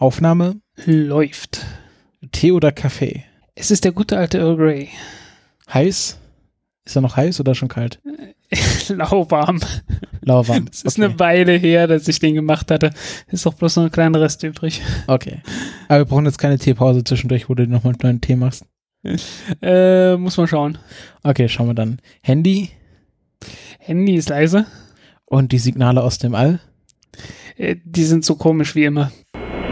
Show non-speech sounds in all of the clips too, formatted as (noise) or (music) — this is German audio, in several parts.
Aufnahme läuft. Tee oder Kaffee? Es ist der gute alte Earl Grey. Heiß? Ist er noch heiß oder schon kalt? (laughs) Lauwarm. Lauwarm. Es ist eine Weile her, dass ich den gemacht hatte. Ist doch bloß noch ein kleiner Rest übrig. Okay. Aber wir brauchen jetzt keine Teepause zwischendurch, wo du nochmal einen kleinen Tee machst. (laughs) Äh, muss man schauen. Okay, schauen wir dann. Handy Handy ist leise. und die Signale aus dem All. Äh, die sind so komisch wie immer.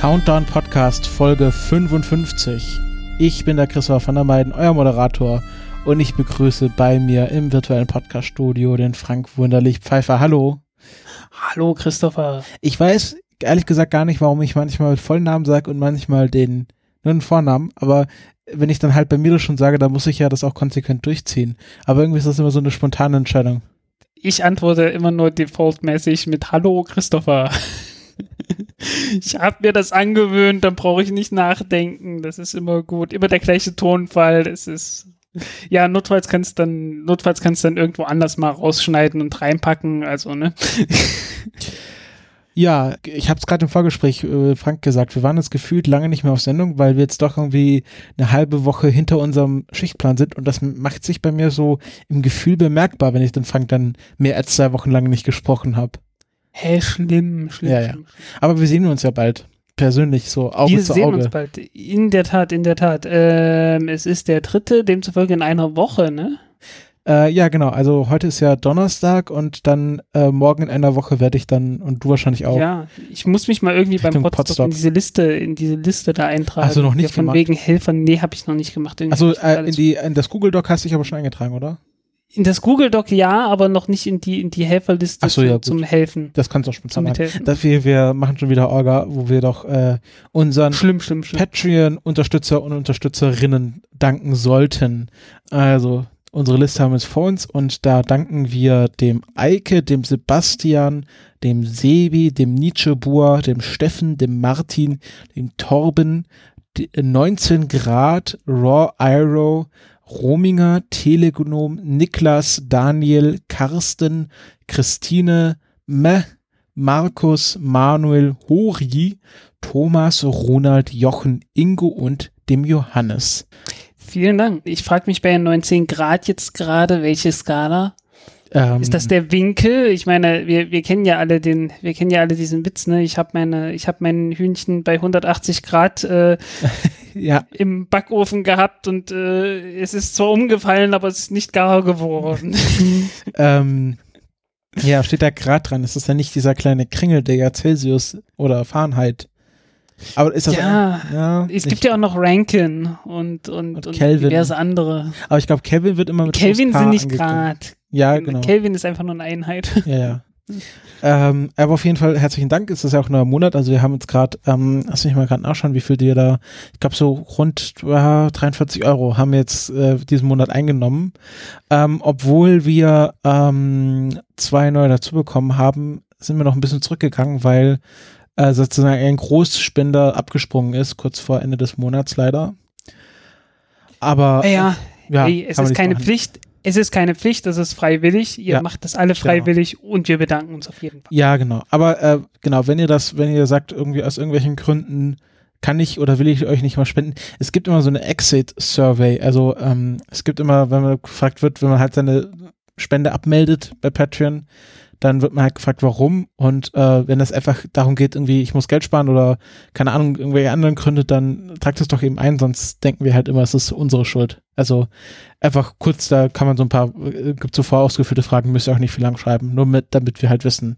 Countdown Podcast Folge 55. Ich bin der Christopher van der Meiden, euer Moderator. Und ich begrüße bei mir im virtuellen Podcast-Studio den Frank Wunderlich Pfeiffer. Hallo. Hallo Christopher. Ich weiß ehrlich gesagt gar nicht, warum ich manchmal Vollnamen sage und manchmal den nur den Vornamen, aber wenn ich dann halt bei mir das schon sage, dann muss ich ja das auch konsequent durchziehen. Aber irgendwie ist das immer so eine spontane Entscheidung. Ich antworte immer nur defaultmäßig mit Hallo Christopher. (laughs) Ich habe mir das angewöhnt, dann brauche ich nicht nachdenken. Das ist immer gut. Immer der gleiche Tonfall. Das ist ja notfalls kannst dann notfalls kannst dann irgendwo anders mal rausschneiden und reinpacken. Also ne. Ja, ich habe es gerade im Vorgespräch äh, Frank gesagt, wir waren jetzt gefühlt lange nicht mehr auf Sendung, weil wir jetzt doch irgendwie eine halbe Woche hinter unserem Schichtplan sind und das macht sich bei mir so im Gefühl bemerkbar, wenn ich den Frank dann mehr als zwei Wochen lang nicht gesprochen habe. Hä, schlimm, schlimm. Ja, ja. schlimm. Aber wir sehen uns ja bald persönlich so Auge Wir zu sehen Auge. uns bald. In der Tat, in der Tat. Ähm, es ist der dritte, demzufolge in einer Woche, ne? Äh, ja, genau. Also heute ist ja Donnerstag und dann äh, morgen in einer Woche werde ich dann und du wahrscheinlich auch. Ja, ich muss mich mal irgendwie beim Richtung Podstock, Podstock. in diese Liste, in diese Liste da eintragen. Du noch nicht ja, Von gemacht? wegen Helfern, nee, habe ich noch nicht gemacht. Irgendwie Also äh, in die in das Google Doc hast du dich aber schon eingetragen, oder? In das Google Doc ja, aber noch nicht in die in die Helferliste Ach so, ja, gut. zum Helfen. Das kannst du auch spontan machen. Dafür wir machen schon wieder Orga, wo wir doch äh, unseren Schlimm, schlimm, schlimm. Patreon-Unterstützer und Unterstützerinnen danken sollten. Also, unsere Liste haben wir jetzt vor uns und da danken wir dem Eike, dem Sebastian, dem Sebi, dem Nietzschebur, dem Steffen, dem Martin, dem Torben, die- 19 Grad, Raw Arrow, Rominger, Telegnom, Niklas, Daniel, Karsten, Christine, Meh, Markus, Manuel, Hori, Thomas, Ronald, Jochen, Ingo und dem Johannes. Vielen Dank. Ich frage mich bei 19 Grad jetzt gerade, welche Skala? Ähm, Ist das der Winkel? Ich meine, wir, wir kennen ja alle den, wir kennen ja alle diesen Witz, ne? Ich habe meine, ich habe mein Hühnchen bei 180 Grad äh, (laughs) ja, im Backofen gehabt und äh, es ist zwar umgefallen, aber es ist nicht gar geworden. (laughs) ähm, ja, steht da Grad dran. Es ist ja nicht dieser kleine Kringel, der ja Celsius oder Fahrenheit. Aber ist das Ja, ja es nicht- gibt ja auch noch Rankin und, und, Und und, Kelvin. diverse andere. Aber ich glaube, Kelvin wird immer mit Kelvin groß K sind nicht. Grad. Ja, genau. Kelvin ist einfach nur eine Einheit. Ja, ja. ähm, aber auf jeden Fall herzlichen Dank. Es ist ja auch ein neuer Monat. Also wir haben jetzt gerade, ähm, lass mich mal gerade nachschauen, wie viel wir da, ich glaube so rund äh, 43 Euro haben wir jetzt äh, diesen Monat eingenommen. Ähm, obwohl wir ähm, zwei neue dazu bekommen haben, sind wir noch ein bisschen zurückgegangen, weil äh, sozusagen ein Großspender abgesprungen ist, kurz vor Ende des Monats leider. Aber Ja, ja, ey, es kann man ist keine machen. Pflicht. Es ist keine Pflicht, das ist freiwillig. Ihr Ja, macht das alle freiwillig und wir bedanken uns auf jeden Fall. Ja, genau. Aber äh, genau, wenn ihr das, wenn ihr sagt, irgendwie aus irgendwelchen Gründen kann ich oder will ich euch nicht mal spenden, es gibt immer so eine Exit-Survey. Also ähm, es gibt immer, wenn man gefragt wird, wenn man halt seine Spende abmeldet bei Patreon, dann wird man halt gefragt, warum. Und äh, wenn es einfach darum geht, irgendwie, ich muss Geld sparen oder keine Ahnung, irgendwelche anderen Gründe, dann tragt es doch eben ein, sonst denken wir halt immer, es ist unsere Schuld. Also einfach kurz, da kann man so ein paar, äh, gibt so vorausgefüllte Fragen, müsst ihr auch nicht viel lang schreiben, nur mit, damit wir halt wissen,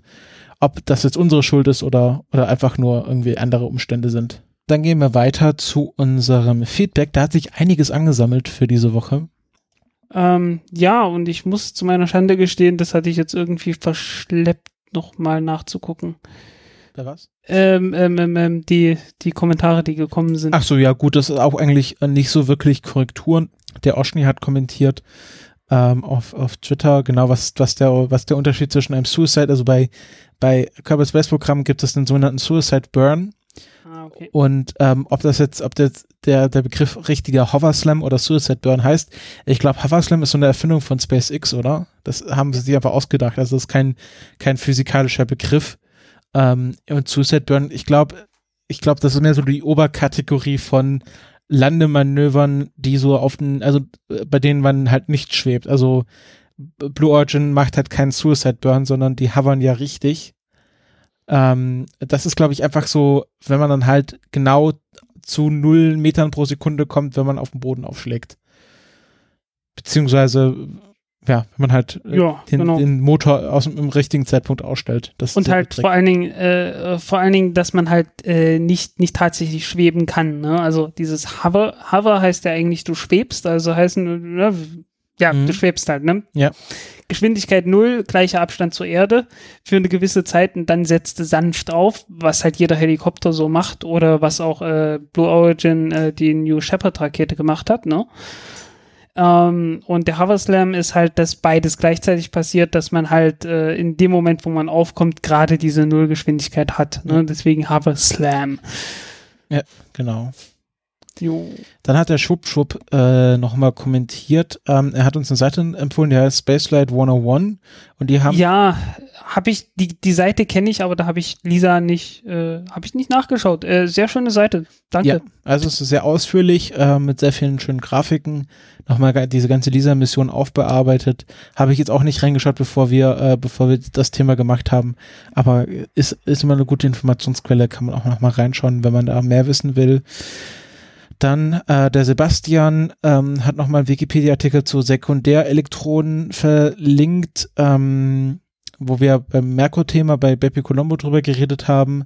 ob das jetzt unsere Schuld ist oder, oder einfach nur irgendwie andere Umstände sind. Dann gehen wir weiter zu unserem Feedback. Da hat sich einiges angesammelt für diese Woche. Ähm, ja, und ich muss zu meiner Schande gestehen, das hatte ich jetzt irgendwie verschleppt, nochmal nachzugucken. Da was? Ähm, ähm, ähm, ähm, die, die Kommentare, die gekommen sind. Ach so, ja gut, das ist auch eigentlich äh, nicht so wirklich Korrekturen. Der Oschni hat kommentiert ähm, auf, auf Twitter genau, was, was, der, was der Unterschied zwischen einem Suicide, also bei, bei Kerbal Space Programm gibt es den sogenannten Suicide Burn. Ah, okay. Und ähm, ob das jetzt, ob das der, der Begriff richtiger Hover Slam oder Suicide Burn heißt, ich glaube, Hover Slam ist so eine Erfindung von SpaceX, oder? Das haben sie sich einfach ausgedacht. Also das ist kein, kein physikalischer Begriff. Ähm, und Suicide Burn, ich glaube, ich glaube, das ist mehr so die Oberkategorie von Landemanövern, die so auf den, also äh, bei denen man halt nicht schwebt. Also Blue Origin macht halt keinen Suicide Burn, sondern die hovern ja richtig. Ähm, das ist, glaube ich, einfach so, wenn man dann halt genau zu null Metern pro Sekunde kommt, wenn man auf den Boden aufschlägt. Beziehungsweise, ja, wenn man halt äh, Ja, den, genau. den Motor aus dem richtigen Zeitpunkt ausstellt. Und halt vor allen Dingen, äh, vor allen Dingen, dass man halt äh, nicht, nicht tatsächlich schweben kann. Ne? Also dieses Hover, Hover heißt ja eigentlich, du schwebst, also heißen, ne, ja, Mhm. du schwebst halt, ne? Ja. Geschwindigkeit null, gleicher Abstand zur Erde für eine gewisse Zeit und dann setzt es sanft auf, was halt jeder Helikopter so macht oder was auch äh, Blue Origin äh, die New Shepard Rakete gemacht hat, ne? Ähm, und der Hover Slam ist halt, dass beides gleichzeitig passiert, dass man halt äh, in dem Moment, wo man aufkommt, gerade diese Nullgeschwindigkeit hat. Ne? Deswegen Hover Slam. Genau. Jo. Dann hat der Schwupp Schwupp äh, nochmal kommentiert. Ähm, er hat uns eine Seite empfohlen, die heißt Spaceflight 101 und die haben Ja, habe ich, die, die Seite kenne ich, aber da habe ich Lisa nicht, äh, habe ich nicht nachgeschaut. Äh, sehr schöne Seite. Danke. Ja, also es ist sehr ausführlich, äh, mit sehr vielen schönen Grafiken. Nochmal diese ganze Lisa-Mission aufbearbeitet. Habe ich jetzt auch nicht reingeschaut, bevor wir, äh, bevor wir das Thema gemacht haben. Aber ist, ist immer eine gute Informationsquelle, kann man auch nochmal reinschauen, wenn man da mehr wissen will. Dann äh, der Sebastian ähm, hat nochmal einen Wikipedia-Artikel zu Sekundärelektronen verlinkt, ähm, wo wir beim Merkur-Thema bei Bepi Colombo drüber geredet haben.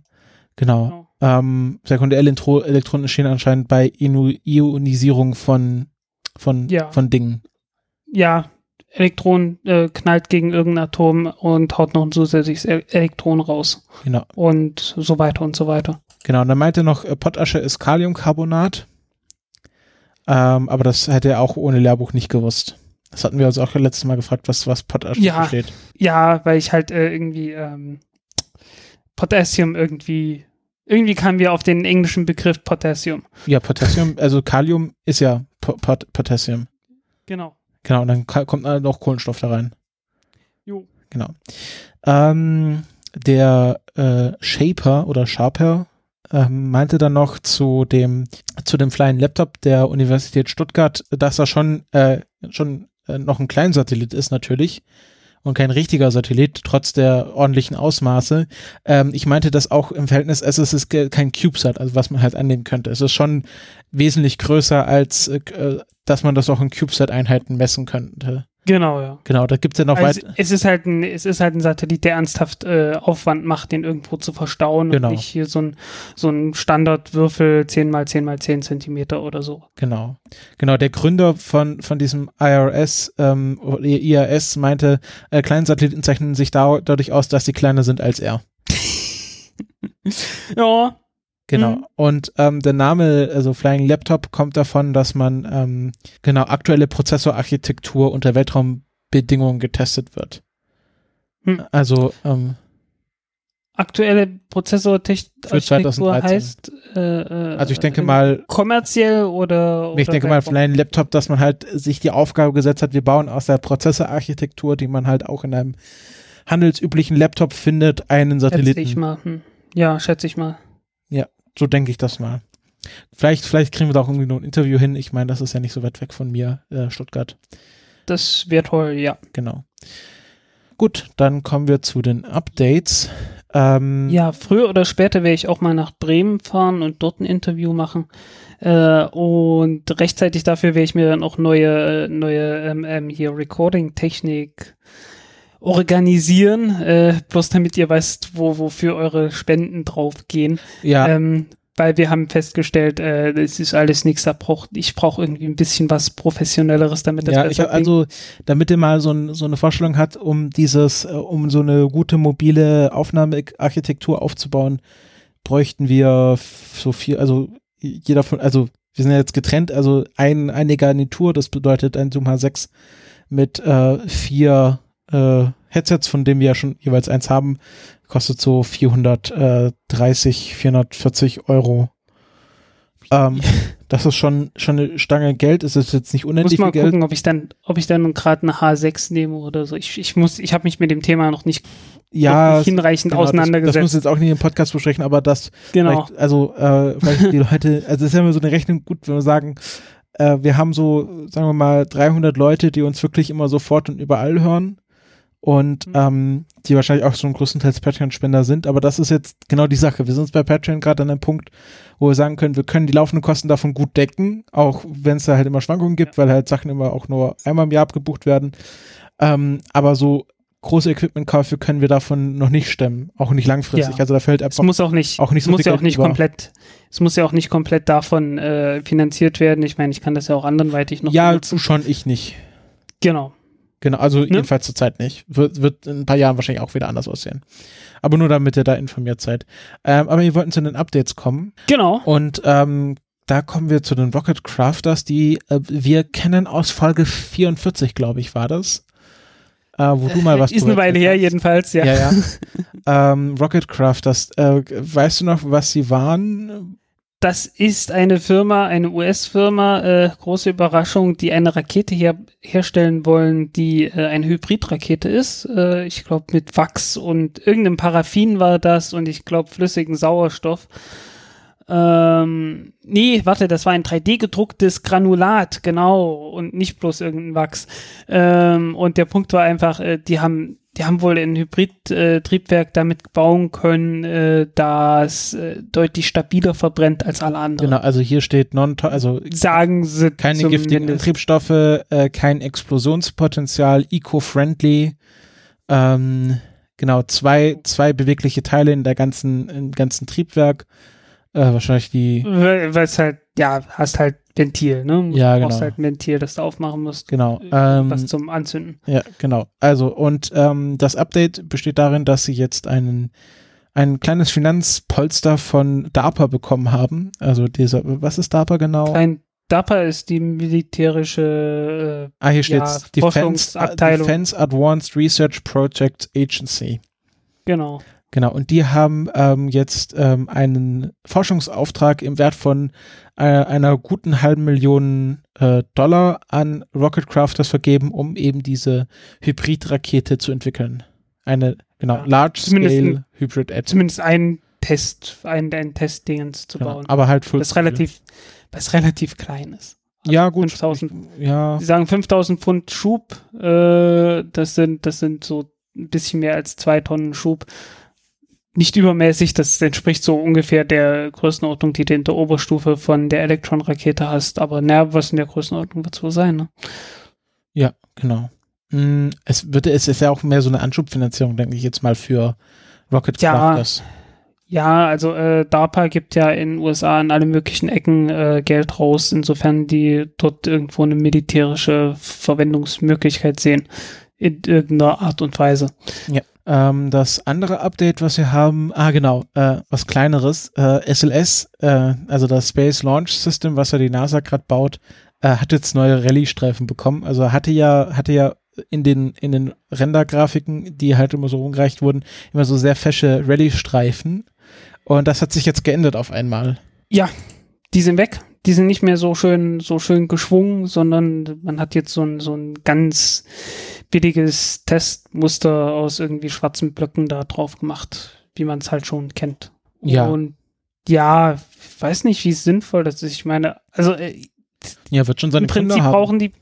Genau. Genau. Ähm, Sekundärelektronen entstehen anscheinend bei Inu Ionisierung von, von, Ja. von Dingen. Ja, Elektron äh, knallt gegen irgendein Atom und haut noch ein zusätzliches E- Elektron raus. Genau. Und so weiter und so weiter. Genau. Und dann meinte noch, äh, Pottasche ist Kaliumcarbonat. Ähm, aber das hätte er auch ohne Lehrbuch nicht gewusst. Das hatten wir uns auch letztes Mal gefragt, was, was Pottasche Ja. steht. Ja, weil ich halt äh, irgendwie ähm, Potassium irgendwie, irgendwie kamen wir auf den englischen Begriff Potassium. Ja, Potassium, also Kalium ist ja Po- Pot Potassium. Genau. Genau, und dann kommt noch Kohlenstoff da rein. Jo. Genau. Ähm, der äh, Shaper oder Sharper ähm, meinte dann noch zu dem zu dem Flying Laptop der Universität Stuttgart, dass er schon äh, schon äh, noch ein Kleinsatellit ist natürlich und kein richtiger Satellit trotz der ordentlichen Ausmaße. Ähm, ich meinte das auch im Verhältnis, es ist, es ist kein CubeSat, also was man halt annehmen könnte. Es ist schon wesentlich größer als äh, dass man das auch in CubeSat-Einheiten messen könnte. Genau, ja. Genau, da gibt's ja noch Also, weit. es ist halt ein, es ist halt ein Satellit, der ernsthaft äh, Aufwand macht, den irgendwo zu verstauen Genau. und nicht hier so ein, so ein Standardwürfel 10 mal 10 mal 10 Zentimeter oder so. Genau. Genau, der Gründer von, von diesem IRS, ähm, IRS meinte, äh, kleine Satelliten zeichnen sich da, dadurch aus, dass sie kleiner sind als er. (laughs) Ja, Genau. Mhm. Und ähm, der Name, also Flying Laptop, kommt davon, dass man ähm, genau aktuelle Prozessorarchitektur unter Weltraumbedingungen getestet wird. Hm. Also ähm, aktuelle Prozessorarchitektur 2013. heißt äh, äh, Also ich denke mal- kommerziell oder, oder ich denke mal? Flying Laptop, dass man halt sich die Aufgabe gesetzt hat, wir bauen aus der Prozessorarchitektur, die man halt auch in einem handelsüblichen Laptop findet, einen schätze ich Satelliten. mal. Hm. Ja, schätze ich mal. So denke ich das mal. Vielleicht, vielleicht kriegen wir da auch irgendwie noch ein Interview hin. Ich meine, das ist ja nicht so weit weg von mir, äh, Stuttgart. Das wäre toll, ja. Genau. Gut, dann kommen wir zu den Updates. Ähm, Ja, früher oder später werde ich auch mal nach Bremen fahren und dort ein Interview machen. Äh, und rechtzeitig dafür werde ich mir dann auch neue, äh, neue ähm, ähm, hier Recording-Technik organisieren. Äh, bloß damit ihr weißt, wo, wofür eure Spenden draufgehen. ja Ähm, weil wir haben festgestellt, äh, das ist alles nichts, da braucht, ich brauche irgendwie ein bisschen was Professionelleres, damit das Ja, ich hab, also, damit ihr mal so, ein, so eine Vorstellung hat, um dieses, äh, um so eine gute mobile Aufnahmearchitektur aufzubauen, bräuchten wir so viel, also jeder von, also wir sind ja jetzt getrennt, also ein, eine Garnitur, das bedeutet ein Zoom H6 mit äh, vier äh, Headsets, von denen wir ja schon jeweils eins haben, kostet so 430, 440 Euro. Ähm, das ist schon, schon eine Stange Geld, es ist jetzt nicht muss unendlich mal viel Geld. gucken, ob ich dann, ob ich dann gerade eine H6 nehme oder so. Ich, ich muss, ich habe mich mit dem Thema noch nicht, Ja, noch nicht hinreichend genau, Das, das auseinandergesetzt. muss jetzt auch nicht im Podcast besprechen, aber das genau. Also, äh, vielleicht die Leute, also es ist ja immer so eine Rechnung gut, wenn wir sagen, äh, wir haben so, sagen wir mal, 300 Leute, die uns wirklich immer sofort und überall hören und Mhm. ähm, die wahrscheinlich auch schon größtenteils Patreon-Spender sind, aber das ist jetzt genau die Sache. Wir sind bei Patreon gerade an einem Punkt, wo wir sagen können, wir können die laufenden Kosten davon gut decken, auch wenn es da halt immer Schwankungen gibt, weil halt Sachen immer auch nur einmal im Jahr abgebucht werden. Ähm, aber so große Equipmentkäufe können wir davon noch nicht stemmen, auch nicht langfristig. Ja. Also da fällt Es einfach muss auch nicht, auch nicht es so muss ja auch nicht über. komplett, es muss ja auch nicht komplett davon äh, finanziert werden. Ich meine, ich kann das ja auch anderweitig noch ja, benutzen. du schon, ich nicht. Genau. Genau, also Ne? jedenfalls zur Zeit nicht. Wird, wird in ein paar Jahren wahrscheinlich auch wieder anders aussehen. Aber nur damit ihr da informiert seid. Ähm, aber wir wollten zu den Updates kommen. Genau. Und ähm, da kommen wir zu den Rocket Crafters, die äh, wir kennen aus Folge 44, glaube ich, war das. Äh, wo du mal was Ist eine Weile her, jedenfalls, ja. Ja, ja. (laughs) ähm, Rocket Crafters, äh, weißt du noch, was sie waren? Das ist eine Firma, eine US-Firma, äh, große Überraschung, die eine Rakete her herstellen wollen, die äh, eine Hybridrakete ist. Äh, ich glaube mit Wachs und irgendeinem Paraffin war das und ich glaube flüssigen Sauerstoff. Ähm, nee, warte, das war ein 3D gedrucktes Granulat, genau, und nicht bloß irgendein Wachs. Ähm, und der Punkt war einfach, äh, die haben, die haben wohl ein Hybrid-Triebwerk damit bauen können, äh, das äh, deutlich stabiler verbrennt als alle anderen. Genau, also hier steht non, also Sagen sie keine giftigen zumindest. Antriebsstoffe, äh, kein Explosionspotenzial, eco-friendly. Ähm, genau, zwei, zwei bewegliche Teile in der ganzen, im ganzen Triebwerk. Äh, wahrscheinlich die, Weil es halt, ja, hast halt Ventil, ne? Ja, Du brauchst genau. halt ein Ventil, das du aufmachen musst. genau. äh, Ähm, was zum Anzünden. ja, genau. Also, und ähm, das Update besteht darin, dass sie jetzt einen ein kleines Finanzpolster von DARPA bekommen haben. Also dieser, was ist DARPA genau? Ein DARPA ist die militärische, ah, hier ja, steht's. Defense. Defense Advanced Research Project Agency. äh, genau. Genau, und die haben ähm, jetzt ähm, einen Forschungsauftrag im Wert von äh, einer guten halben Million äh, Dollar an Rocket Crafters vergeben, um eben diese Hybridrakete zu entwickeln. Eine, genau, Ja, Large zumindest Scale ein- Hybrid Ad. Zumindest ein Test, ein, ein Testdingens zu Genau, bauen. aber halt Full das relativ, das relativ klein ist. Ja, gut. 5000. Ja, Sie sagen 5000 Pfund Schub, äh, das sind, das sind so ein bisschen mehr als zwei Tonnen Schub. Nicht übermäßig, das entspricht so ungefähr der Größenordnung, die du in der Oberstufe von der Elektron-Rakete hast. Aber na, was in der Größenordnung wird es wohl sein, ne? ja, genau. Mm, Es wird, es ist ja auch mehr so eine Anschubfinanzierung, denke ich jetzt mal für Rocket Ja. Crafters. Ja, also äh, DARPA gibt ja in den USA in alle möglichen Ecken äh, Geld raus, insofern die dort irgendwo eine militärische Verwendungsmöglichkeit sehen. In irgendeiner Art und Weise. Ähm, das andere Update, was wir haben, ah genau, äh, was kleineres, äh, SLS, äh, also das Space Launch System, was ja die NASA gerade baut, äh, hat jetzt neue Rallye-Streifen bekommen. Also hatte ja, hatte ja in den, in den Render-Grafiken, die halt immer so rumgereicht wurden, immer so sehr fesche Rallye-Streifen. Und das hat sich jetzt geändert auf einmal. Die sind weg. Die sind nicht mehr so schön, so schön geschwungen, sondern man hat jetzt so ein, so ein ganz billiges Testmuster aus irgendwie schwarzen Blöcken da drauf gemacht, wie man es halt schon kennt. Ja. Und ja, ich weiß nicht, wie sinnvoll das ist. Ich meine, also äh, Ja, wird schon seine im Prinzip haben. brauchen die,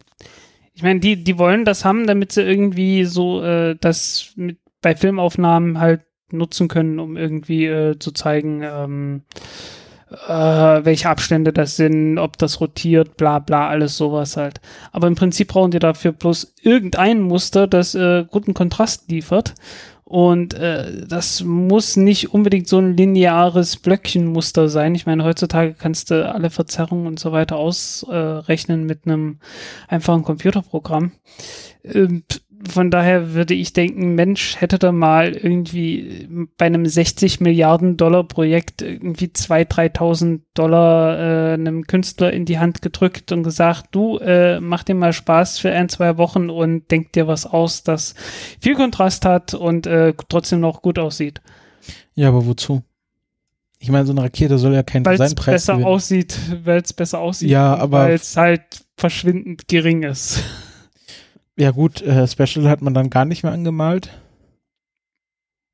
ich meine, die, die wollen das haben, damit sie irgendwie so äh, das mit bei Filmaufnahmen halt nutzen können, um irgendwie äh, zu zeigen, ähm, äh, welche Abstände das sind, ob das rotiert, bla bla, alles sowas halt. Aber im Prinzip brauchen die dafür bloß irgendein Muster, das äh, guten Kontrast liefert. Und äh, das muss nicht unbedingt so ein lineares Blöckchenmuster sein. Ich meine, heutzutage kannst du alle Verzerrungen und so weiter ausrechnen äh, mit einem einfachen Computerprogramm. Ähm, von daher würde ich denken, Mensch, hätte da mal irgendwie bei einem 60 Milliarden Dollar Projekt irgendwie 2.000, 3.000 Dollar äh, einem Künstler in die Hand gedrückt und gesagt, du, äh, mach dir mal Spaß für ein, zwei Wochen und denk dir was aus, das viel Kontrast hat und äh, trotzdem noch gut aussieht. Ja, aber wozu? Ich meine, so eine Rakete soll ja kein Designpreis Weil es besser gewinnen. aussieht, weil es besser aussieht. Ja, aber weil es halt verschwindend gering ist. Ja gut, äh, Special hat man dann gar nicht mehr angemalt.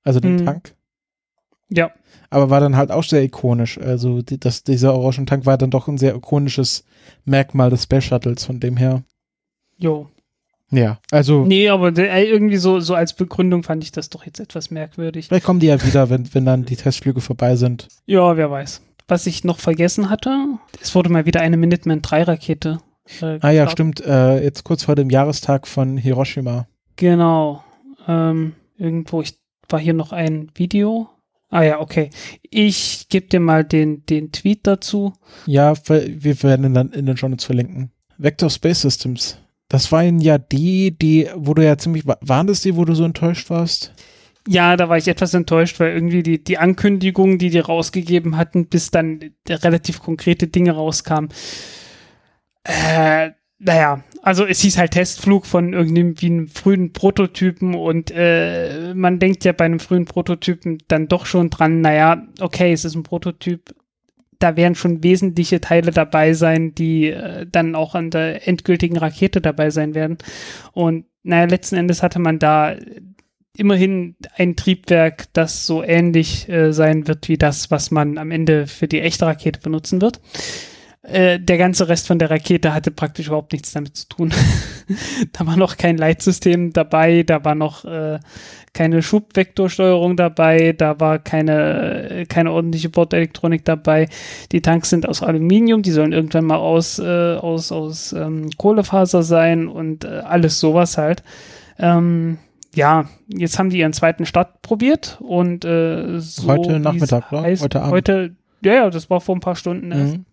Also den hm. Tank. Ja. Aber war dann halt auch sehr ikonisch. Also die, das, dieser orangen Tank war dann doch ein sehr ikonisches Merkmal des Space Shuttles, von dem her. Jo. Ja, also. Nee, aber irgendwie so, so als Begründung fand ich das doch jetzt etwas merkwürdig. Vielleicht kommen die ja wieder, wenn, wenn dann die Testflüge vorbei sind. Ja, wer weiß. Was ich noch vergessen hatte, es wurde mal wieder eine Minuteman 3 Rakete äh, ah ja, glaub, stimmt. Äh, jetzt kurz vor dem Jahrestag von Hiroshima. Genau. Ähm, irgendwo, ich war hier noch ein Video. Ah ja, okay. Ich gebe dir mal den, den Tweet dazu. Ja, wir werden dann in den Notes verlinken. Vector Space Systems. Das waren ja die, die, wo du ja ziemlich, waren das die, wo du so enttäuscht warst? Ja, da war ich etwas enttäuscht, weil irgendwie die, die Ankündigungen, die die rausgegeben hatten, bis dann relativ konkrete Dinge rauskamen, äh, naja, also es hieß halt Testflug von irgendwie einem frühen Prototypen und äh, man denkt ja bei einem frühen Prototypen dann doch schon dran, naja, okay, es ist ein Prototyp, da werden schon wesentliche Teile dabei sein, die äh, dann auch an der endgültigen Rakete dabei sein werden. Und naja, letzten Endes hatte man da immerhin ein Triebwerk, das so ähnlich äh, sein wird wie das, was man am Ende für die echte Rakete benutzen wird. Äh, der ganze Rest von der Rakete hatte praktisch überhaupt nichts damit zu tun. (laughs) da war noch kein Leitsystem dabei, da war noch äh, keine Schubvektorsteuerung dabei, da war keine, äh, keine ordentliche Bordelektronik dabei. Die Tanks sind aus Aluminium, die sollen irgendwann mal aus, äh, aus, aus ähm, Kohlefaser sein und äh, alles sowas halt. Ähm, ja, jetzt haben die ihren zweiten Start probiert und äh, so heute Nachmittag, oder? Heute Abend. Heute, ja, ja, das war vor ein paar Stunden erst. Mhm.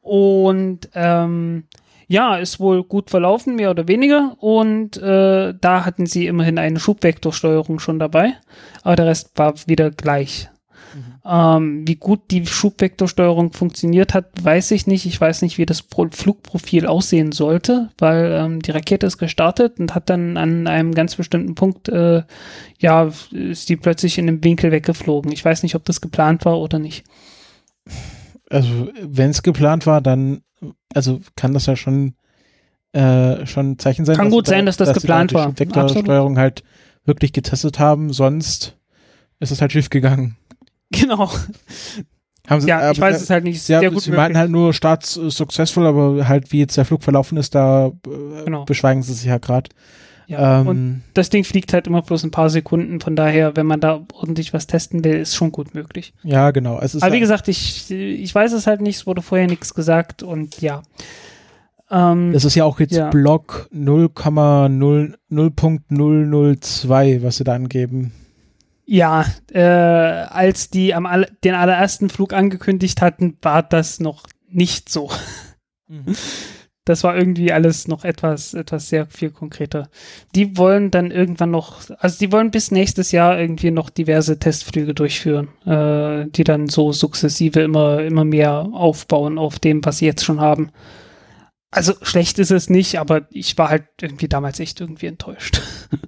Und ähm, ja, ist wohl gut verlaufen, mehr oder weniger. Und äh, da hatten sie immerhin eine Schubvektorsteuerung schon dabei. Aber der Rest war wieder gleich. Mhm. Ähm, wie gut die Schubvektorsteuerung funktioniert hat, weiß ich nicht. Ich weiß nicht, wie das Pro Flugprofil aussehen sollte, weil ähm, die Rakete ist gestartet und hat dann an einem ganz bestimmten Punkt, äh, ja, ist die plötzlich in einem Winkel weggeflogen. Ich weiß nicht, ob das geplant war oder nicht also wenn es geplant war, dann, also kann das ja schon, äh, schon ein Zeichen sein. Kann gut sein, dass das dass geplant war. Die Vektorsteuerung halt wirklich getestet haben, sonst ist es halt schief gegangen. (laughs) Genau. Haben sie, ja, ich weiß es halt nicht. Sehr ja, gut sie meinten halt nur Start successful, aber halt wie jetzt der Flug verlaufen ist, da äh, genau. beschweigen sie sich ja gerade. Ja, ähm, und das Ding fliegt halt immer bloß ein paar Sekunden, von daher, wenn man da ordentlich was testen will, ist schon gut möglich. Ja, genau. Aber wie halt gesagt, ich, ich weiß es halt nicht, es wurde vorher nichts gesagt und ja. Ähm, das ist ja auch jetzt ja. Block 0,0.002, was sie da angeben. Ja, äh, als die am all, den allerersten Flug angekündigt hatten, war das noch nicht so. Mhm. (laughs) Das war irgendwie alles noch etwas, etwas sehr viel konkreter. Die wollen dann irgendwann noch, also die wollen bis nächstes Jahr irgendwie noch diverse Testflüge durchführen, äh, die dann so sukzessive immer, immer mehr aufbauen auf dem, was sie jetzt schon haben. Also schlecht ist es nicht, aber ich war halt irgendwie damals echt irgendwie enttäuscht. (laughs)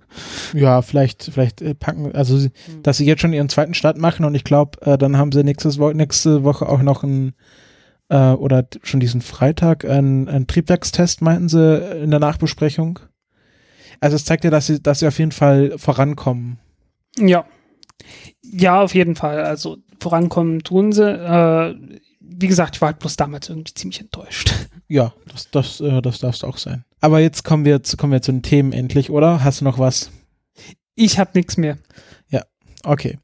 Ja, vielleicht, vielleicht äh, packen, also mhm. dass sie jetzt schon ihren zweiten Start machen und ich glaube, äh, dann haben sie nächstes Wo nächste Woche auch noch ein äh, oder schon diesen Freitag ein, ein Triebwerkstest, meinten sie in der Nachbesprechung. Also es zeigt ja, dass sie, dass sie auf jeden Fall vorankommen. Ja. Ja, auf jeden Fall. Also vorankommen tun sie. Äh, wie gesagt, ich war halt bloß damals irgendwie ziemlich enttäuscht. (laughs) Ja, das, das, äh, das darfst auch sein. Aber jetzt kommen wir, zu, kommen wir zu den Themen endlich, oder? Hast du noch was? Ich habe nichts mehr. Ja, okay.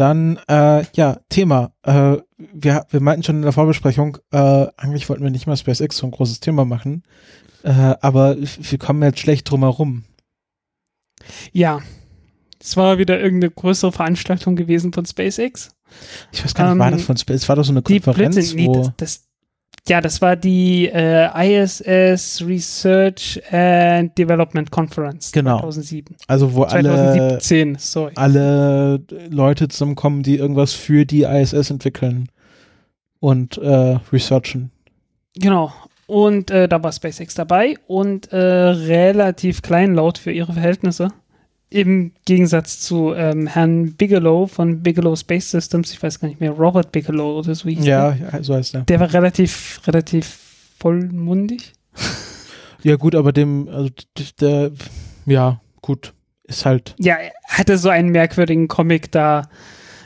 Dann, äh, ja, Thema. Äh, wir, wir meinten schon in der Vorbesprechung, äh, eigentlich wollten wir nicht mal SpaceX so ein großes Thema machen, äh, aber wir kommen jetzt schlecht drum herum. Ja. Es war wieder irgendeine größere Veranstaltung gewesen von SpaceX. Ich weiß gar nicht, war das Ähm, von Space? War das so eine Konferenz, Blödsinn, nee, wo das, das, ja, das war die äh, ISS Research and Development Conference Genau. 2007. also wo alle 2017, sorry. alle Leute zusammenkommen, die irgendwas für die ISS entwickeln und äh, researchen. Genau. Und äh, da war SpaceX dabei und äh, relativ kleinlaut für ihre Verhältnisse. Im Gegensatz zu ähm, Herrn Bigelow von Bigelow Space Systems, ich weiß gar nicht mehr, Robert Bigelow oder so hieß Ja, der. ja, so heißt er. Der war relativ, relativ vollmundig. (laughs) Ja gut, aber dem, also der, ja gut, ist halt. Ja, er hatte so einen merkwürdigen Comic da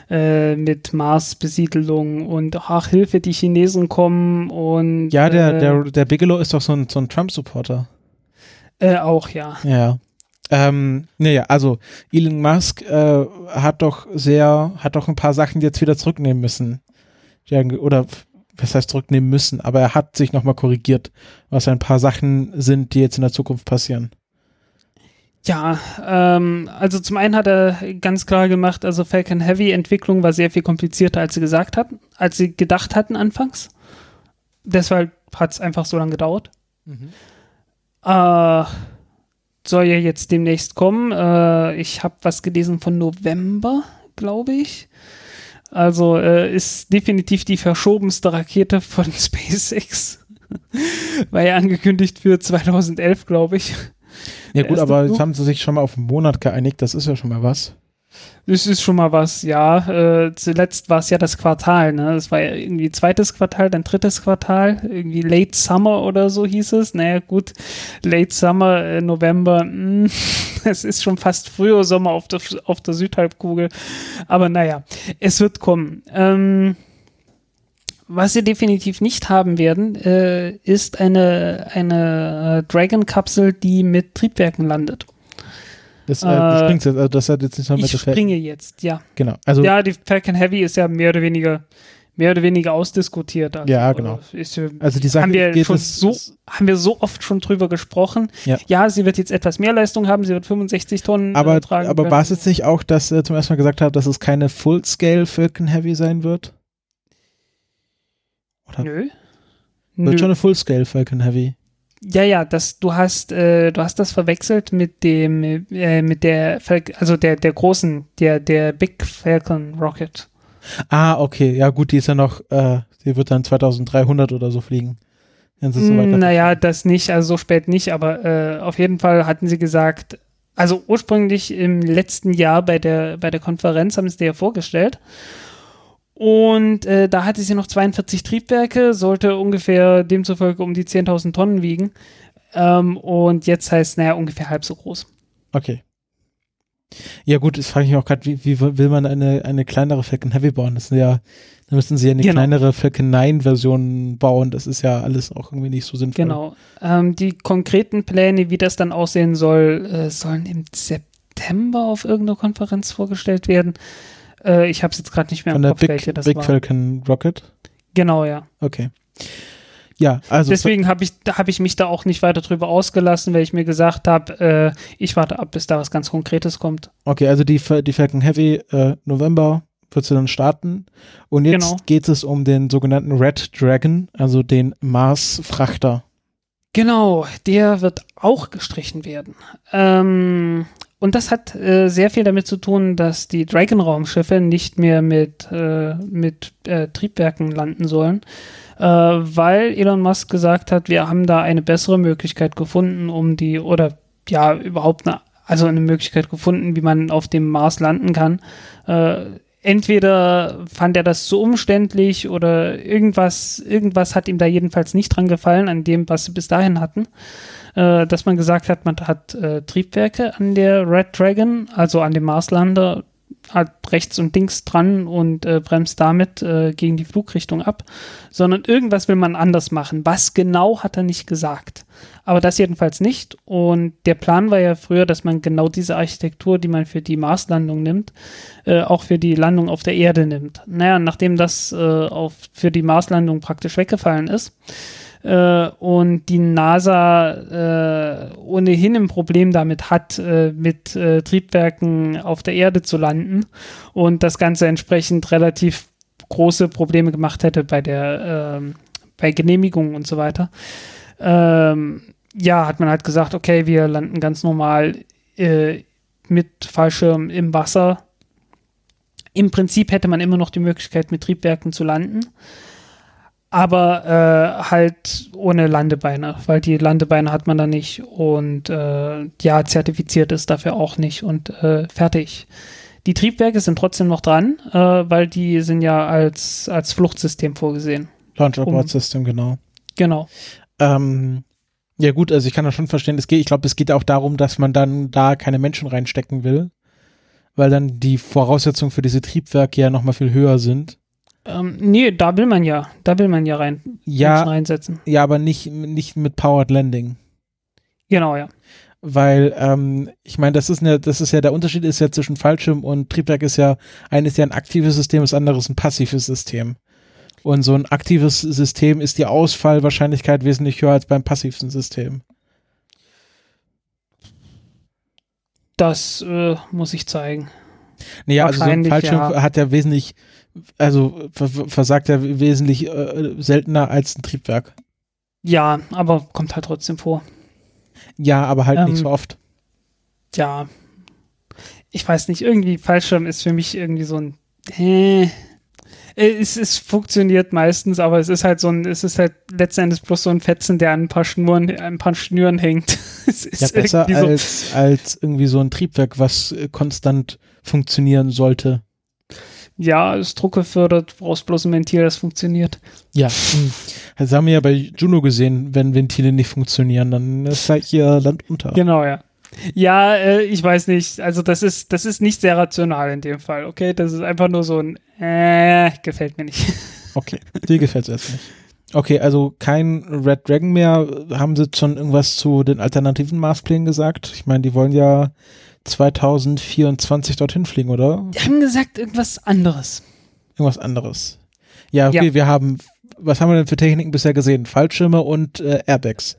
äh, mit Mars-Besiedelung und ach, Hilfe, die Chinesen kommen und Ja, der, äh, der, der Bigelow ist doch so ein, so ein Trump-Supporter. äh, auch, ja. Ja. Ähm, naja, also Elon Musk äh, hat doch sehr, hat doch ein paar Sachen jetzt wieder zurücknehmen müssen. Oder was heißt zurücknehmen müssen, aber er hat sich nochmal korrigiert, was ein paar Sachen sind, die jetzt in der Zukunft passieren. Ja, ähm, also zum einen hat er ganz klar gemacht, also Falcon Heavy Entwicklung war sehr viel komplizierter, als sie gesagt hatten, als sie gedacht hatten anfangs. Deshalb hat es einfach so lange gedauert. Äh, soll ja jetzt demnächst kommen. Äh, ich habe was gelesen von November, glaube ich. Also äh, ist definitiv die verschobenste Rakete von (laughs) SpaceX. (laughs) War ja angekündigt für 2011, glaube ich. Ja gut, aber jetzt haben sie sich schon mal auf einen Monat geeinigt, das ist ja schon mal was. Das ist schon mal was, ja. Äh, zuletzt war es ja das Quartal, ne? Es war ja irgendwie zweites Quartal, dann drittes Quartal, irgendwie Late Summer oder so hieß es. Naja, gut, Late Summer, äh, November, mh, (laughs) es ist schon fast früher Sommer auf der, auf der Südhalbkugel. Aber naja, es wird kommen. Ähm, was sie definitiv nicht haben werden, äh, ist eine, eine äh, Dragon-Kapsel, die mit Triebwerken landet. Das, äh, Äh, du springst jetzt, also das hat jetzt nicht noch mit Ich springe jetzt, ja. Genau. Also Ja, die Falcon Heavy ist ja mehr oder weniger mehr oder weniger ausdiskutiert. Also, Ja, genau. äh, Ist, ja- Also die Sache haben wir geht schon so haben wir so oft schon drüber gesprochen. Ja. sie wird jetzt etwas mehr Leistung haben. Sie wird 65 Tonnen aber, äh, tragen. aber können. war es jetzt nicht auch, dass er zum ersten Mal gesagt hat, dass es keine Full-Scale Falcon Heavy sein wird? Oder Nö. wird Nö. schon eine Full-Scale Falcon Heavy? Ja, ja, das, du hast, äh, du hast das verwechselt mit dem, äh, mit der, Fal also der, der großen, der, der Big Falcon Rocket. Ah, okay. Ja gut, die ist ja noch, äh, die wird dann 2300 oder so fliegen. Wenn sie so Mm, naja, das nicht, also so spät nicht, aber äh, auf jeden Fall hatten sie gesagt, also ursprünglich im letzten Jahr bei der, bei der Konferenz haben sie dir ja vorgestellt. Und äh, da hatte sie noch 42 Triebwerke, sollte ungefähr demzufolge um die 10.000 Tonnen wiegen. Ähm, und jetzt heißt es, naja, ungefähr halb so groß. Okay. Ja gut, das frage ich mich auch gerade, wie, wie will man eine, eine kleinere Falcon Heavy bauen? Das sind ja, da müssen sie ja eine Genau. kleinere Falcon 9 Version bauen. Das ist ja alles auch irgendwie nicht so sinnvoll. Genau. Ähm, die konkreten Pläne, wie das dann aussehen soll, äh, sollen im September auf irgendeiner Konferenz vorgestellt werden. Äh, ich habe es jetzt gerade nicht mehr Von im der Kopf, Big, welche das Big war. Falcon Rocket? Genau, ja. Okay. Ja, also Deswegen habe ich, hab ich mich da auch nicht weiter drüber ausgelassen, weil ich mir gesagt habe, äh, ich warte ab, bis da was ganz Konkretes kommt. Okay, also die, die Falcon Heavy äh, November wird sie dann starten. Und jetzt Genau. geht es um den sogenannten Red Dragon, also den Mars-Frachter. Genau, der wird auch gestrichen werden. Ähm, und das hat äh, sehr viel damit zu tun, dass die Dragon-Raumschiffe nicht mehr mit, äh, mit äh, Triebwerken landen sollen, äh, weil Elon Musk gesagt hat, wir haben da eine bessere Möglichkeit gefunden, um die, oder ja, überhaupt eine, also eine Möglichkeit gefunden, wie man auf dem Mars landen kann. Äh, entweder fand er das zu umständlich oder irgendwas, irgendwas hat ihm da jedenfalls nicht dran gefallen, an dem, was sie bis dahin hatten. Äh, dass man gesagt hat, man hat äh, Triebwerke an der Red Dragon, also an dem Marslander, hat rechts und links dran und äh, bremst damit äh, gegen die Flugrichtung ab, sondern irgendwas will man anders machen. Was genau hat er nicht gesagt. Aber das jedenfalls nicht. Und der Plan war ja früher, dass man genau diese Architektur, die man für die Marslandung nimmt, äh, auch für die Landung auf der Erde nimmt. Naja, nachdem das äh, auf, für die Marslandung praktisch weggefallen ist, äh, und die NASA äh, ohnehin ein Problem damit hat, äh, mit äh, Triebwerken auf der Erde zu landen und das Ganze entsprechend relativ große Probleme gemacht hätte bei der ähm, bei Genehmigungen und so weiter. Ähm, ja, hat man halt gesagt, okay, wir landen ganz normal äh, mit Fallschirm im Wasser. Im Prinzip hätte man immer noch die Möglichkeit, mit Triebwerken zu landen aber äh, halt ohne Landebeine, weil die Landebeine hat man da nicht und äh, ja, zertifiziert ist dafür auch nicht und äh, fertig. Die Triebwerke sind trotzdem noch dran, äh, weil die sind ja als, als Fluchtsystem vorgesehen. Launch Abort um, System, genau. Genau. Ähm, ja gut, also ich kann das schon verstehen. Es geht, ich glaube, es geht auch darum, dass man dann da keine Menschen reinstecken will, weil dann die Voraussetzungen für diese Triebwerke ja nochmal viel höher sind. Ähm, nee, da will man ja, da will man ja rein ja, reinsetzen. Ja, aber nicht, nicht mit Powered Landing. Genau, ja. Weil, ähm, ich meine, das ist eine, das ist ja der Unterschied ist ja zwischen Fallschirm und Triebwerk ist ja, eines ist ja ein aktives System, das andere ist ein passives System. Und so ein aktives System ist die Ausfallwahrscheinlichkeit wesentlich höher als beim passiven System. Das äh, muss ich zeigen. Naja, also so ein Fallschirm ja. hat ja wesentlich also versagt er wesentlich äh, seltener als ein Triebwerk. Ja, aber kommt halt trotzdem vor. Ja, aber halt ähm, nicht so oft. Ja. Ich weiß nicht, irgendwie Fallschirm ist für mich irgendwie so ein. Äh, es, es funktioniert meistens, aber es ist halt so ein, es ist halt letzten Endes bloß so ein Fetzen, der an ein paar Schnüren, ein paar Schnüren hängt. (laughs) es ist ja, besser so als, als irgendwie so ein Triebwerk, was konstant funktionieren sollte ja, ist Druck gefördert, brauchst bloß ein Ventil, das funktioniert. Ja, hm. das haben wir ja bei Juno gesehen, wenn Ventile nicht funktionieren, dann ist halt hier Land unter. Genau, ja. Ja, äh, ich weiß nicht. Also das ist, das ist nicht sehr rational in dem Fall, okay? Das ist einfach nur so ein äh, gefällt mir nicht. (laughs) Okay, dir gefällt es erst nicht. Okay, also kein Red Dragon mehr. Haben sie schon irgendwas zu den alternativen Marsplänen gesagt? Ich meine, die wollen ja 2024 dorthin fliegen, oder? Die haben gesagt, irgendwas anderes. Irgendwas anderes. Ja, okay, ja. wir haben, was haben wir denn für Techniken bisher gesehen? Fallschirme und äh, Airbags.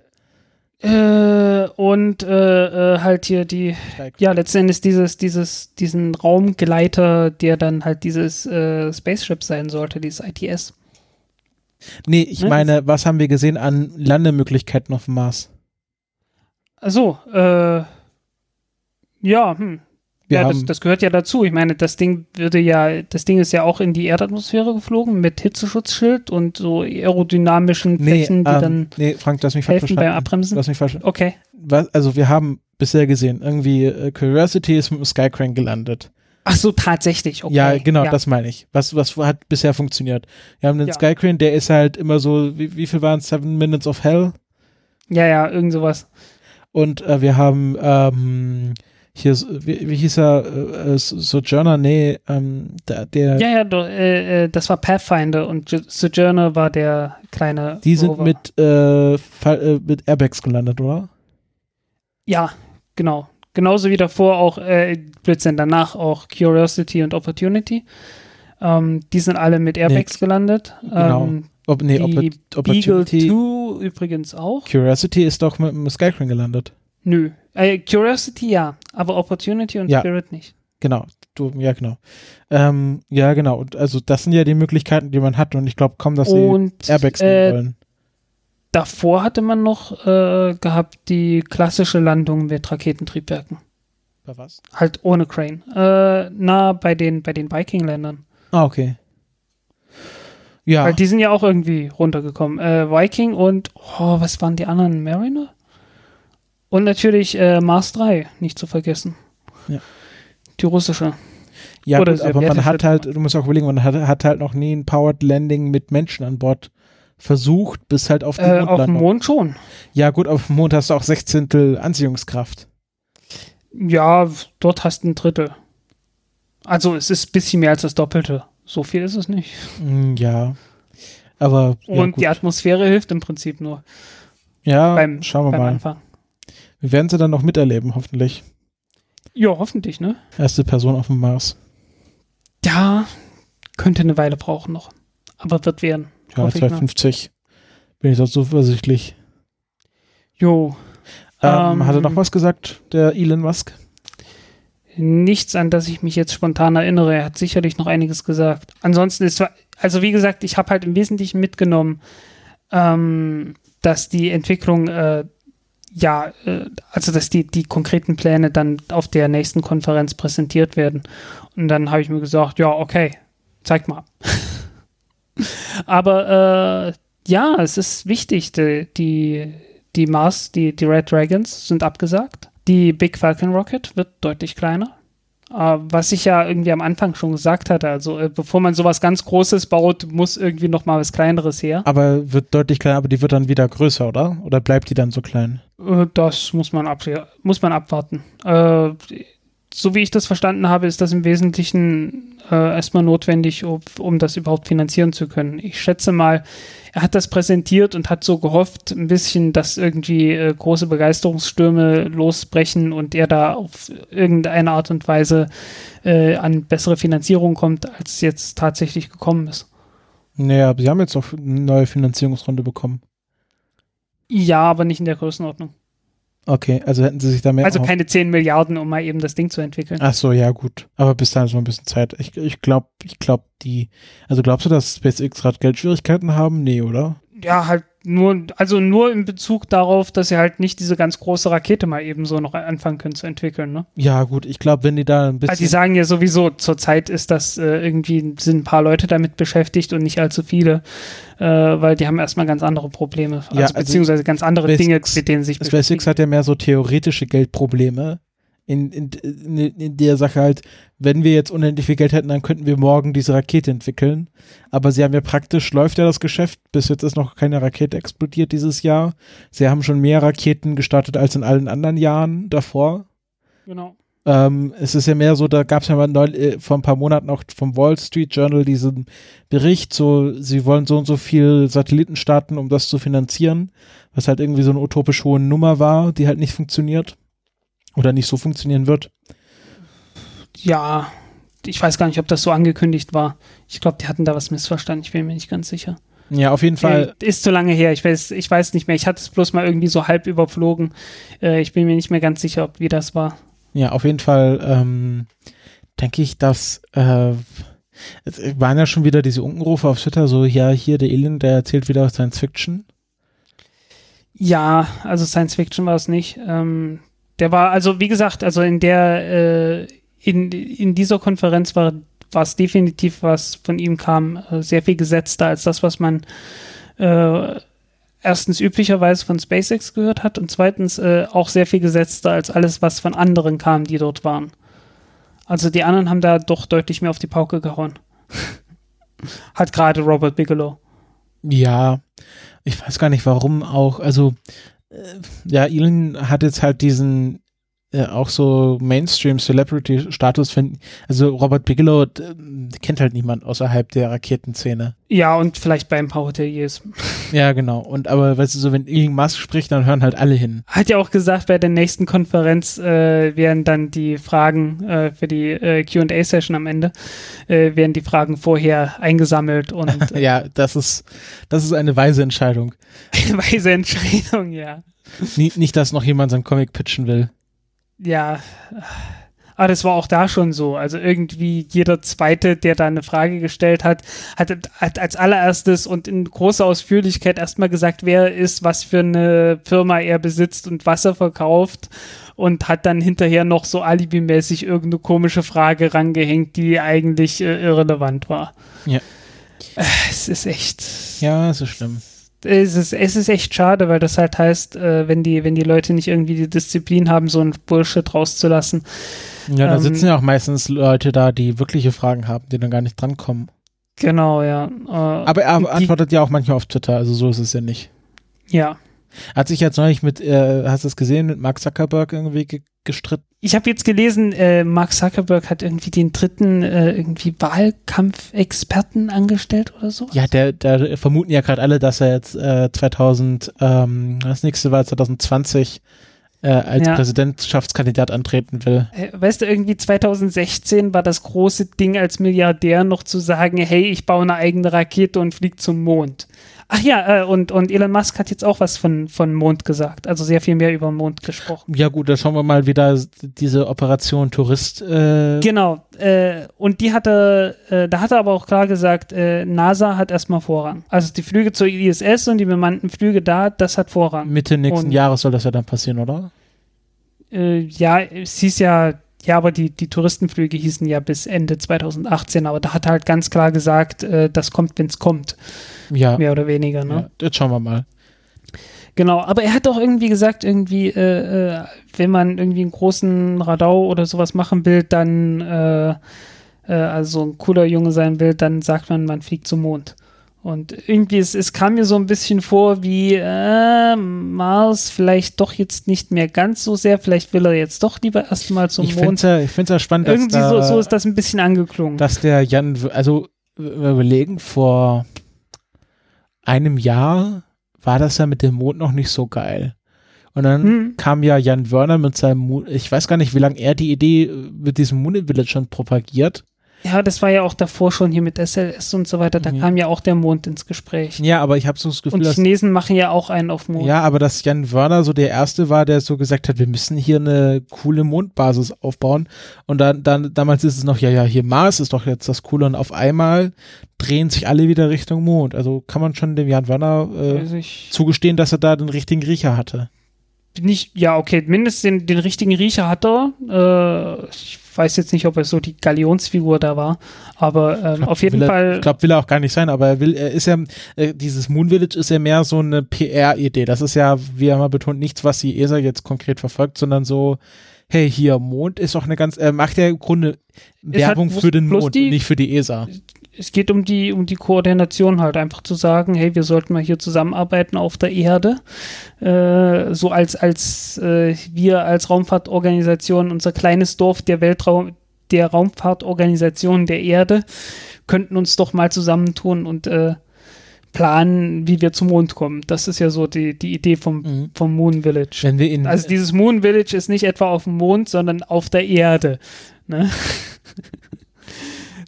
Äh, und äh, äh halt hier die, ja, letztendlich dieses, dieses, diesen Raumgleiter, der dann halt dieses äh, Spaceship sein sollte, dieses ITS. Nee, ich ne? meine, was haben wir gesehen an Landemöglichkeiten auf dem Mars? Achso, äh, ja, hm. Wir ja, das, das, gehört ja dazu. Ich meine, das Ding würde ja, das Ding ist ja auch in die Erdatmosphäre geflogen mit Hitzeschutzschild und so aerodynamischen Flächen, nee, die ähm, dann nee, Frank, lass mich helfen beim Abbremsen. Lass mich falsch Okay. Was, also wir haben bisher gesehen, irgendwie äh, Curiosity ist mit dem Skycrank gelandet. Ach so, tatsächlich, okay. Ja, genau, ja. das meine ich. Was, was hat bisher funktioniert? Wir haben den ja. Skycrane, der ist halt immer so, wie, wie viel waren es? Seven Minutes of Hell? Ja, ja, irgend sowas. Und äh, wir haben ähm, hier, wie, wie hieß er, äh, äh Sojourner, nee, ähm, der, der Ja, ja, do, äh, äh, das war Pathfinder und Sojourner war der kleine Die sind mit, äh, äh, mit Airbags gelandet, oder? Ja, genau. Genauso wie davor auch, äh, Blödsinn, danach auch Curiosity und Opportunity. Ähm, die sind alle mit Airbags nee, gelandet. Genau. Ähm, Ob, nee, die Opportunity. Beagle 2 übrigens auch. Curiosity ist doch mit dem Skycrane gelandet. Nö. Äh, Curiosity ja, aber Opportunity und ja. Spirit nicht. Genau, du, ja, genau. Ähm, ja, genau. Und also das sind ja die Möglichkeiten, die man hat und ich glaube kaum, dass sie und, Airbags nehmen äh, wollen. Davor hatte man noch äh, gehabt die klassische Landung mit Raketentriebwerken. Bei was? Halt ohne Crane. Äh, na, bei den, bei den Viking-Ländern. Ah, okay. Ja. Weil die sind ja auch irgendwie runtergekommen. Äh, Viking und, oh, was waren die anderen? Mariner? Und natürlich äh, Mars 3, nicht zu vergessen. Ja. Die russische. Ja, gut, aber man hat halt, du musst auch überlegen, man hat, hat, halt noch nie ein Powered Landing mit Menschen an Bord versucht, bis halt auf den äh, Auf dem Mond schon. Ja, gut, auf dem Mond hast du auch Sechzehntel Anziehungskraft. Ja, dort hast du ein Drittel. Also es ist ein bisschen mehr als das Doppelte. So viel ist es nicht. Mm, ja. Aber. Und ja, die Atmosphäre hilft im Prinzip nur. Ja, beim, schauen wir mal. Anfang. Wir werden sie dann noch miterleben, hoffentlich. Ja, hoffentlich, ne? Erste Person auf dem Mars. Ja, könnte eine Weile brauchen noch. Aber wird werden. Ja, 250. Bin ich doch zuversichtlich. Jo. Ähm, Ähm, hat er noch was gesagt, der Elon Musk? Nichts, an das ich mich jetzt spontan erinnere. Er hat sicherlich noch einiges gesagt. Ansonsten ist, also wie gesagt, ich habe halt im Wesentlichen mitgenommen, ähm, dass die Entwicklung, äh, ja, äh, also dass die, die konkreten Pläne dann auf der nächsten Konferenz präsentiert werden. Und dann habe ich mir gesagt, ja, okay, zeig mal. (laughs) Aber äh, ja, es ist wichtig, die, die, die Mars, die, die Red Dragons sind abgesagt. Die Big Falcon Rocket wird deutlich kleiner. Äh, was ich ja irgendwie am Anfang schon gesagt hatte, also äh, bevor man sowas ganz Großes baut, muss irgendwie noch mal was Kleineres her. Aber wird deutlich kleiner, aber die wird dann wieder größer, oder? Oder bleibt die dann so klein? Äh, das muss man, ab, muss man abwarten. Äh, so wie ich das verstanden habe, ist das im Wesentlichen äh, erstmal notwendig, um, um das überhaupt finanzieren zu können. Ich schätze mal, er hat das präsentiert und hat so gehofft, ein bisschen, dass irgendwie äh, große Begeisterungsstürme losbrechen und er da auf irgendeine Art und Weise äh, an bessere Finanzierung kommt, als jetzt tatsächlich gekommen ist. Naja, sie haben jetzt auch eine neue Finanzierungsrunde bekommen. Ja, aber nicht in der Größenordnung. Okay, also hätten sie sich da mehr. Also keine 10 Milliarden, um mal eben das Ding zu entwickeln. Ach so, ja, gut. Aber bis dahin ist noch ein bisschen Zeit. Ich, ich glaube, ich glaube, die. Also glaubst du, dass SpaceX gerade Geldschwierigkeiten haben? Nee, oder? ja, halt nur, also nur in Bezug darauf, dass sie halt nicht diese ganz große Rakete mal eben so noch anfangen können zu entwickeln, ne? Ja, gut. Ich glaube, wenn die da ein bisschen. Also die sagen ja sowieso, zurzeit ist das äh, irgendwie, sind ein paar Leute damit beschäftigt und nicht allzu viele, äh, weil die haben erstmal ganz andere Probleme, also, Ja, also beziehungsweise ganz andere Dinge, mit denen sich SpaceX hat ja mehr so theoretische Geldprobleme. In, in, in, in der Sache halt, wenn wir jetzt unendlich viel Geld hätten, dann könnten wir morgen diese Rakete entwickeln. Aber sie haben ja praktisch, läuft ja das Geschäft. Bis jetzt ist noch keine Rakete explodiert dieses Jahr. Sie haben schon mehr Raketen gestartet als in allen anderen Jahren davor. Genau. Ähm, es ist ja mehr so, da gab es ja mal neu, äh, vor ein paar Monaten auch vom Wall Street Journal diesen Bericht, so, sie wollen so und so viel Satelliten starten, um das zu finanzieren, was halt irgendwie so eine utopisch hohe Nummer war, die halt nicht funktioniert oder nicht so funktionieren wird. Ja, ich weiß gar nicht, ob das so angekündigt war. Ich glaube, die hatten da was missverstanden, ich bin mir nicht ganz sicher. Ja, auf jeden Fall. Äh, Ist zu lange her, ich weiß, ich weiß nicht mehr. Ich hatte es bloß mal irgendwie so halb überflogen. Äh, ich bin mir nicht mehr ganz sicher, ob wie das war. Ja, auf jeden Fall ähm, denke ich, dass äh, es waren ja schon wieder diese Unkenrufe auf Twitter, so, ja, hier der Alien, der erzählt wieder Science Fiction. Ja, also Science Fiction war es nicht. Ähm, der war, also wie gesagt, also in der, äh, in, in dieser Konferenz war war es definitiv, was von ihm kam, äh, sehr viel gesetzter als das, was man äh, erstens üblicherweise von SpaceX gehört hat und zweitens äh, auch sehr viel gesetzter als alles, was von anderen kam, die dort waren. Also die anderen haben da doch deutlich mehr auf die Pauke gehauen. (laughs) hat gerade Robert Bigelow. Ja, ich weiß gar nicht warum auch. Also, ja, Elon hat jetzt halt diesen äh, auch so Mainstream-Celebrity-Status finden. Also Robert Bigelow äh, kennt halt niemand außerhalb der Raketenszene. Ja, und vielleicht bei ein paar Hoteliers. Ja, genau. Und aber weißt du, so wenn Elon Musk spricht, dann hören halt alle hin. Hat ja auch gesagt, bei der nächsten Konferenz äh, werden dann die Fragen äh, für die äh, QA-Session am Ende, äh, werden die Fragen vorher eingesammelt und (laughs) äh, Ja, das ist, das ist eine weise Entscheidung. (laughs) weise Entscheidung, ja. Nie, nicht, dass noch jemand seinen Comic pitchen will. Ja. Aber das war auch da schon so. Also irgendwie jeder Zweite, der da eine Frage gestellt hat, hat, hat als allererstes und in großer Ausführlichkeit erstmal gesagt, wer er ist, was für eine Firma er besitzt und was er verkauft und hat dann hinterher noch so alibimäßig irgendeine komische Frage rangehängt, die eigentlich äh, irrelevant war. Ja. Es ist echt. Ja, ist schlimm. Es ist, es ist echt schade, weil das halt heißt, äh, wenn die, wenn die Leute nicht irgendwie die Disziplin haben, so ein Bullshit rauszulassen. Ja, da Ähm, sitzen ja auch meistens Leute da, die wirkliche Fragen haben, die dann gar nicht drankommen. Genau, ja. Äh, Aber er die- antwortet ja auch manchmal auf Twitter, also so ist es ja nicht. Ja. Hat sich jetzt neulich mit, äh, hast du es gesehen, mit Mark Zuckerberg irgendwie ge gestritten? Ich habe jetzt gelesen, äh, Mark Zuckerberg hat irgendwie den dritten äh, irgendwie Wahlkampfexperten angestellt oder so. Ja, der, der vermuten ja gerade alle, dass er jetzt äh, 2000, ähm, das nächste war 2020 äh, als Ja. Präsidentschaftskandidat antreten will. Äh, Weißt du, irgendwie 2016 war das große Ding als Milliardär noch zu sagen, hey, ich baue eine eigene Rakete und fliege zum Mond. Ach ja, äh, und, und Elon Musk hat jetzt auch was von, von Mond gesagt, also sehr viel mehr über Mond gesprochen. Ja gut, da schauen wir mal wieder diese Operation Tourist. Äh Genau, äh, und die hatte, äh, da hat er aber auch klar gesagt, äh, NASA hat erstmal Vorrang. Also die Flüge zur ISS und die bemannten Flüge da, das hat Vorrang. Mitte nächsten Und- Jahres soll das ja dann passieren, oder? Äh, ja, es hieß ja, ja, aber die, die Touristenflüge hießen ja bis Ende 2018, aber da hat er halt ganz klar gesagt, äh, das kommt, wenn es kommt, Ja. mehr oder weniger, ne? ja. Jetzt schauen wir mal. Genau, aber er hat auch irgendwie gesagt, irgendwie, äh, äh, wenn man irgendwie einen großen Radau oder sowas machen will, dann, äh, äh, also ein cooler Junge sein will, dann sagt man, man fliegt zum Mond. Und irgendwie, es, es kam mir so ein bisschen vor, wie äh, Mars vielleicht doch jetzt nicht mehr ganz so sehr, vielleicht will er jetzt doch lieber erstmal zum ich finde Mond. es ja, ich find's ja spannend, dass, Irgendwie so, so ist das ein bisschen angeklungen. dass der Jan, also wir überlegen, vor einem Jahr war das ja mit dem Mond noch nicht so geil. Und dann Hm. kam ja Jan Wörner mit seinem Moon, ich weiß gar nicht, wie lange er die Idee mit diesem Moon Village schon propagiert. Ja, das war ja auch davor schon hier mit SLS und so weiter, da Mhm. kam ja auch der Mond ins Gespräch. Ja, aber ich habe so das Gefühl, Und Chinesen machen ja auch einen auf Mond. Ja, aber dass Jan Wörner so der Erste war, der so gesagt hat, wir müssen hier eine coole Mondbasis aufbauen. Und dann, dann damals ist es noch, ja, ja, hier Mars ist doch jetzt das Coole. Und auf einmal drehen sich alle wieder Richtung Mond. Also kann man schon dem Jan Wörner äh, zugestehen, dass er da den richtigen Riecher hatte. Nicht, ja, okay, mindestens den, den richtigen Riecher hat er. Äh, ich weiß jetzt nicht, ob er so die Galionsfigur da war, aber ähm, Glaub, auf jeden er, Fall. Ich glaube, will er auch gar nicht sein, aber er will, er ist ja, äh, dieses Moon Village ist ja mehr so eine PR-Idee. Das ist ja, wie er mal betont, nichts, was die ESA jetzt konkret verfolgt, sondern so, hey, hier, Mond ist doch eine ganz, er macht ja im Grunde Werbung halt für den Mond die- nicht für die ESA. Es geht um die, um die Koordination halt, einfach zu sagen, hey, wir sollten mal hier zusammenarbeiten auf der Erde. Äh, so als, als äh, wir als Raumfahrtorganisation, unser kleines Dorf der Weltraum, der Raumfahrtorganisation der Erde, könnten uns doch mal zusammentun und äh, planen, wie wir zum Mond kommen. Das ist ja so die, die Idee vom, Mhm. vom Moon Village. Wenn wir in, Also dieses Moon Village ist nicht etwa auf dem Mond, sondern auf der Erde. Ne? (laughs)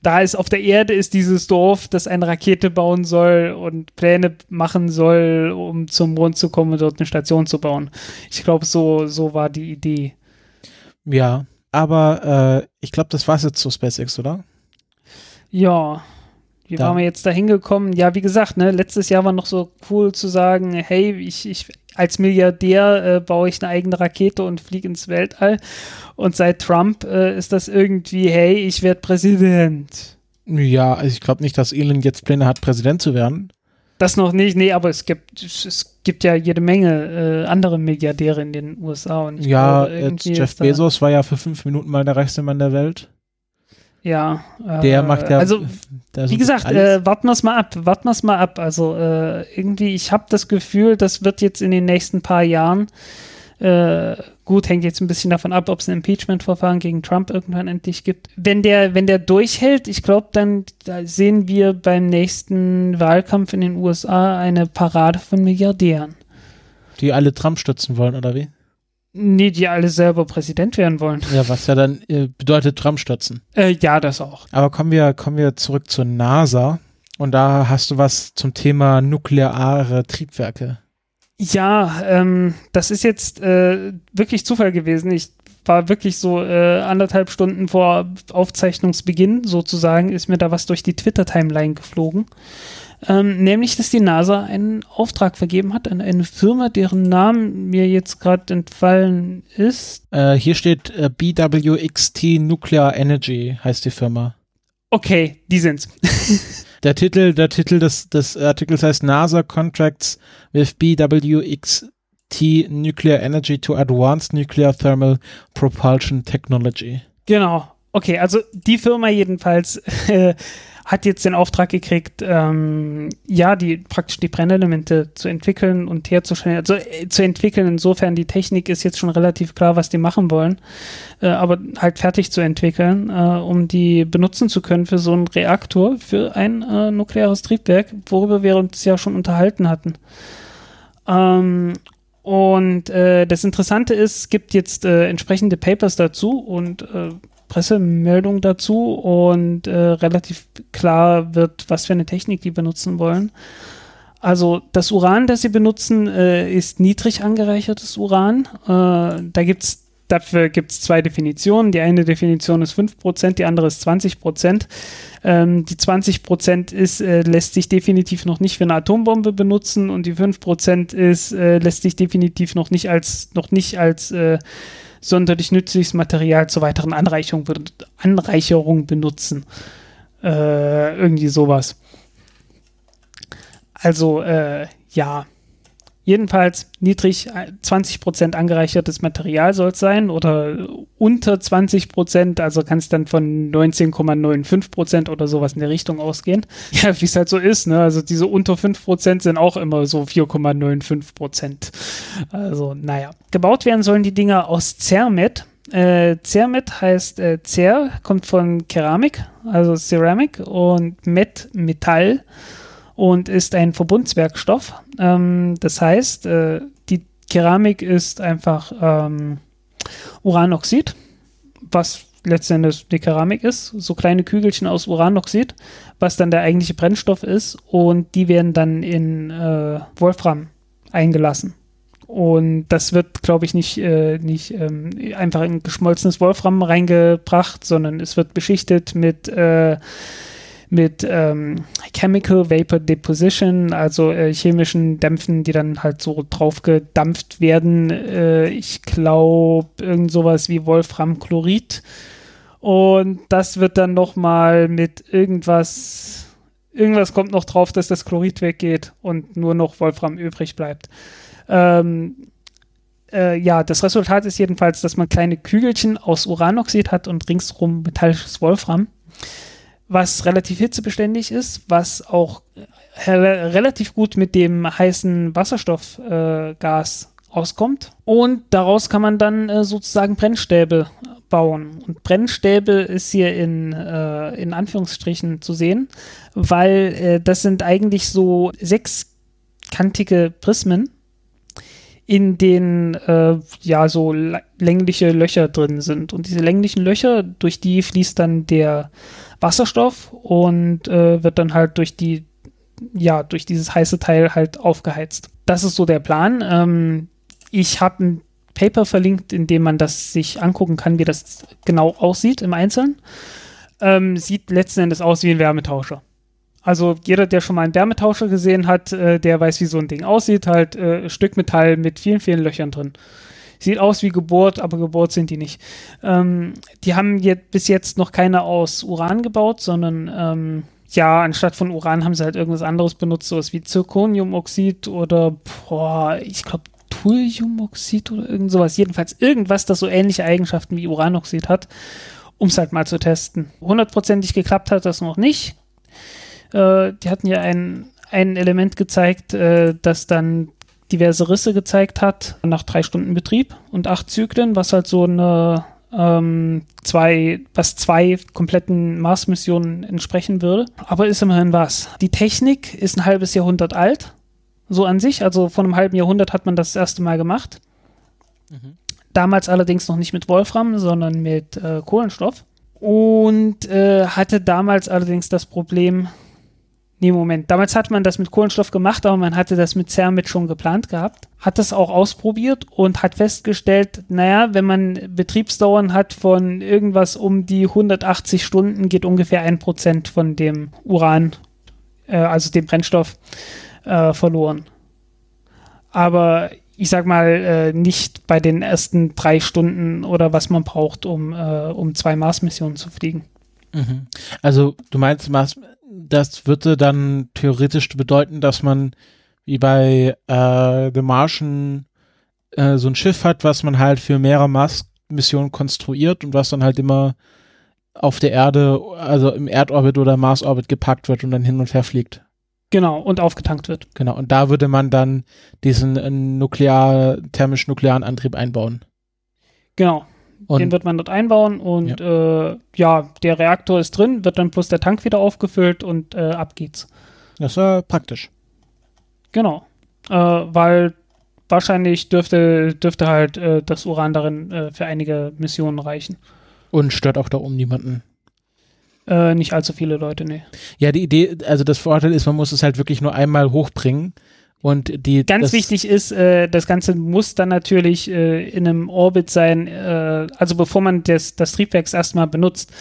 da ist auf der Erde ist dieses Dorf, das eine Rakete bauen soll und Pläne machen soll, um zum Mond zu kommen und dort eine Station zu bauen. Ich glaube, so, so war die Idee. ja, aber äh, ich glaube, das war's jetzt zu SpaceX, oder? Ja. Wie Da- waren wir jetzt da hingekommen? Ja, wie gesagt, ne, letztes Jahr war noch so cool zu sagen, hey, ich, ich als Milliardär äh, baue ich eine eigene Rakete und fliege ins Weltall. Und seit Trump äh, ist das irgendwie, hey, ich werde Präsident. Ja, also ich glaube nicht, dass Elon jetzt Pläne hat, Präsident zu werden. Das noch nicht, nee, aber es gibt, es, gibt ja jede Menge äh, andere Milliardäre in den USA. Ja, glaube, Jeff Bezos war ja für fünf Minuten mal der reichste Mann der Welt. Ja. Äh, Der macht ja. Also, der Wie gesagt, alles. äh, warten wir es mal ab, warten wir es mal ab. Also äh, irgendwie, ich habe das Gefühl, das wird jetzt in den nächsten paar Jahren, äh, gut, hängt jetzt ein bisschen davon ab, ob es ein Impeachment-Verfahren gegen Trump irgendwann endlich gibt. Wenn der, wenn der durchhält, ich glaube, dann da sehen wir beim nächsten Wahlkampf in den USA eine Parade von Milliardären. die alle Trump stützen wollen, oder wie? Nee, die alle selber Präsident werden wollen. Ja, was ja dann äh, bedeutet Trump stützen. Äh, ja, das auch. Aber kommen wir, kommen wir zurück zur NASA. Und da hast du was zum Thema nukleare Triebwerke. Ja, ähm, das ist jetzt äh, wirklich Zufall gewesen. Ich war wirklich so äh, anderthalb Stunden vor Aufzeichnungsbeginn sozusagen, ist mir da was durch die Twitter-Timeline geflogen. Ähm, nämlich, dass die NASA einen Auftrag vergeben hat an eine Firma, deren Namen mir jetzt gerade entfallen ist. Äh, hier steht äh, BWXT Nuclear Energy, heißt die Firma. Okay, die sind's. (laughs) Der Titel, der Titel des, des Artikels heißt NASA Contracts with BWXT Nuclear Energy to Advanced Nuclear Thermal Propulsion Technology. Genau. Okay, also die Firma jedenfalls (laughs) äh, hat jetzt den Auftrag gekriegt, ähm, ja, die praktisch die Brennelemente zu entwickeln und herzustellen, also äh, zu entwickeln. Insofern die Technik ist jetzt schon relativ klar, was die machen wollen, äh, aber halt fertig zu entwickeln, äh, um die benutzen zu können für so einen Reaktor, für ein äh, nukleares Triebwerk, worüber wir uns ja schon unterhalten hatten. Ähm, und äh, das Interessante ist, es gibt jetzt äh, entsprechende Papers dazu und äh, Pressemeldungen dazu und äh, relativ klar wird, was für eine Technik die benutzen wollen. Also das Uran, das sie benutzen, äh, ist niedrig angereichertes Uran. Äh, da gibt's Dafür gibt es zwei Definitionen. Die eine Definition ist 5%, die andere ist 20%. Ähm, die 20% ist, äh, lässt sich definitiv noch nicht für eine Atombombe benutzen und die 5% ist, äh, lässt sich definitiv noch nicht als, noch nicht als äh, sonderlich nützliches Material zur weiteren Anreicherung, Anreicherung benutzen. Äh, irgendwie sowas. Also, äh, ja. Jedenfalls niedrig 20% äh, angereichertes Material soll es sein oder unter 20%, also kann es dann von 19,95% oder sowas in der Richtung ausgehen. (laughs) Ja, wie es halt so ist, ne? Also diese unter 5% sind auch immer so 4,95%. Also, naja. Gebaut werden sollen die Dinger aus Zermet. Äh, Zermet heißt äh, Cer, kommt von Keramik, also Ceramic und Met Metall und ist ein Verbundswerkstoff. Ähm, das heißt, äh, die Keramik ist einfach ähm, Uranoxid, was letztendlich die Keramik ist, so kleine Kügelchen aus Uranoxid, was dann der eigentliche Brennstoff ist und die werden dann in äh, Wolfram eingelassen. Und das wird, glaube ich, nicht, äh, nicht ähm, einfach in geschmolzenes Wolfram reingebracht, sondern es wird beschichtet mit äh, mit ähm, Chemical Vapor Deposition, also äh, chemischen Dämpfen, die dann halt so drauf gedampft werden. Äh, ich glaube, irgend sowas wie Wolframchlorid. Und das wird dann nochmal mit irgendwas, irgendwas kommt noch drauf, dass das Chlorid weggeht und nur noch Wolfram übrig bleibt. Ähm, äh, ja, das Resultat ist jedenfalls, dass man kleine Kügelchen aus Uranoxid hat und ringsrum metallisches Wolfram was relativ hitzebeständig ist, was auch äh, relativ gut mit dem heißen Wasserstoffgas äh, auskommt. Und daraus kann man dann äh, sozusagen Brennstäbe bauen. Und Brennstäbe ist hier in, äh, in Anführungsstrichen zu sehen, weil äh, das sind eigentlich so sechskantige Prismen, in denen äh, ja so längliche Löcher drin sind. Und diese länglichen Löcher, durch die fließt dann der Wasserstoff und äh, wird dann halt durch die, ja, durch dieses heiße Teil halt aufgeheizt. Das ist so der Plan. Ähm, ich habe ein Paper verlinkt, in dem man das sich angucken kann, wie das genau aussieht im Einzelnen. Ähm, sieht letzten Endes aus wie ein Wärmetauscher. Also jeder, der schon mal einen Wärmetauscher gesehen hat, äh, der weiß, wie so ein Ding aussieht. Halt äh, Stück Metall mit vielen, vielen Löchern drin. Sieht aus wie gebohrt, aber gebohrt sind die nicht. Ähm, die haben jetzt bis jetzt noch keine aus Uran gebaut, sondern ähm, ja, anstatt von Uran haben sie halt irgendwas anderes benutzt, sowas wie Zirconiumoxid oder boah, ich glaube Thuliumoxid oder irgend sowas. Jedenfalls irgendwas, das so ähnliche Eigenschaften wie Uranoxid hat, um es halt mal zu testen. Hundertprozentig geklappt hat das noch nicht. Äh, die hatten ja ein, ein Element gezeigt, äh, das dann diverse Risse gezeigt hat nach drei Stunden Betrieb und acht Zyklen, was halt so eine ähm, zwei, was zwei kompletten Mars-Missionen entsprechen würde. Aber ist immerhin was. Die Technik ist ein halbes Jahrhundert alt, so an sich. Also von einem halben Jahrhundert hat man das, das erste Mal gemacht. Mhm. Damals allerdings noch nicht mit Wolfram, sondern mit äh, Kohlenstoff. Und äh, hatte damals allerdings das Problem, Nee, Moment. Damals hat man das mit Kohlenstoff gemacht, aber man hatte das mit Cermet schon geplant gehabt. Hat das auch ausprobiert und hat festgestellt, naja, wenn man Betriebsdauern hat von irgendwas um die 180 Stunden, geht ungefähr ein Prozent von dem Uran, äh, also dem Brennstoff, äh, verloren. Aber ich sag mal, äh, nicht bei den ersten drei Stunden oder was man braucht, um, äh, um zwei Mars-Missionen zu fliegen. Mhm. Also du meinst, Mars das würde dann theoretisch bedeuten, dass man wie bei äh, The Martian äh, so ein Schiff hat, was man halt für mehrere Mars-Missionen konstruiert und was dann halt immer auf der Erde, also im Erdorbit oder Marsorbit gepackt wird und dann hin und her fliegt. Genau, und aufgetankt wird. Genau, und da würde man dann diesen äh, nuklear, thermisch-nuklearen Antrieb einbauen. Genau, und den wird man dort einbauen und ja. Äh, ja. der Reaktor ist drin, wird dann plus der Tank wieder aufgefüllt und äh, ab geht's. Das war praktisch. Genau. Äh, weil wahrscheinlich dürfte, dürfte halt äh, das Uran darin äh, für einige Missionen reichen. Und stört auch da oben niemanden. Äh, nicht allzu viele Leute, nee. Ja, die Idee, also das Vorteil ist, man muss es halt wirklich nur einmal hochbringen. Und die, Ganz wichtig ist, äh, das Ganze muss dann natürlich äh, in einem Orbit sein, äh, also bevor man das, das Triebwerk erstmal benutzt,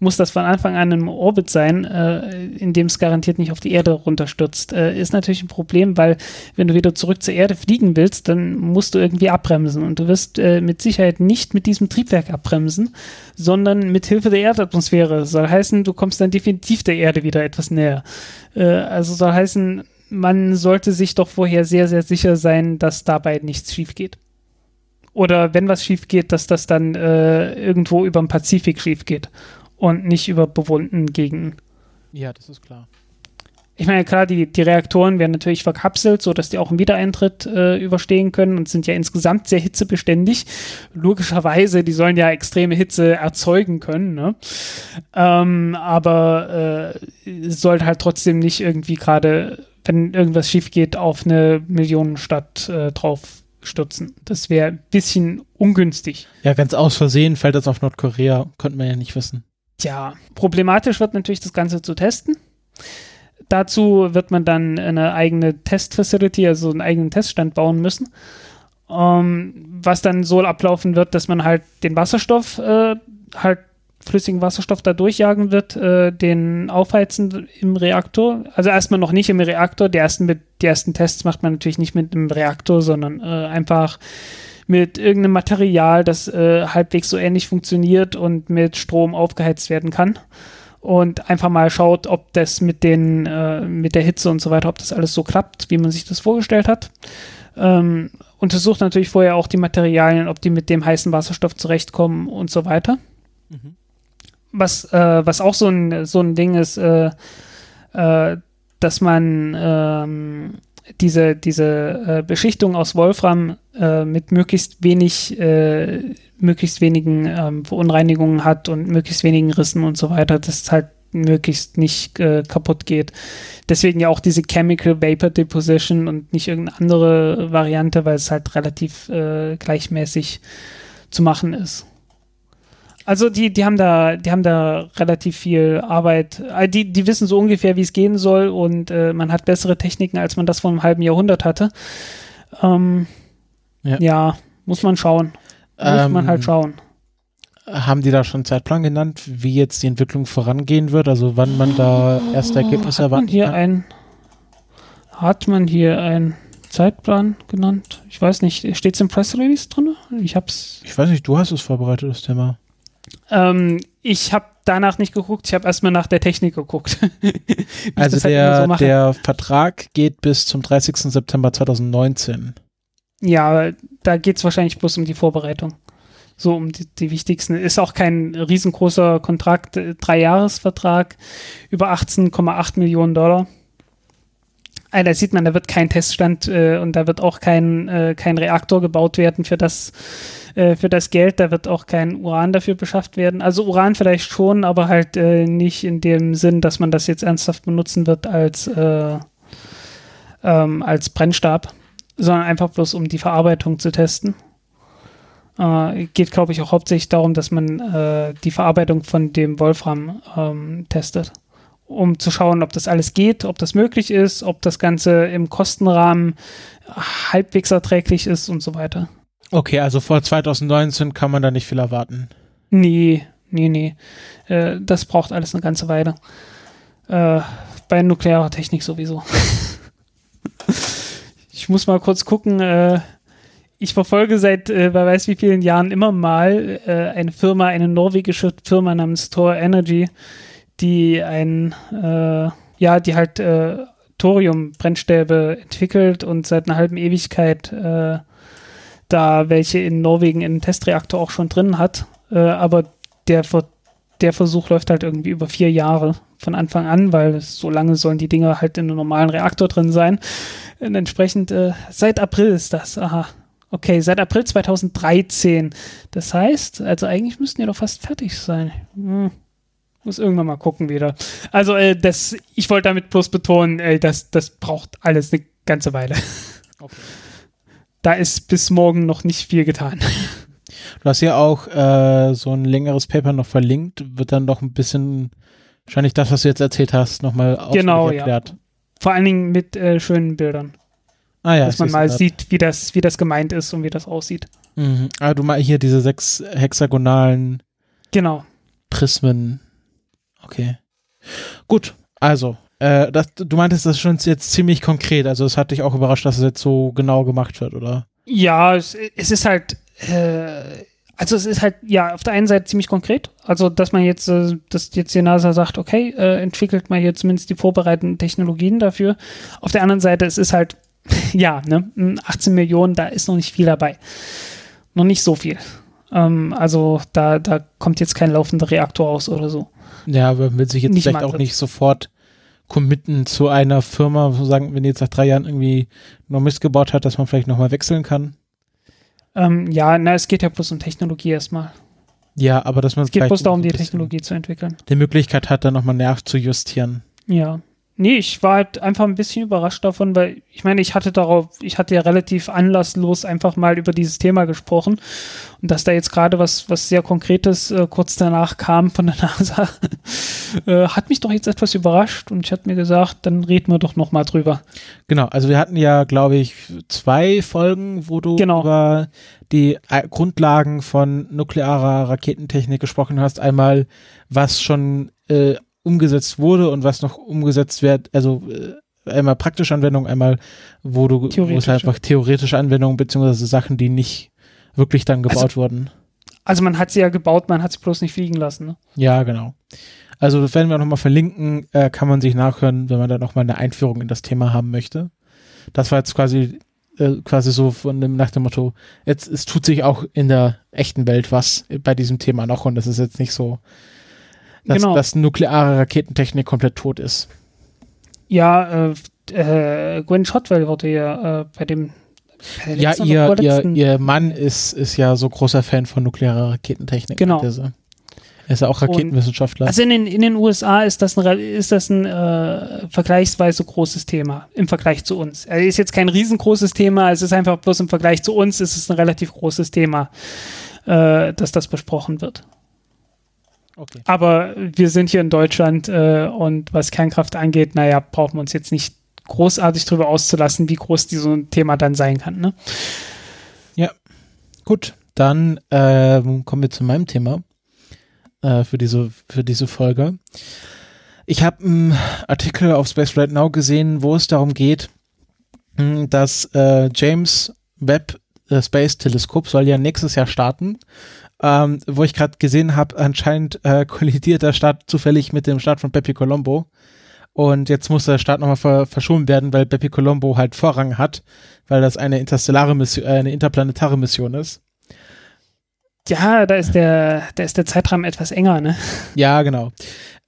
muss das von Anfang an im Orbit sein, äh, in dem es garantiert nicht auf die Erde runterstürzt. Äh, ist natürlich ein Problem, weil wenn du wieder zurück zur Erde fliegen willst, dann musst du irgendwie abbremsen und du wirst äh, mit Sicherheit nicht mit diesem Triebwerk abbremsen, sondern mit Hilfe der Erdatmosphäre. Soll heißen, du kommst dann definitiv der Erde wieder etwas näher. Äh, also soll heißen, man sollte sich doch vorher sehr, sehr sicher sein, dass dabei nichts schief geht. Oder wenn was schief geht, dass das dann äh, irgendwo über den Pazifik schief geht und nicht über bewohnten Gegenden. Ja, das ist klar. Ich meine, klar, die, die Reaktoren werden natürlich verkapselt, sodass die auch einen Wiedereintritt äh, überstehen können und sind ja insgesamt sehr hitzebeständig. Logischerweise, die sollen ja extreme Hitze erzeugen können, ne? ähm, aber äh, sollte halt trotzdem nicht irgendwie gerade, wenn irgendwas schief geht, auf eine Millionenstadt äh, drauf stürzen. Das wäre ein bisschen ungünstig. Ja, ganz aus Versehen fällt das auf Nordkorea, konnte man ja nicht wissen. Tja, problematisch wird natürlich das Ganze zu testen. Dazu wird man dann eine eigene Test-Facility, also einen eigenen Teststand bauen müssen. Ähm, was dann so ablaufen wird, dass man halt den Wasserstoff, äh, halt flüssigen Wasserstoff da durchjagen wird, äh, den aufheizen im Reaktor. Also erstmal noch nicht im Reaktor. Die ersten, die ersten Tests macht man natürlich nicht mit dem Reaktor, sondern äh, einfach mit irgendeinem Material, das äh, halbwegs so ähnlich funktioniert und mit Strom aufgeheizt werden kann und einfach mal schaut, ob das mit den äh, mit der Hitze und so weiter, ob das alles so klappt, wie man sich das vorgestellt hat. Ähm, untersucht natürlich vorher auch die Materialien, ob die mit dem heißen Wasserstoff zurechtkommen und so weiter. Mhm. Was, äh, was auch so ein, so ein Ding ist, äh, äh dass man ähm, diese, diese äh, Beschichtung aus Wolfram äh, mit möglichst wenig, äh, möglichst wenigen ähm, Verunreinigungen hat und möglichst wenigen Rissen und so weiter, dass es halt möglichst nicht äh, kaputt geht. Deswegen ja auch diese Chemical Vapor Deposition und nicht irgendeine andere Variante, weil es halt relativ äh, gleichmäßig zu machen ist. Also die, die haben da, die haben da relativ viel Arbeit. Äh, die, die wissen so ungefähr, wie es gehen soll und äh, man hat bessere Techniken, als man das vor einem halben Jahrhundert hatte. Ähm, ja. ja. muss man schauen. Muss ähm, man halt schauen. Haben die da schon einen Zeitplan genannt, wie jetzt die Entwicklung vorangehen wird? Also wann man da erste Ergebnisse erwarten kann? Hier ein, hat man hier einen Zeitplan genannt? Ich weiß nicht, steht es im Press Release drin? Ich hab's. Ich weiß nicht, du hast es vorbereitet, das Thema. Ähm, ich habe danach nicht geguckt, ich habe erstmal nach der Technik geguckt. (laughs) also halt der, so der Vertrag geht bis zum 30. September 2019. Ja, da geht es wahrscheinlich bloß um die Vorbereitung. So um die, die, wichtigsten. Ist auch kein riesengroßer Kontrakt, äh, Drei-Jahres-Vertrag über 18,8 Millionen Dollar. Also da sieht man, da wird kein Teststand äh, und da wird auch kein, äh, kein Reaktor gebaut werden für das äh, für das Geld, da wird auch kein Uran dafür beschafft werden. Also Uran vielleicht schon, aber halt äh, nicht in dem Sinn, dass man das jetzt ernsthaft benutzen wird als, äh, ähm, als Brennstab, sondern einfach bloß um die Verarbeitung zu testen. Äh, geht, glaube ich, auch hauptsächlich darum, dass man die Verarbeitung von dem Wolfram ähm, testet um zu schauen, ob das alles geht, ob das möglich ist, ob das Ganze im Kostenrahmen halbwegs erträglich ist und so weiter. Okay, also vor 2019 kann man da nicht viel erwarten. Nee, nee, nee. Äh, das braucht alles eine ganze Weile. Äh, bei nuklearer Technik sowieso. (laughs) ich muss mal kurz gucken. Äh, ich verfolge seit äh, wer weiß wie vielen Jahren immer mal äh, eine Firma, eine norwegische Firma namens Tor Energy, die ein, äh, ja, die halt äh, Thorium-Brennstäbe entwickelt und seit einer halben Ewigkeit äh, da welche in Norwegen in Testreaktor auch schon drin hat. Äh, aber der, der Versuch läuft halt irgendwie über vier Jahre von Anfang an, weil so lange sollen die Dinger halt in einem normalen Reaktor drin sein. Und entsprechend, äh, seit April ist das. Aha. Okay, seit April 2013. Das heißt, also eigentlich müssten die doch fast fertig sein. Hm. Muss irgendwann mal gucken wieder. Also, äh, das, ich wollte damit bloß betonen, äh, das, das braucht alles eine ganze Weile. Okay (laughs) da ist bis morgen noch nicht viel getan. Du hast ja auch äh, so ein längeres Paper noch verlinkt, wird dann noch ein bisschen Wahrscheinlich das, was du jetzt erzählt hast, nochmal Genau, ja. erklärt. Vor allen Dingen mit äh, schönen Bildern, Ah ja, dass man mal grad. sieht, wie das, wie das gemeint ist und wie das aussieht. Mhm. Ah, du mal hier diese sechs hexagonalen Genau. Prismen. Okay. Gut, also, äh, das, du meintest das schon jetzt ziemlich konkret. Also, es hat dich auch überrascht, dass es jetzt so genau gemacht wird, oder? Ja, es, es ist halt, äh, also es ist halt, ja, auf der einen Seite ziemlich konkret. Also, dass man jetzt, äh, dass jetzt die NASA sagt, okay, äh, entwickelt mal hier zumindest die vorbereitenden Technologien dafür. Auf der anderen Seite, es ist halt, (laughs) ja, ne, 18 Millionen, da ist noch nicht viel dabei. Noch nicht so viel. Ähm, also, da, da kommt jetzt kein laufender Reaktor aus oder so. Ja, aber will sich jetzt Nicht vielleicht auch nicht sofort committen zu einer Firma, sagen, wenn die jetzt nach drei Jahren irgendwie noch Mist gebaut hat, dass man vielleicht nochmal wechseln kann. Ähm, ja, na, es geht ja bloß um Technologie erstmal. Ja, aber dass man Es geht bloß darum, die Technologie zu entwickeln. Die Möglichkeit hat, dann nochmal nachzujustieren. Ja. Nee, ich war halt einfach ein bisschen überrascht davon, weil ich meine, ich hatte darauf, ich hatte ja relativ anlasslos einfach mal über dieses Thema gesprochen und dass da jetzt gerade was, was sehr Konkretes äh, kurz danach kam von der (laughs) NASA, äh, hat mich doch jetzt etwas überrascht und ich hatte mir gesagt, dann reden wir doch nochmal drüber. Genau, also wir hatten ja, glaube ich, zwei Folgen, wo du Genau. über die äh, Grundlagen von nuklearer Raketentechnik gesprochen hast. Einmal, was schon äh, umgesetzt wurde und was noch umgesetzt wird, also äh, einmal praktische Anwendung, einmal, wo du wo es einfach theoretische Anwendungen beziehungsweise Sachen, die nicht wirklich dann gebaut wurden. Also man hat sie ja gebaut, man hat sie bloß nicht fliegen lassen. Ne? Ja, genau. Also das werden wir nochmal verlinken, äh, kann man sich nachhören, wenn man da nochmal eine Einführung in das Thema haben möchte. Das war jetzt quasi, äh, quasi so von dem, nach dem Motto, jetzt, es tut sich auch in der echten Welt was bei diesem Thema noch und es ist jetzt nicht so, dass, Genau. dass nukleare Raketentechnik komplett tot ist. Ja, äh, äh, Gwen Shotwell wurde ja äh, bei dem Ja, ihr, ihr, ihr Mann ist, ist ja so großer Fan von nuklearer Raketentechnik. Genau. Er ist ja auch Und- Raketenwissenschaftler. Also in den, in den USA ist das ein, ist das ein äh, vergleichsweise großes Thema im Vergleich zu uns. Es ist jetzt kein riesengroßes Thema, es ist einfach bloß im Vergleich zu uns ist es ein relativ großes Thema, äh, dass das besprochen wird. Okay. Aber wir sind hier in Deutschland äh, und was Kernkraft angeht, naja, brauchen wir uns jetzt nicht großartig drüber auszulassen, wie groß dieses Thema dann sein kann. Ne? Gut, dann ähm, kommen wir zu meinem Thema äh, für, diese, für diese Folge. Ich habe einen Artikel auf Space Right Now gesehen, wo es darum geht, mh, dass äh, James Webb äh, Space Teleskop soll ja nächstes Jahr starten. Ähm, wo ich gerade gesehen habe, anscheinend äh, (laughs) kollidiert der Start zufällig mit dem Start von Bepi Colombo. Und jetzt muss der Start nochmal ver verschoben werden, weil Bepi Colombo halt Vorrang hat, weil das eine interstellare Mission, äh, eine interplanetare Mission ist. Ja, da ist der, da ist der Zeitrahmen etwas enger, ne? Ja, genau.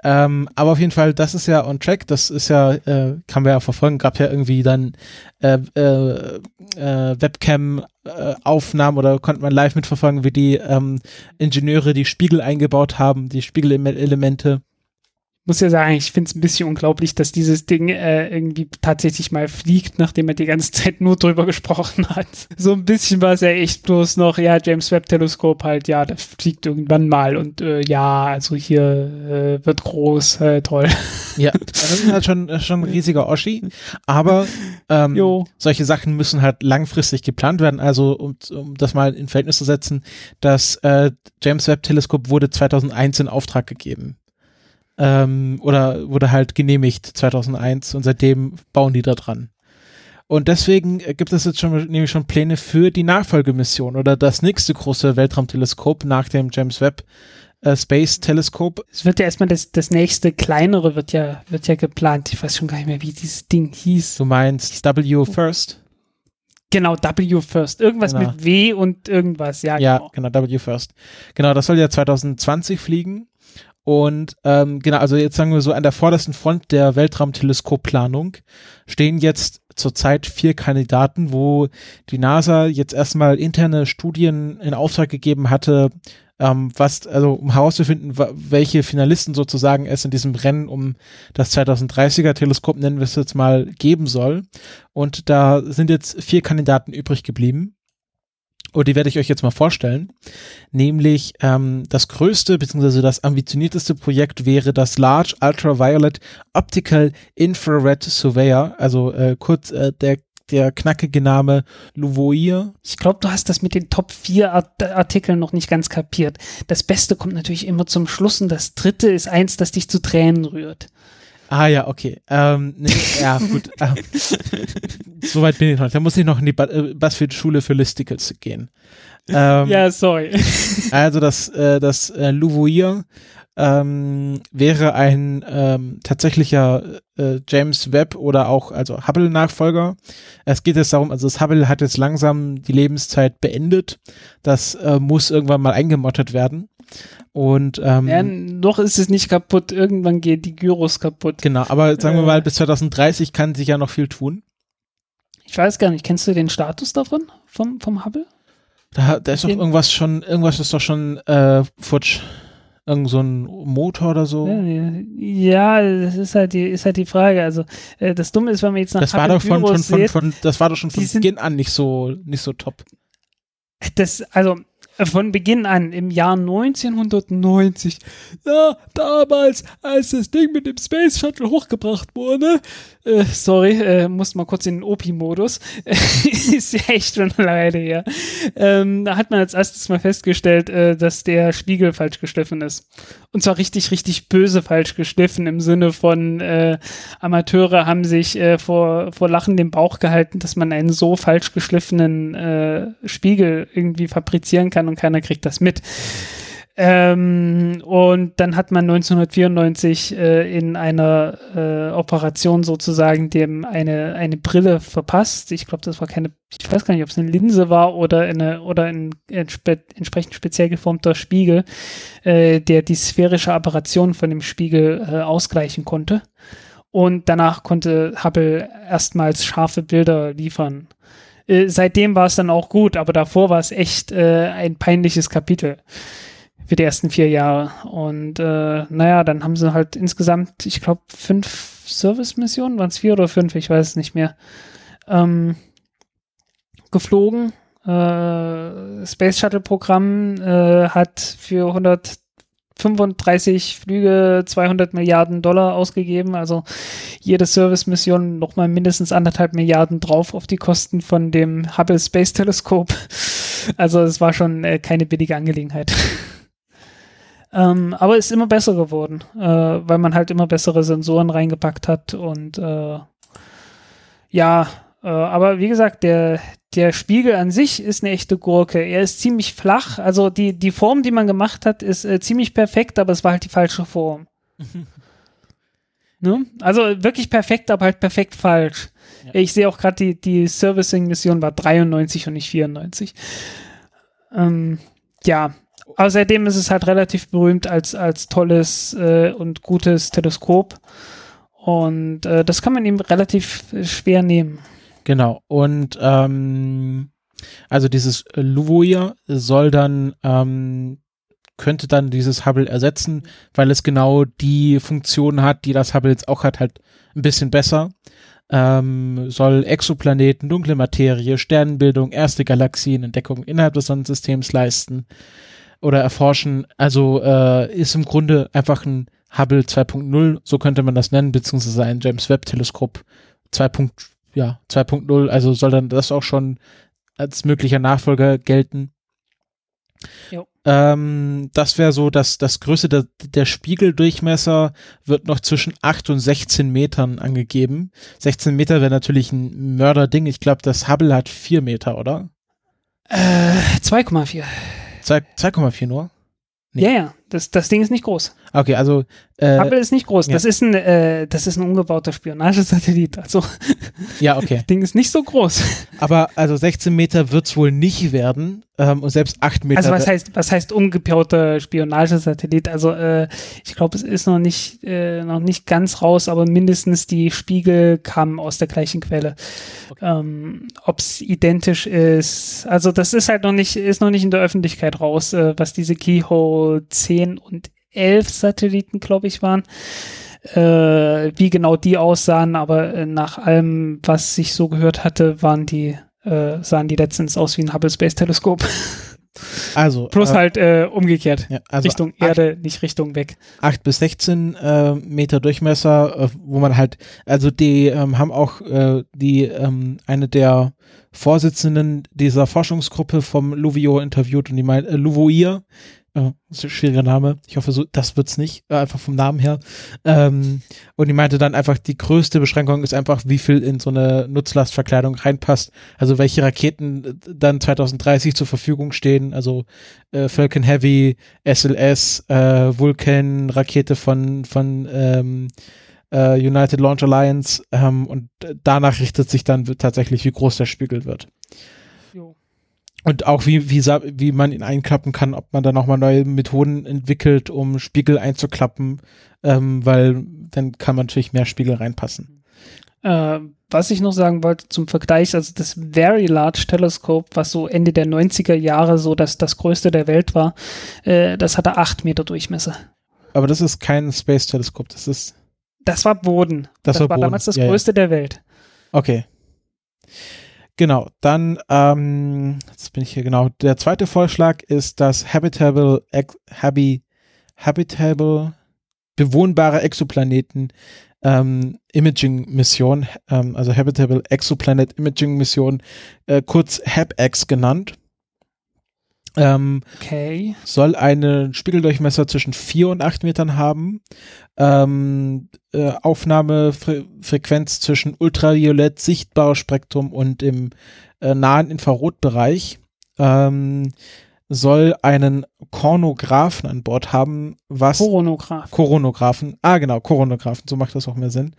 Ähm, aber auf jeden Fall, das ist ja on track, das ist ja, äh, kann man ja verfolgen, gab ja irgendwie dann äh, äh, äh, Webcam-Aufnahmen oder konnte man live mitverfolgen, wie die ähm, Ingenieure die Spiegel eingebaut haben, die Spiegelelemente. Muss ja sagen, ich finde es ein bisschen unglaublich, dass dieses Ding äh, irgendwie tatsächlich mal fliegt, nachdem er die ganze (laughs) Zeit nur drüber gesprochen hat. So ein bisschen war es ja echt bloß noch, ja, James Webb Teleskop halt, ja, das fliegt irgendwann mal und äh, ja, also hier äh, wird groß, äh, toll. (laughs) Ja, das ist halt schon, schon ein riesiger Oschi, aber ähm, solche Sachen müssen halt langfristig geplant werden. Also, um, um das mal in Verhältnis zu setzen, das äh, James Webb Teleskop wurde 2001 in Auftrag gegeben. Ähm, oder wurde halt genehmigt 2001 und seitdem bauen die da dran. Und deswegen äh, gibt es jetzt schon nämlich schon Pläne für die Nachfolgemission oder das nächste große Weltraumteleskop nach dem James Webb äh, Space Teleskop. Es wird ja erstmal das, das nächste kleinere wird ja, wird ja geplant. Ich weiß schon gar nicht mehr, wie dieses Ding hieß. Du meinst W First? Genau, W First. Irgendwas Genau. mit W und irgendwas, ja, Ja, genau. genau, W First. Genau, das soll ja 2020 fliegen. Und ähm, genau, also jetzt sagen wir so, an der vordersten Front der Weltraumteleskopplanung stehen jetzt zurzeit vier Kandidaten, wo die NASA jetzt erstmal interne Studien in Auftrag gegeben hatte, ähm, was, also um herauszufinden, welche Finalisten sozusagen es in diesem Rennen um das 2030er Teleskop, nennen wir es jetzt mal, geben soll. Und da sind jetzt vier Kandidaten übrig geblieben. Und die werde ich euch jetzt mal vorstellen. Nämlich ähm, das größte bzw. das ambitionierteste Projekt wäre das Large Ultraviolet Optical Infrared Surveyor, also äh, kurz äh, der der knackige Name Louvoir. Ich glaube, du hast das mit den Top 4 Art Artikeln noch nicht ganz kapiert. Das Beste kommt natürlich immer zum Schluss und das dritte ist eins, das dich zu Tränen rührt. Ah ja, okay. Ähm, nee, ja, gut. (laughs) ähm, Soweit bin ich noch. Da muss ich noch in die äh, BuzzFeed-Schule für Listicles gehen. Ähm, ja, sorry. (laughs) Also das, äh, das äh, Louvoir ähm, wäre ein ähm, tatsächlicher äh, James Webb oder auch also Hubble-Nachfolger. Es geht jetzt darum, also das Hubble hat jetzt langsam die Lebenszeit beendet. Das äh, muss irgendwann mal eingemottet werden. Und ähm, ja, noch ist es nicht kaputt. Irgendwann geht die Gyros kaputt. Genau, aber sagen wir mal, bis 2030 kann sich ja noch viel tun. Ich weiß gar nicht, kennst du den Status davon vom, vom Hubble? Da, da ist doch irgendwas schon, irgendwas ist doch schon äh, futsch. Irgend so ein Motor oder so. Ja, das ist halt die, ist halt die Frage. Also äh, das Dumme ist, wenn man jetzt nach das war doch von, von, von, von, das war doch schon von Beginn an nicht so, nicht so top. Das, also von Beginn an im Jahr 1990. Ja, damals, als das Ding mit dem Space Shuttle hochgebracht wurde. Äh, sorry, äh, muss mal kurz in den OP-Modus. (laughs) ist ja echt schon leider her. Ähm, da hat man als erstes mal festgestellt, äh, dass der Spiegel falsch geschliffen ist. Und zwar richtig, richtig böse falsch geschliffen im Sinne von äh, Amateure haben sich äh, vor, vor Lachen den Bauch gehalten, dass man einen so falsch geschliffenen äh, Spiegel irgendwie fabrizieren kann und keiner kriegt das mit. Ähm, und dann hat man 1994 äh, in einer äh, Operation sozusagen dem eine, eine Brille verpasst. Ich glaube, das war keine, ich weiß gar nicht, ob es eine Linse war oder eine oder ein entspe entsprechend speziell geformter Spiegel, äh, der die sphärische Apparation von dem Spiegel äh, ausgleichen konnte. Und danach konnte Hubble erstmals scharfe Bilder liefern. Äh, seitdem war es dann auch gut, aber davor war es echt äh, ein peinliches Kapitel für die ersten vier Jahre. Und äh, naja, dann haben sie halt insgesamt, ich glaube, fünf Service-Missionen, waren es vier oder fünf, ich weiß es nicht mehr, ähm, geflogen. Äh, Space Shuttle-Programm äh, hat für 135 Flüge 200 Milliarden Dollar ausgegeben. Also jede Service-Mission nochmal mindestens anderthalb Milliarden drauf auf die Kosten von dem Hubble Space Teleskop. (laughs) Also es war schon äh, keine billige Angelegenheit. (laughs) Ähm, aber ist immer besser geworden, äh, weil man halt immer bessere Sensoren reingepackt hat und äh, ja, äh, aber wie gesagt, der, der Spiegel an sich ist eine echte Gurke. Er ist ziemlich flach, also die, die Form, die man gemacht hat, ist äh, ziemlich perfekt, aber es war halt die falsche Form. (laughs) ne? Also wirklich perfekt, aber halt perfekt falsch. Ja. Ich sehe auch gerade, die, die Servicing-Mission war 93 und nicht 94. Ähm, ja, Außerdem ist es halt relativ berühmt als, als tolles äh, und gutes Teleskop. Und äh, das kann man ihm relativ schwer nehmen. Genau. Und ähm, also dieses Luvoia soll dann ähm, könnte dann dieses Hubble ersetzen, weil es genau die Funktion hat, die das Hubble jetzt auch hat, halt ein bisschen besser. Ähm, soll Exoplaneten, dunkle Materie, Sternenbildung, erste Galaxienentdeckung innerhalb des Sonnensystems leisten oder erforschen. Also äh, ist im Grunde einfach ein Hubble 2.0, so könnte man das nennen, beziehungsweise ein James Webb Teleskop 2. Ja, 2.0. Also soll dann das auch schon als möglicher Nachfolger gelten. Ähm, das wäre so, dass das Größe der, der Spiegeldurchmesser wird noch zwischen 8 und 16 Metern angegeben. 16 Meter wäre natürlich ein Mörderding. Ich glaube, das Hubble hat 4 Meter, oder? Äh, 2,4. 2,4 nur? Nee. Ja, ja, das, das Ding ist nicht groß. Okay, also äh, Hubble ist nicht groß. Ja. Das ist ein, äh, das ist ein umgebauter Spionagesatellit. Also ja, okay. Das (laughs) Ding ist nicht so groß. Aber also 16 Meter wird es wohl nicht werden ähm, und selbst 8 Meter. Also was heißt, was heißt umgebauter Spionagesatellit? Also äh, ich glaube, es ist noch nicht, äh, noch nicht ganz raus, aber mindestens die Spiegel kamen aus der gleichen Quelle. Okay. Ähm, Ob es identisch ist, also das ist halt noch nicht, ist noch nicht in der Öffentlichkeit raus, äh, was diese Keyhole 10 und elf Satelliten, glaube ich, waren. Äh, wie genau die aussahen, aber äh, nach allem, was ich so gehört hatte, waren die äh, sahen die letztens aus wie ein Hubble Space Teleskop. (laughs) Also. Plus äh, halt äh, umgekehrt. ja, also Richtung acht- Erde, nicht Richtung weg. 8 bis 16 äh, Meter Durchmesser, äh, wo man halt, also die ähm, haben auch äh, die ähm, eine der Vorsitzenden dieser Forschungsgruppe vom Luvio interviewt und die meint, äh, Äh, das ist ein schwieriger Name, ich hoffe, so, das wird's nicht, äh, einfach vom Namen her. Ähm, und die meinte dann einfach, die größte Beschränkung ist einfach, wie viel in so eine Nutzlastverkleidung reinpasst. Also welche Raketen äh, dann 2030 zur Verfügung stehen, also äh, Falcon Heavy, SLS, äh, Vulcan, Rakete von, von ähm, äh, United Launch Alliance ähm, und äh, danach richtet sich dann tatsächlich, wie groß der Spiegel wird. Und auch wie, wie, wie man ihn einklappen kann, ob man da nochmal neue Methoden entwickelt, um Spiegel einzuklappen, ähm, weil dann kann man natürlich mehr Spiegel reinpassen. Äh, was ich noch sagen wollte zum Vergleich, also das Very Large Telescope, was so Ende der 90er Jahre so das, das größte der Welt war, äh, das hatte 8 Meter Durchmesser. Aber das ist kein Space-Teleskop, das ist, Das war Boden. Das war Boden, damals das ja, ja. größte der Welt. okay. Genau, dann, ähm, jetzt bin ich hier genau. Der zweite Vorschlag ist das Habitable, Ex Habi, Habitable, bewohnbare Exoplaneten ähm, Imaging Mission, ähm, also Habitable Exoplanet Imaging Mission, äh, kurz HabEx genannt. Ähm, Okay. soll einen Spiegeldurchmesser zwischen 4 und 8 Metern haben, ähm, äh, Aufnahmefrequenz zwischen Ultraviolett, sichtbares Spektrum und im äh, nahen Infrarotbereich, ähm, soll einen Kornographen an Bord haben, was Koronograph. Koronographen, ah genau, Koronographen, so macht das auch mehr Sinn,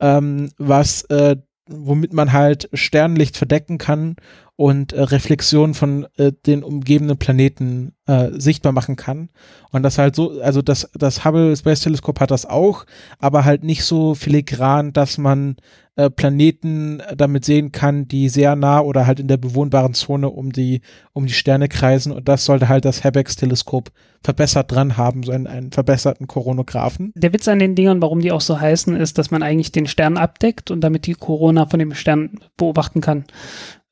ähm, was, äh, womit man halt Sternlicht verdecken kann und äh, Reflexionen von äh, den umgebenden Planeten äh, sichtbar machen kann. Und das halt so, also das, das Hubble Space Teleskop hat das auch, aber halt nicht so filigran, dass man äh, Planeten damit sehen kann, die sehr nah oder halt in der bewohnbaren Zone um die, um die Sterne kreisen. Und das sollte halt das Habex-Teleskop verbessert dran haben, so einen, einen verbesserten Koronographen. Der Witz an den Dingern, warum die auch so heißen, ist, dass man eigentlich den Stern abdeckt und damit die Corona von dem Stern beobachten kann.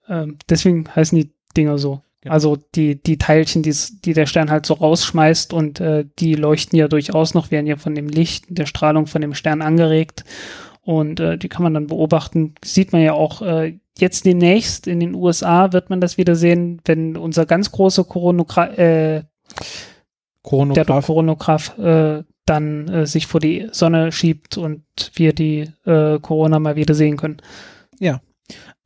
Ähm, deswegen heißen die Dinger so. Genau. Also die, die Teilchen, die der Stern halt so rausschmeißt und äh, die leuchten ja durchaus noch, werden ja von dem Licht, der Strahlung von dem Stern angeregt. Und äh, die kann man dann beobachten. Sieht man ja auch äh, jetzt demnächst in den USA wird man das wieder sehen, wenn unser ganz großer Koronograph, äh, der Koronograph. Koronograph äh, dann äh, sich vor die Sonne schiebt und wir die äh, Corona mal wieder sehen können.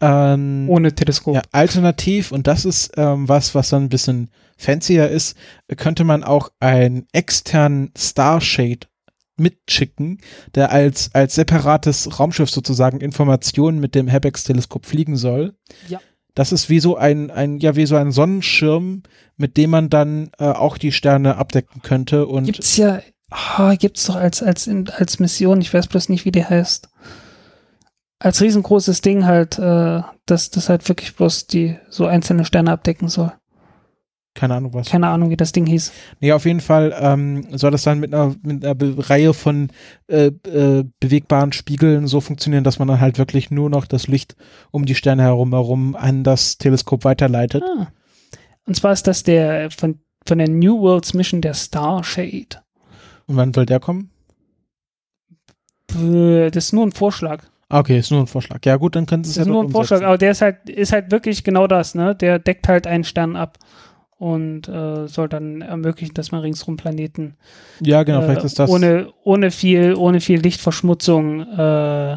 Ähm, Ohne Teleskop. Ja, alternativ, und das ist ähm, was, was dann ein bisschen fancier ist, könnte man auch einen externen Starshade mitschicken, der als, als separates Raumschiff sozusagen Informationen mit dem Habex-Teleskop fliegen soll. Ja. Das ist wie so ein, ein, ja, wie so ein Sonnenschirm, mit dem man dann äh, auch die Sterne abdecken könnte und Gibt's ja, oh, gibt's doch als, als, als Mission, ich weiß bloß nicht, wie die heißt. Als riesengroßes Ding halt, äh, dass das halt wirklich bloß die so einzelne Sterne abdecken soll. Keine Ahnung was. Keine Ahnung, wie das Ding hieß. Nee, auf jeden Fall ähm, soll das dann mit einer, mit einer Reihe von äh, äh, bewegbaren Spiegeln so funktionieren, dass man dann halt wirklich nur noch das Licht um die Sterne herum herum an das Teleskop weiterleitet. Ah. Und zwar ist das der von, von der New Worlds Mission der Starshade. Und wann soll der kommen? Äh, Das ist nur ein Vorschlag. Ah, okay, ist nur ein Vorschlag. Ja gut, dann können sie es Das ja ist nur ein Vorschlag, umsetzen. aber der ist halt, ist halt wirklich genau das, ne? Der deckt halt einen Stern ab und äh, soll dann ermöglichen, dass man ringsrum Planeten Ja, genau, äh, vielleicht ist das. ohne, ohne viel, ohne viel Lichtverschmutzung äh,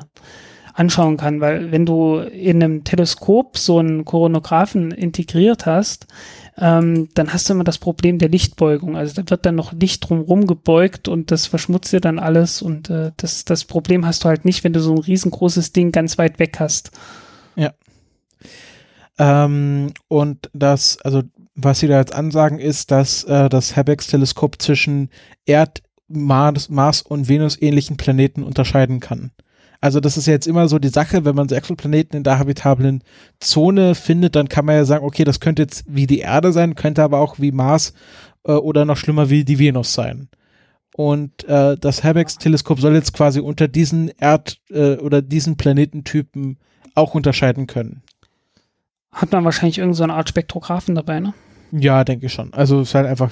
anschauen kann, weil wenn du in einem Teleskop so einen Koronographen integriert hast, ähm, dann hast du immer das Problem der Lichtbeugung. Also da wird dann noch Licht drumherum gebeugt und das verschmutzt dir dann alles und äh, das, das Problem hast du halt nicht, wenn du so ein riesengroßes Ding ganz weit weg hast. Ähm, und das, also was sie da jetzt ansagen, ist, dass äh, das Habex-Teleskop zwischen Erd, Mars, Mars und Venus ähnlichen Planeten unterscheiden kann. Also das ist ja jetzt immer so die Sache, wenn man so Exoplaneten in der habitablen Zone findet, dann kann man ja sagen, okay, das könnte jetzt wie die Erde sein, könnte aber auch wie Mars äh, oder noch schlimmer wie die Venus sein. Und äh, das Habex-Teleskop soll jetzt quasi unter diesen Erd- äh, oder diesen Planetentypen auch unterscheiden können. Hat man wahrscheinlich irgendeine so Art Spektrographen dabei, ne? Ja, denke ich schon. Also es ist halt einfach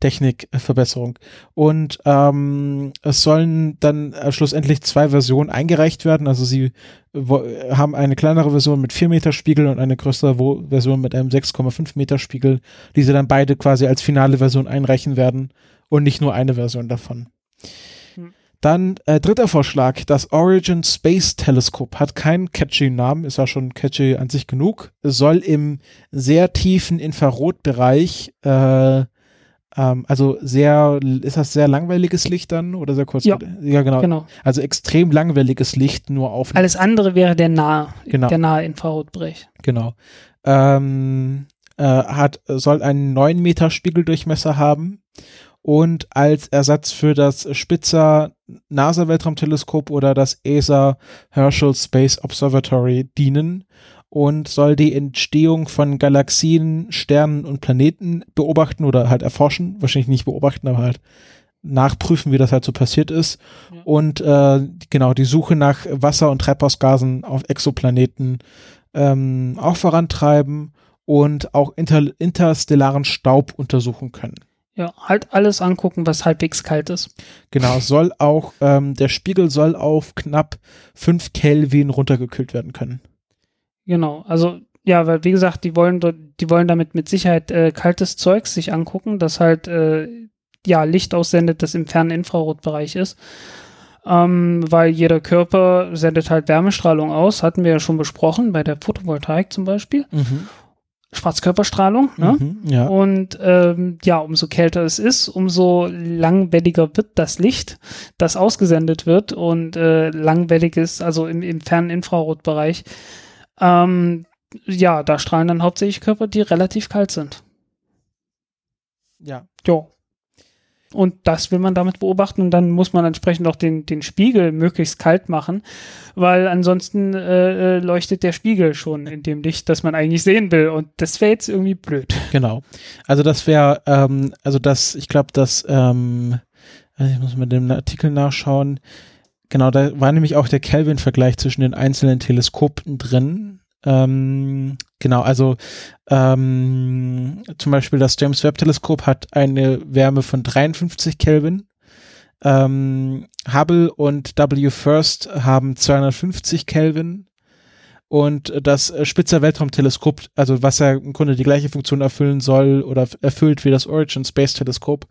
Technikverbesserung. Und ähm, es sollen dann äh, schlussendlich zwei Versionen eingereicht werden. Also sie haben eine kleinere Version mit 4 Meter Spiegel und eine größere Wo Version mit einem 6,5 Meter Spiegel, die sie dann beide quasi als finale Version einreichen werden und nicht nur eine Version davon. Dann äh, dritter Vorschlag, das Origin Space Telescope hat keinen catchy Namen, ist ja schon catchy an sich genug, soll im sehr tiefen Infrarotbereich äh, ähm, also sehr, ist das sehr langweiliges Licht dann oder sehr kurz? Ja, ja genau. genau. Also extrem langweiliges Licht nur auf. Alles andere wäre der nahe, genau. der nahe Infrarotbereich. Genau. Ähm, äh, hat, soll einen 9 Meter Spiegeldurchmesser haben und als Ersatz für das Spitzer NASA Weltraumteleskop oder das ESA Herschel Space Observatory dienen und soll die Entstehung von Galaxien, Sternen und Planeten beobachten oder halt erforschen. Wahrscheinlich nicht beobachten, aber halt nachprüfen, wie das halt so passiert ist. Ja. Und äh, genau, die Suche nach Wasser- und Treibhausgasen auf Exoplaneten ähm, auch vorantreiben und auch inter interstellaren Staub untersuchen können. Ja, halt alles angucken, was halbwegs kalt ist. Genau, soll auch, ähm, der Spiegel soll auf knapp 5 Kelvin runtergekühlt werden können. Genau, also ja, weil wie gesagt, die wollen die wollen damit mit Sicherheit äh, kaltes Zeugs sich angucken, das halt äh, ja Licht aussendet, das im fernen Infrarotbereich ist. Ähm, weil jeder Körper sendet halt Wärmestrahlung aus, hatten wir ja schon besprochen, bei der Photovoltaik zum Beispiel. Mhm. Schwarzkörperstrahlung, ne? Mhm, ja. Und ähm, ja, umso kälter es ist, umso langwelliger wird das Licht, das ausgesendet wird und äh, langwellig ist, also im, im fernen Infrarotbereich ähm, ja, da strahlen dann hauptsächlich Körper, die relativ kalt sind. Ja. Ja. Und das will man damit beobachten und dann muss man entsprechend auch den, den Spiegel möglichst kalt machen, weil ansonsten äh, äh leuchtet der Spiegel schon in dem Licht, das man eigentlich sehen will und das wäre jetzt irgendwie blöd. Genau. Also das wäre, ähm, also das, ich glaube, das, ähm, also ich muss mit dem Artikel nachschauen, Genau, da war nämlich auch der Kelvin-Vergleich zwischen den einzelnen Teleskopen drin. Ähm, genau, also ähm, zum Beispiel das James Webb-Teleskop hat eine Wärme von 53 Kelvin. Ähm, Hubble und W First haben 250 Kelvin. Und das Spitzer Weltraumteleskop, also was ja im Grunde die gleiche Funktion erfüllen soll oder erfüllt wie das Origin Space Teleskop,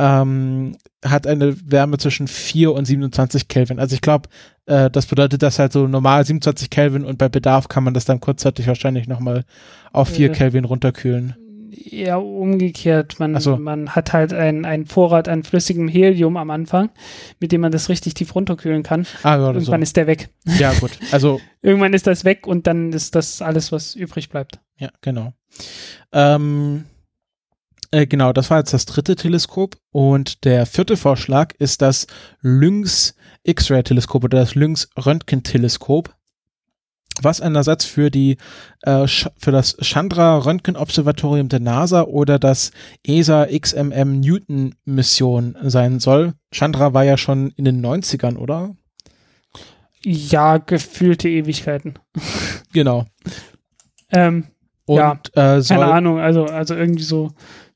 ähm, hat eine Wärme zwischen 4 und 27 Kelvin. Also ich glaube, äh, das bedeutet, dass halt so normal 27 Kelvin und bei Bedarf kann man das dann kurzzeitig wahrscheinlich nochmal auf 4 äh, Kelvin runterkühlen. Ja, umgekehrt. Man, so. man hat halt einen Vorrat an flüssigem Helium am Anfang, mit dem man das richtig tief runterkühlen kann. Ah, ja, Irgendwann so. ist der weg. Ja, gut. (laughs) Also Irgendwann ist das weg und dann ist das alles, was übrig bleibt. Ja, genau. Ähm, äh, genau, das war jetzt das dritte Teleskop. Und der vierte Vorschlag ist das Lynx X-Ray-Teleskop oder das Lynx Röntgen-Teleskop, was ein Ersatz für die äh, für das Chandra Röntgen-Observatorium der NASA oder das ESA XMM Newton-Mission sein soll. Chandra war ja schon in den 90ern, oder? Ja, gefühlte Ewigkeiten. Genau. (laughs) ähm, und, ja, äh, keine Ahnung, also, also irgendwie so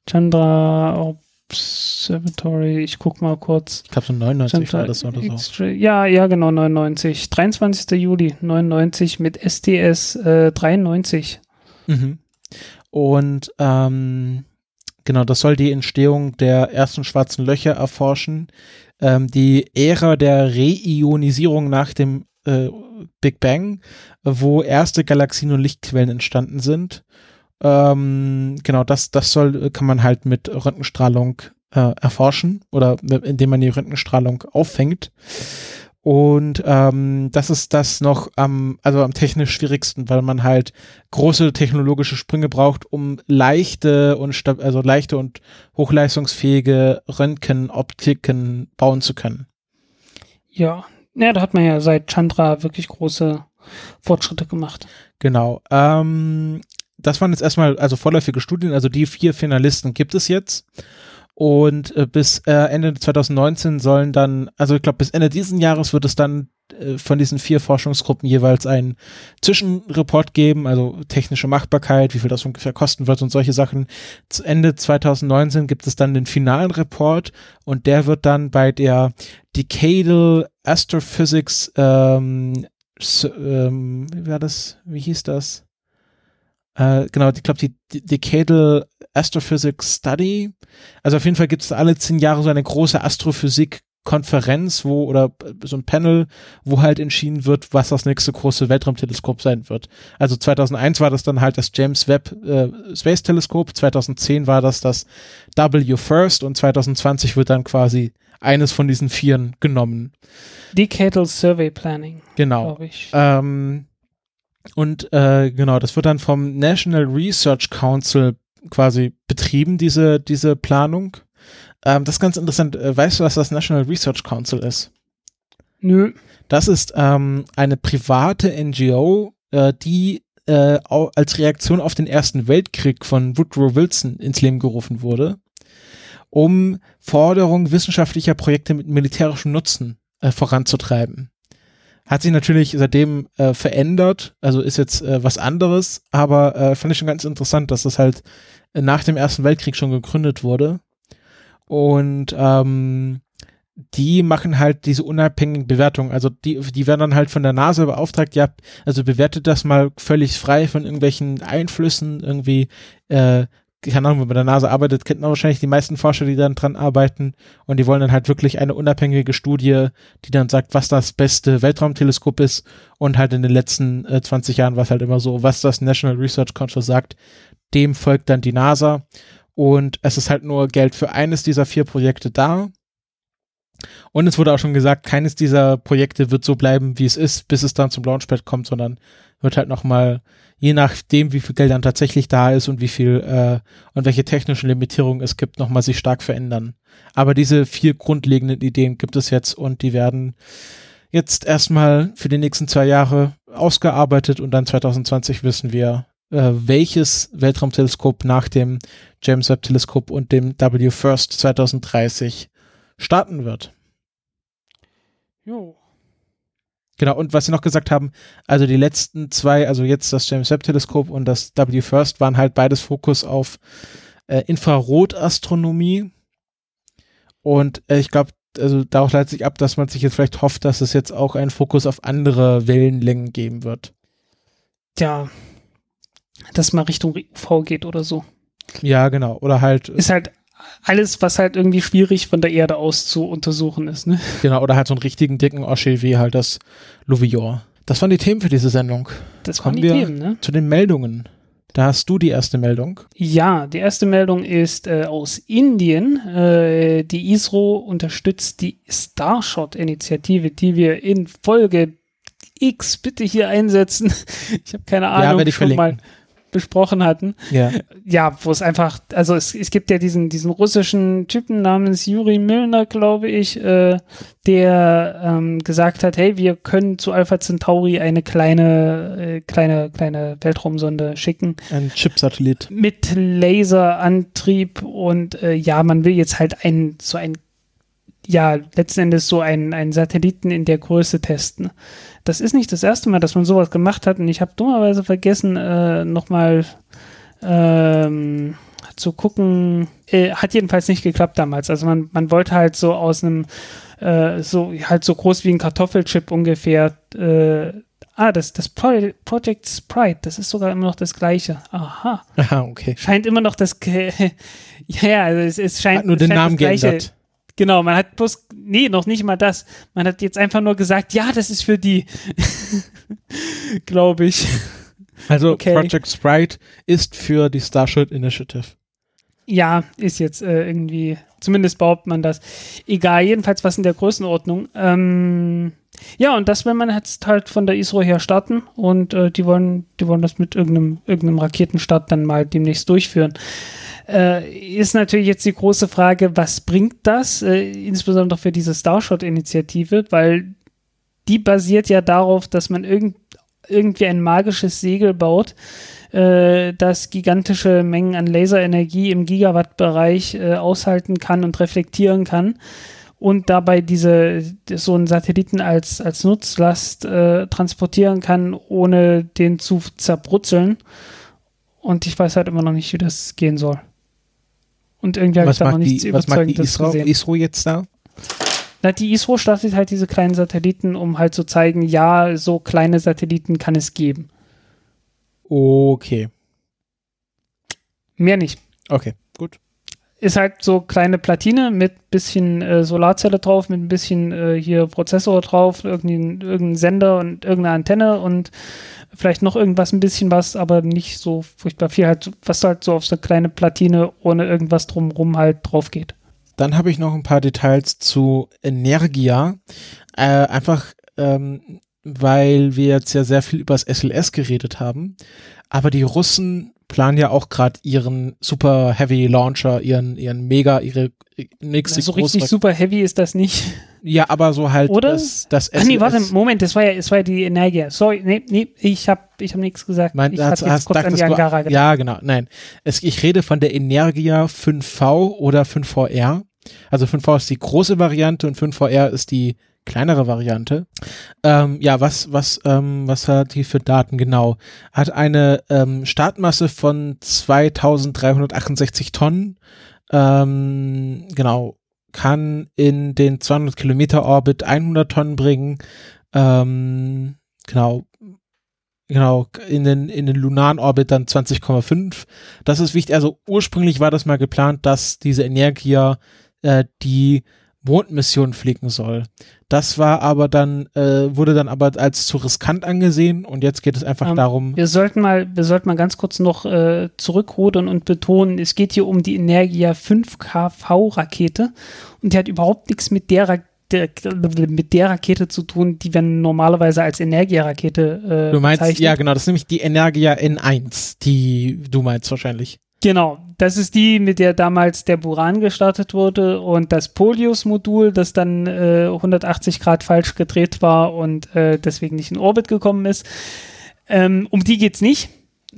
Chandra Observatory, ich guck mal kurz. Ich glaube so 99 Chandra war das oder so. Ja, ja, genau, 99. 23. Juli 99 mit STS äh, 93. Mhm. Und ähm, genau, das soll die Entstehung der ersten schwarzen Löcher erforschen. Ähm, die Ära der Reionisierung nach dem äh, Big Bang, wo erste Galaxien und Lichtquellen entstanden sind. Ähm, genau, das, das soll, kann man halt mit Röntgenstrahlung äh, erforschen oder indem man die Röntgenstrahlung auffängt. Und ähm, das ist das noch am, also am technisch schwierigsten, weil man halt große technologische Sprünge braucht, um leichte und also leichte und hochleistungsfähige Röntgenoptiken bauen zu können. Ja, ja, da hat man ja seit Chandra wirklich große Fortschritte gemacht. Genau. Ähm, das waren jetzt erstmal also vorläufige Studien, also die vier Finalisten gibt es jetzt. Und äh, bis äh, Ende 2019 sollen dann, also ich glaube, bis Ende dieses Jahres wird es dann äh, von diesen vier Forschungsgruppen jeweils einen Zwischenreport geben, also technische Machbarkeit, wie viel das ungefähr kosten wird und solche Sachen. Zu Ende 2019 gibt es dann den finalen Report und der wird dann bei der Decadal Astrophysics, ähm, s- ähm, wie war das, wie hieß das? Äh, genau, ich glaube, die D- Decadal Astrophysics Study. Also auf jeden Fall gibt es alle zehn Jahre so eine große Astrophysik-Konferenz, wo, oder so ein Panel, wo halt entschieden wird, was das nächste große Weltraumteleskop sein wird. Also 2001 war das dann halt das James Webb äh, Space Teleskop, 2010 war das das W First und 2020 wird dann quasi eines von diesen vieren genommen. Decadal Survey Planning, Genau. ich. Ähm, und äh, genau, das wird dann vom National Research Council quasi betrieben, diese, diese Planung. Ähm, das ist ganz interessant. Äh, weißt du, was das National Research Council ist? Nö. Das ist ähm, eine private NGO, äh, die äh, als Reaktion auf den Ersten Weltkrieg von Woodrow Wilson ins Leben gerufen wurde, um Forderungen wissenschaftlicher Projekte mit militärischem Nutzen äh, voranzutreiben. Hat sich natürlich seitdem äh, verändert, also ist jetzt äh, was anderes, aber äh, fand ich schon ganz interessant, dass das halt nach dem Ersten Weltkrieg schon gegründet wurde. Und ähm, die machen halt diese unabhängigen Bewertungen. Also die, die werden dann halt von der NASA beauftragt, ja, also bewertet das mal völlig frei von irgendwelchen Einflüssen, irgendwie, äh, keine Ahnung, wenn man bei der NASA arbeitet, kennt man wahrscheinlich die meisten Forscher, die dann dran arbeiten. Und die wollen dann halt wirklich eine unabhängige Studie, die dann sagt, was das beste Weltraumteleskop ist. Und halt in den letzten äh, 20 Jahren war es halt immer so, was das National Research Council sagt, dem folgt dann die NASA. Und es ist halt nur Geld für eines dieser vier Projekte da. Und es wurde auch schon gesagt, keines dieser Projekte wird so bleiben, wie es ist, bis es dann zum Launchpad kommt, sondern wird halt nochmal, je nachdem, wie viel Geld dann tatsächlich da ist und wie viel äh, und welche technischen Limitierungen es gibt, nochmal sich stark verändern. Aber diese vier grundlegenden Ideen gibt es jetzt und die werden jetzt erstmal für die nächsten zwei Jahre ausgearbeitet und dann 2020 wissen wir, äh, welches Weltraumteleskop nach dem James Webb Teleskop und dem W First 2030 starten wird. Jo. Genau, und was Sie noch gesagt haben, also die letzten zwei, also jetzt das James Webb Teleskop und das W First waren halt beides Fokus auf äh, Infrarotastronomie. Und äh, ich glaube, also daraus leitet sich ab, dass man sich jetzt vielleicht hofft, dass es jetzt auch einen Fokus auf andere Wellenlängen geben wird. Tja, dass mal Richtung UV geht oder so. Ja, genau. Oder halt, Ist halt alles, was halt irgendwie schwierig von der Erde aus zu untersuchen ist, ne? genau, oder halt so einen richtigen dicken Osche wie halt das Louvior. Das waren die Themen für diese Sendung. Das Kommen waren die wir- Themen, ne? Zu den Meldungen. Da hast du die erste Meldung. Ja, die erste Meldung ist äh, aus Indien. Äh, die ISRO unterstützt die Starshot-Initiative, die wir in Folge X bitte hier einsetzen. (laughs) Ich habe keine Ahnung, werde ich schon mal verlinken. Besprochen hatten. Ja. Ja, wo es einfach, also es, es gibt ja diesen, diesen russischen Typen namens Juri Milner, glaube ich, äh, der ähm, gesagt hat, hey, wir können zu Alpha Centauri eine kleine, äh, kleine, kleine Weltraumsonde schicken Ein Chip-Satellit. mit Laserantrieb und äh, ja, man will jetzt halt ein, so ein, ja, letzten Endes so einen, einen Satelliten in der Größe testen. Das ist nicht das erste Mal, dass man sowas gemacht hat und ich habe dummerweise vergessen, äh, nochmal ähm, zu gucken, äh, hat jedenfalls nicht geklappt damals. Also man, man wollte halt so aus einem, äh, so halt so groß wie ein Kartoffelchip ungefähr, äh, ah, das, das Pro Project Sprite, das ist sogar immer noch das gleiche. Aha (laughs) Aha, okay. scheint immer noch das. (laughs) Ja, ja, also es, es scheint. Hat nur den scheint Namen geändert. Genau, man hat bloß. Nee, noch nicht mal das. Man hat jetzt einfach nur gesagt, ja, das ist für die. (laughs) Glaube ich. Also Okay. Project Sprite ist für die Starship Initiative. Ja, ist jetzt äh, irgendwie. Zumindest behauptet man das. Egal, jedenfalls was in der Größenordnung. Ähm, ja, und das will man jetzt halt von der ISRO her starten und äh, die wollen, die wollen das mit irgendeinem, irgendeinem Raketenstart dann mal demnächst durchführen. Äh, ist natürlich jetzt die große Frage, was bringt das, äh, insbesondere für diese Starshot-Initiative, weil die basiert ja darauf, dass man irgend, irgendwie ein magisches Segel baut, äh, das gigantische Mengen an Laserenergie im Gigawatt-Bereich äh, aushalten kann und reflektieren kann. und dabei diese so einen Satelliten als, als Nutzlast äh, transportieren kann, ohne den zu zerbrutzeln. Und ich weiß halt immer noch nicht, wie das gehen soll. Und irgendwie habe ich da noch nichts die, was mag die ISRO, gesehen. ISRO jetzt da? Na, die ISRO startet halt diese kleinen Satelliten, um halt zu zeigen, ja, so kleine Satelliten kann es geben. Okay. Mehr nicht. Okay, gut. Ist halt so kleine Platine mit bisschen äh, Solarzelle drauf, mit ein bisschen äh, hier Prozessor drauf, irgendein, irgendein Sender und irgendeine Antenne und vielleicht noch irgendwas, ein bisschen was, aber nicht so furchtbar viel, halt, was halt so auf so eine kleine Platine ohne irgendwas drumrum halt drauf geht. Dann habe ich noch ein paar Details zu Energia. Äh, einfach, ähm, weil wir jetzt ja sehr viel über das SLS geredet haben. Aber die Russen planen ja auch gerade ihren Super Heavy Launcher, ihren, ihren Mega, ihre nächste so richtig große- super heavy ist das nicht. Ja, aber so halt Oder? das, das Ach nee, warte, SLS. Moment, das war ja, das war ja die Energia. Sorry, nee, nee, ich habe ich hab nichts gesagt. Mein, ich hast, hatte jetzt hast, kurz an die Angara gedacht. ja, genau. Nein, es, ich rede von der Energia 5V oder 5VR. Also 5V ist die große Variante und 5VR ist die kleinere Variante. Ähm, ja, was, was, ähm, was hat die für Daten genau? Hat eine ähm, Startmasse von 2368 Tonnen. Ähm, genau. Kann in den 200 Kilometer Orbit 100 Tonnen bringen. Ähm, genau. Genau, in den, in den lunaren Orbit dann 20,5. Das ist wichtig. Also ursprünglich war das mal geplant, dass diese Energia äh, die Mondmission fliegen soll. Das war aber dann, äh, wurde dann aber als zu riskant angesehen und jetzt geht es einfach Ähm, darum, Wir sollten mal, wir sollten mal ganz kurz noch äh, zurückrudern und betonen, es geht hier um die Energia 5KV-Rakete und die hat überhaupt nichts mit der, Ra der, mit der Rakete zu tun, die wir normalerweise als Energia-Rakete äh, du meinst, bezeichnen. ja genau, das ist nämlich die Energia N1, die du meinst wahrscheinlich. Genau, das ist die, mit der damals der Buran gestartet wurde und das Polius-Modul, das dann äh, 180 Grad falsch gedreht war und äh, deswegen nicht in Orbit gekommen ist. Ähm, um die geht's nicht.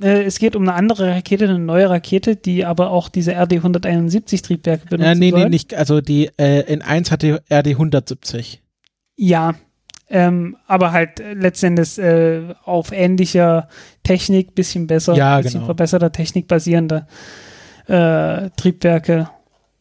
Äh, es geht um eine andere Rakete, eine neue Rakete, die aber auch diese RD-171-Triebwerke benutzt. Äh, nee, nee, soll. nicht, also die äh, N1 hatte RD 170. Ja, ähm, aber halt äh, letztendlich äh, auf ähnlicher Technik, bisschen besser, Ja, bisschen genau. verbesserter Technik basierende äh, Triebwerke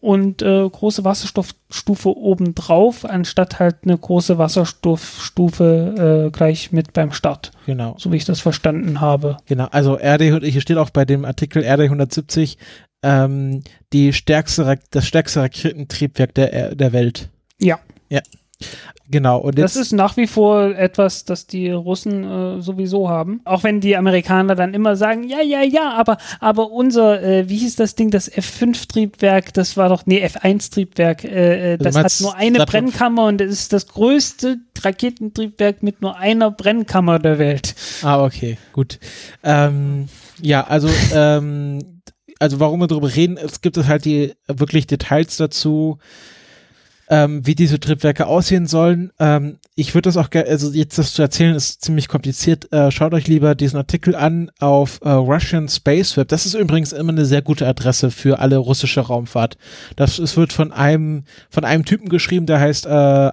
und äh, große Wasserstoffstufe obendrauf, anstatt halt eine große Wasserstoffstufe äh, gleich mit beim Start, Genau. so wie ich das verstanden habe. Genau, also RD, hier steht auch bei dem Artikel RD 170, ähm, die stärkste, das stärkste Raketentriebwerk der, der Welt. Ja. Ja. Genau, und Das ist nach wie vor etwas, das die Russen äh, sowieso haben. Auch wenn die Amerikaner dann immer sagen, ja, ja, ja, aber, aber unser, äh, wie hieß das Ding, das F5-Triebwerk, das war doch, nee, F1-Triebwerk, äh, äh, das meinst hat nur eine Saturn- Brennkammer und es ist das größte Raketentriebwerk mit nur einer Brennkammer der Welt. ah, okay, gut. Ähm, ja, also, ähm, also warum wir darüber reden, es gibt halt die wirklich Details dazu, ähm, wie diese Triebwerke aussehen sollen. Ähm, ich würde das auch gerne, also jetzt das zu erzählen ist ziemlich kompliziert. Äh, schaut euch lieber diesen Artikel an auf äh, Russian Space Web. Das ist übrigens immer eine sehr gute Adresse für alle russische Raumfahrt. Das es wird von einem von einem Typen geschrieben, der heißt äh,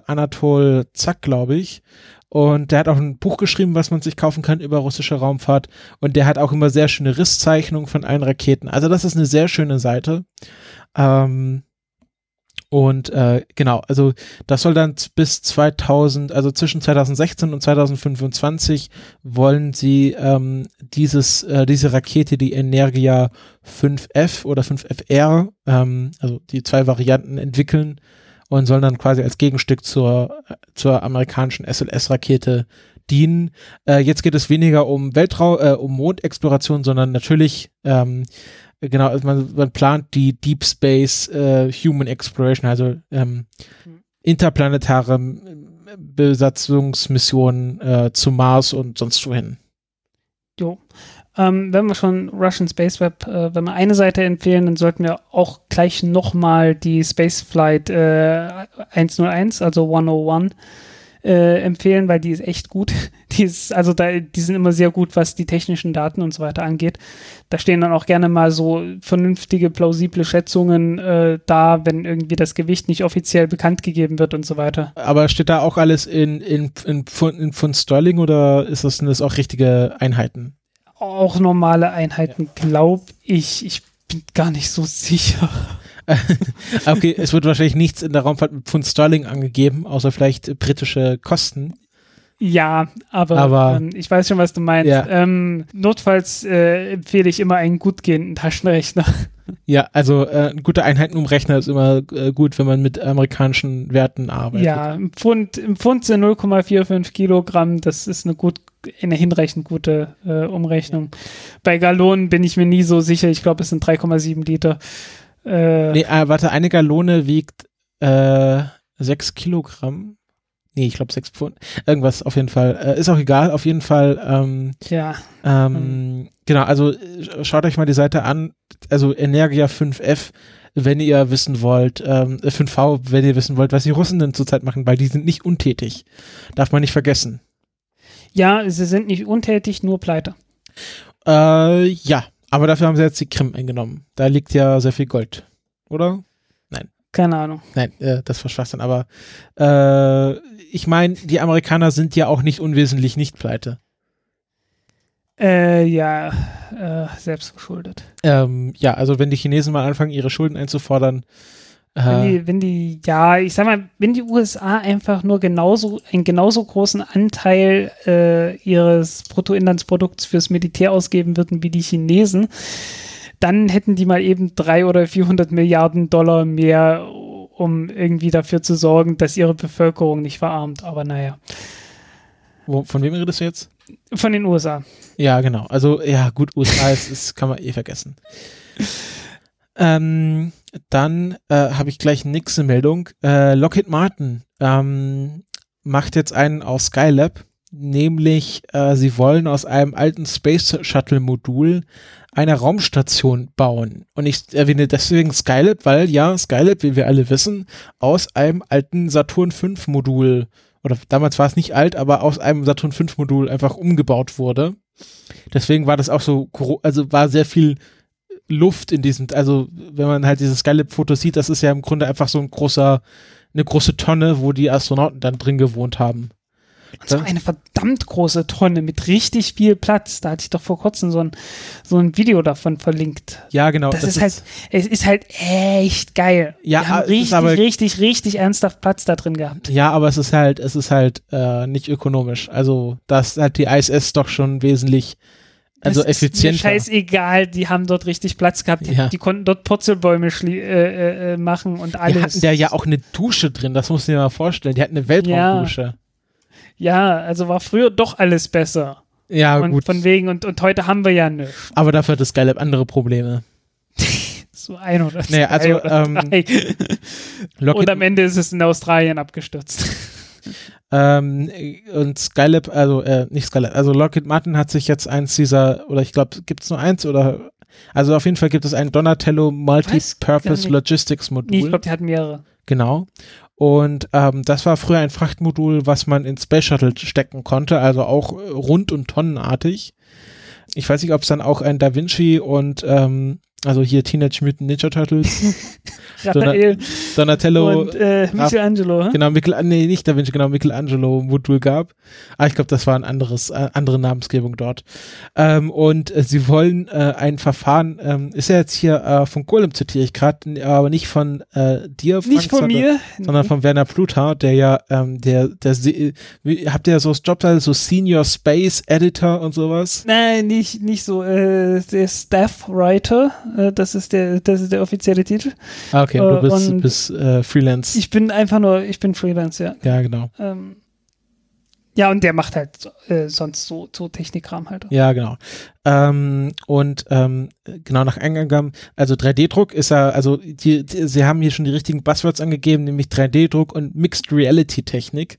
Anatol Zack, glaube ich. Und der hat auch ein Buch geschrieben, was man sich kaufen kann über russische Raumfahrt. Und der hat auch immer sehr schöne Risszeichnungen von allen Raketen. Also das ist eine sehr schöne Seite. Ähm, und äh, genau, also das soll dann bis 2000, also zwischen 2016 und 2025 wollen sie ähm, dieses, äh, diese Rakete, die Energia 5F oder 5FR, ähm, also die zwei Varianten entwickeln und sollen dann quasi als Gegenstück zur, äh, zur amerikanischen SLS-Rakete dienen. Äh, jetzt geht es weniger um Weltraum, äh, um Mondexploration, sondern natürlich ähm, genau, also man, man plant die Deep Space äh, Human Exploration, also ähm, interplanetare ähm, Besatzungsmissionen äh, zum Mars und sonst wohin. Jo. Ähm, wenn wir schon Russian Space Web, äh, wenn wir eine Seite empfehlen, dann sollten wir auch gleich nochmal die Spaceflight äh, 101, also 101, äh, empfehlen, weil die ist echt gut. (laughs) Die ist, also da, die sind immer sehr gut, was die technischen Daten und so weiter angeht. Da stehen dann auch gerne mal so vernünftige, plausible Schätzungen äh, da, wenn irgendwie das Gewicht nicht offiziell bekannt gegeben wird und so weiter. Aber steht da auch alles in, in, in, Pfund, in Pfund Sterling oder ist das, sind das auch richtige Einheiten? Auch normale Einheiten, ja. glaube ich. Ich bin gar nicht so sicher. (laughs) okay, es wird wahrscheinlich nichts in der Raumfahrt mit Pfund Sterling angegeben, außer vielleicht britische Kosten. Ja, aber, aber ähm, ich weiß schon, was du meinst. Ja. Ähm, notfalls äh, empfehle ich immer einen gut gehenden Taschenrechner. (laughs) Ja, also äh, ein guter Einheitenumrechner ist immer äh, gut, wenn man mit amerikanischen Werten arbeitet. Ja, im Pfund, im Pfund sind 0,45 Kilogramm, das ist eine gut, eine hinreichend gute äh, Umrechnung. Bei Gallonen bin ich mir nie so sicher, ich glaube, es sind 3,7 Liter. Äh, nee, äh, warte, eine Gallone wiegt äh, 6 Kilogramm. Nee, ich glaube sechs Pfund. Irgendwas auf jeden Fall. Äh, ist auch egal, auf jeden Fall. Ähm, ja. Ähm, hm. Genau, also äh, schaut euch mal die Seite an. Also Energia 5F, wenn ihr wissen wollt, ähm, 5V, wenn ihr wissen wollt, was die Russen denn zurzeit machen, weil die sind nicht untätig. Darf man nicht vergessen. Ja, sie sind nicht untätig, nur pleite. Äh, ja, aber dafür haben sie jetzt die Krim eingenommen. Da liegt ja sehr viel Gold, oder? Nein. Keine Ahnung. Nein, äh, das war Schwachsinn, aber äh, ich meine, die Amerikaner sind ja auch nicht unwesentlich nicht pleite. Äh, ja, äh, selbst verschuldet. Ähm, ja, also wenn die Chinesen mal anfangen, ihre Schulden einzufordern. Wenn, die, wenn die, ja, ich sag mal, wenn die USA einfach nur genauso, einen genauso großen Anteil äh, ihres Bruttoinlandsprodukts fürs Militär ausgeben würden wie die Chinesen, dann hätten die mal eben drei oder 400 Milliarden Dollar mehr um irgendwie dafür zu sorgen, dass ihre Bevölkerung nicht verarmt. Aber naja. Wo, von wem redest du jetzt? Von den USA. Ja, genau. Also, ja, gut, USA ist, ist kann man eh vergessen. (laughs) ähm, dann äh, habe ich gleich nächste Meldung. Äh, Lockheed Martin ähm, macht jetzt einen auf Skylab, nämlich äh, sie wollen aus einem alten Space Shuttle Modul eine Raumstation bauen. Und ich erwähne deswegen Skylab, weil ja, Skylab, wie wir alle wissen, aus einem alten Saturn V Modul, oder damals war es nicht alt, aber aus einem Saturn V Modul einfach umgebaut wurde. Deswegen war das auch so, also war sehr viel Luft in diesem, also wenn man halt dieses Skylab-Foto sieht, das ist ja im Grunde einfach so ein großer, eine große Tonne, wo die Astronauten dann drin gewohnt haben. Und zwar eine verdammt große Tonne mit richtig viel Platz. Da hatte ich doch vor kurzem so ein, so ein Video davon verlinkt. Ja, genau. Das, das ist, halt, es ist halt echt geil. Ja, Wir haben richtig, aber, richtig, richtig ernsthaft Platz da drin gehabt. Ja, aber es ist halt, es ist halt äh, nicht ökonomisch. Also, das hat die ISS doch schon wesentlich also das mir scheißegal, die haben dort richtig Platz gehabt. Die, ja. die konnten dort Purzelbäume äh, äh, äh, machen und alles. Die hatten da ja auch eine Dusche drin, das muss ich mir mal vorstellen. Die hatten eine Weltraumdusche. Ja. Ja, also war früher doch alles besser. Ja, und gut. Von wegen, und, und heute haben wir ja nichts. Aber dafür hat das Skylab andere Probleme. (laughs) so ein oder zwei naja, also, oder ähm, (laughs) und am Ende ist es in Australien abgestürzt. Ähm, und Skylab, also äh, nicht Skylab, also Lockheed Martin hat sich jetzt eins dieser, oder ich glaube, gibt es nur eins oder also auf jeden Fall gibt es ein Donatello Multi-Purpose Logistics Modul. Nee, ich glaube, die hatten mehrere. Genau. Und ähm, das war früher ein Frachtmodul, was man in Space Shuttle stecken konnte, also auch rund und tonnenartig. Ich weiß nicht, ob es dann auch ein Da Vinci und ähm, also hier Teenage Mutant Ninja Turtles. (laughs) Raphael. Donatello. Und äh, Michelangelo. Genau, Michel, nee, nicht Da Vinci, genau, Michelangelo Modul gab. Ah, ich glaube, das war ein anderes, äh, andere Namensgebung dort. Ähm, und äh, sie wollen äh, ein Verfahren, ähm, ist ja jetzt hier äh, von Golem zitiere ich gerade, aber nicht von äh, dir, Frank, Nicht von sondern, mir. Sondern nee. von Werner Pluta, der ja, ähm, der, der, wie, habt ihr so das Jobtitel, so Senior Space Editor und sowas? Nein, nicht, nicht so, äh, der Staff Writer äh, das, ist der, das ist der offizielle Titel. Ah, okay, du bist, und bist äh, Freelance. Ich bin einfach nur, ich bin Freelance, ja. Ja, genau. Ähm, ja, und der macht halt äh, sonst so, so Technikkram halt. Ja, genau. Ähm, und ähm, genau nach Eingang, also 3D-Druck ist ja, also die, die, sie haben hier schon die richtigen Buzzwords angegeben, nämlich 3D-Druck und Mixed Reality-Technik.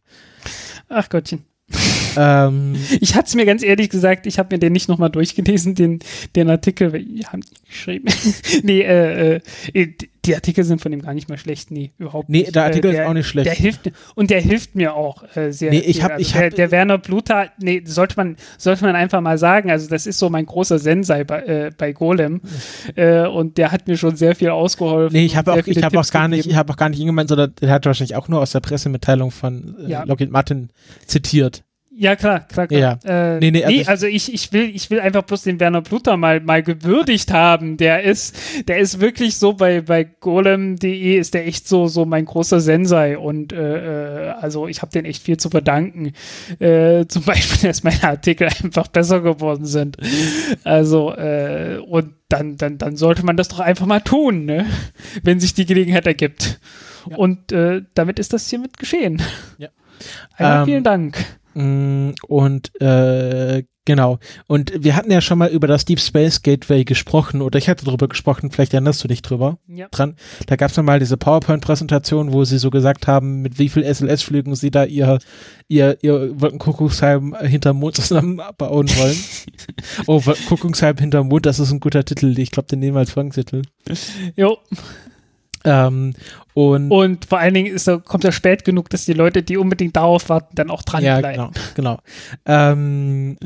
Ach Gottchen (laughs) ähm, ich hatte es mir ganz ehrlich gesagt, ich habe mir den nicht nochmal durchgelesen, den, den Artikel, weil ihr habt geschrieben. (laughs) nee, äh, äh, die Artikel sind von ihm gar nicht mehr schlecht, nee, überhaupt Nee, nicht. der Artikel äh, ist auch nicht schlecht. Der hilft, und der hilft mir auch äh, sehr. Nee, ich hab- also ich der, hab- der Werner Bluter, nee, sollte man, sollte man einfach mal sagen, also das ist so mein großer Sensei bei, äh, bei Golem äh, und der hat mir schon sehr viel ausgeholfen. Nee, ich habe auch, ich habe auch gar nicht, ich habe auch gar nicht ihn gemeint, sondern der hat wahrscheinlich auch nur aus der Pressemitteilung von äh, Ja. Lockheed Martin zitiert. Ja, klar, klar, klar. Ja. Äh, Nee, nee, nee, also also, ich- ich, ich will, ich will einfach bloß den Werner Bluter mal, mal gewürdigt haben. Der ist, der ist wirklich so bei, bei golem.de ist der echt so, so mein großer Sensei und, äh, äh, also ich habe den echt viel zu verdanken. Äh, (laughs) zum Beispiel, dass meine Artikel einfach besser geworden sind. Also, äh, und dann, dann, dann sollte man das doch einfach mal tun, ne? Wenn sich die Gelegenheit ergibt. Ja. Und äh, damit ist das hiermit geschehen. Ja. Einmal Ähm, vielen Dank. Mm, Und äh, genau. Und wir hatten ja schon mal über das Deep Space Gateway gesprochen oder ich hatte darüber gesprochen, vielleicht erinnerst du dich drüber Ja. dran. Da gab es mal diese PowerPoint-Präsentation, wo sie so gesagt haben, mit wie viel SLS-Flügen sie da ihr, ihr, ihr Wolkenkuckucksheim hinterm Mond zusammenbauen wollen. (laughs) oh, Wolkenkuckucksheim hinterm Mond, das ist ein guter Titel. Ich glaube, den nehmen wir als Folgentitel. Jo. Ähm, und Und vor allen Dingen ist kommt er spät genug, dass die Leute, die unbedingt darauf warten, dann auch Ja, dranbleiben. genau, genau. Ähm,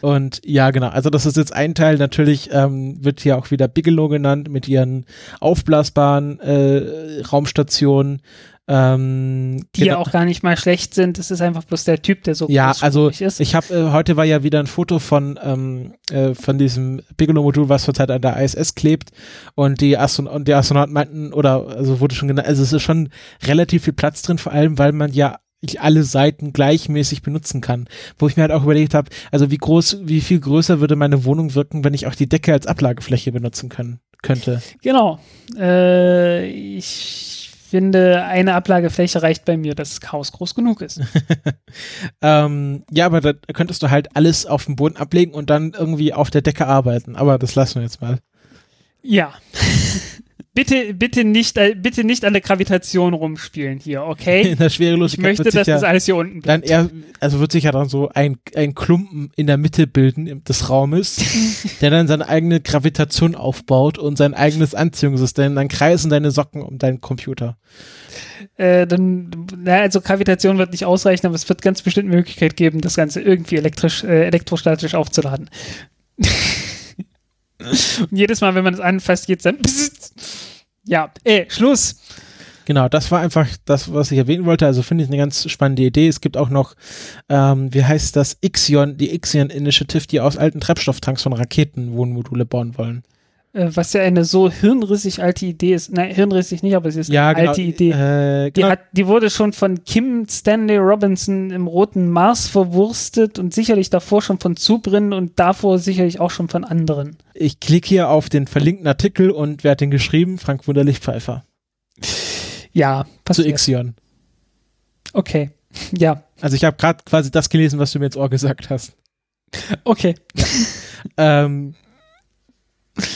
und ja, genau. Also das ist jetzt ein Teil. Natürlich ähm, wird hier auch wieder Bigelow genannt mit ihren aufblasbaren äh, Raumstationen. Ähm, Die ja auch gar nicht mal schlecht sind. Das ist einfach bloß der Typ, der so Ja, also ist. ich habe äh, heute war ja wieder ein Foto von ähm, äh, von diesem Bigelow-Modul, was zurzeit an der ISS klebt und die Astron und die Astronauten meinten oder also wurde schon genannt, also es ist schon relativ viel Platz drin, vor allem weil man ja alle Seiten gleichmäßig benutzen kann. Wo ich mir halt auch überlegt habe, also wie groß, wie viel größer würde meine Wohnung wirken, wenn ich auch die Decke als Ablagefläche benutzen können, könnte. Genau. Äh, ich finde, eine Ablagefläche reicht bei mir, dass das Haus groß genug ist. (laughs) Ähm, ja, aber da könntest du halt alles auf den Boden ablegen und dann irgendwie auf der Decke arbeiten. Aber das lassen wir jetzt mal. ja. (laughs) bitte, bitte nicht, äh, bitte nicht an der Gravitation rumspielen hier, okay? (laughs) In der Ich Schwerelosigkeit möchte, wird sich dass ja das alles hier unten dann bleibt. eher, also wird sich ja dann so ein, ein Klumpen in der Mitte bilden des Raumes, (laughs) der dann seine eigene Gravitation aufbaut und sein eigenes Anziehungssystem. Dann kreisen deine Socken um deinen Computer. Äh, dann, na, also Gravitation wird nicht ausreichen, aber es wird ganz bestimmt eine Möglichkeit geben, das Ganze irgendwie elektrisch, äh, elektrostatisch aufzuladen. (laughs) Und jedes Mal, wenn man es anfasst, geht's dann. Ja, äh, Schluss. Genau, das war einfach das, was ich erwähnen wollte. Also finde ich eine ganz spannende Idee. Es gibt auch noch, ähm, wie heißt das, Ixion, die Ixion Initiative, die aus alten Treibstofftanks von Raketen Wohnmodule bauen wollen. Äh, was ja eine so hirnrissig alte Idee ist. Nein, hirnrissig nicht, aber es ist Ja, eine genau. alte Idee. Äh, Die, genau. hat, die wurde schon von Kim Stanley Robinson im Roten Mars verwurstet und sicherlich davor schon von Zubrin und davor sicherlich auch schon von anderen. ich klicke hier auf den verlinkten Artikel und wer hat den geschrieben? Frank Wunderlich-Pfeiffer. Ja, Zu passiert. Ixion. Okay. (laughs) Ja, Also ich habe gerade quasi das gelesen, was du mir ins Ohr gesagt hast. okay. (laughs) Ähm,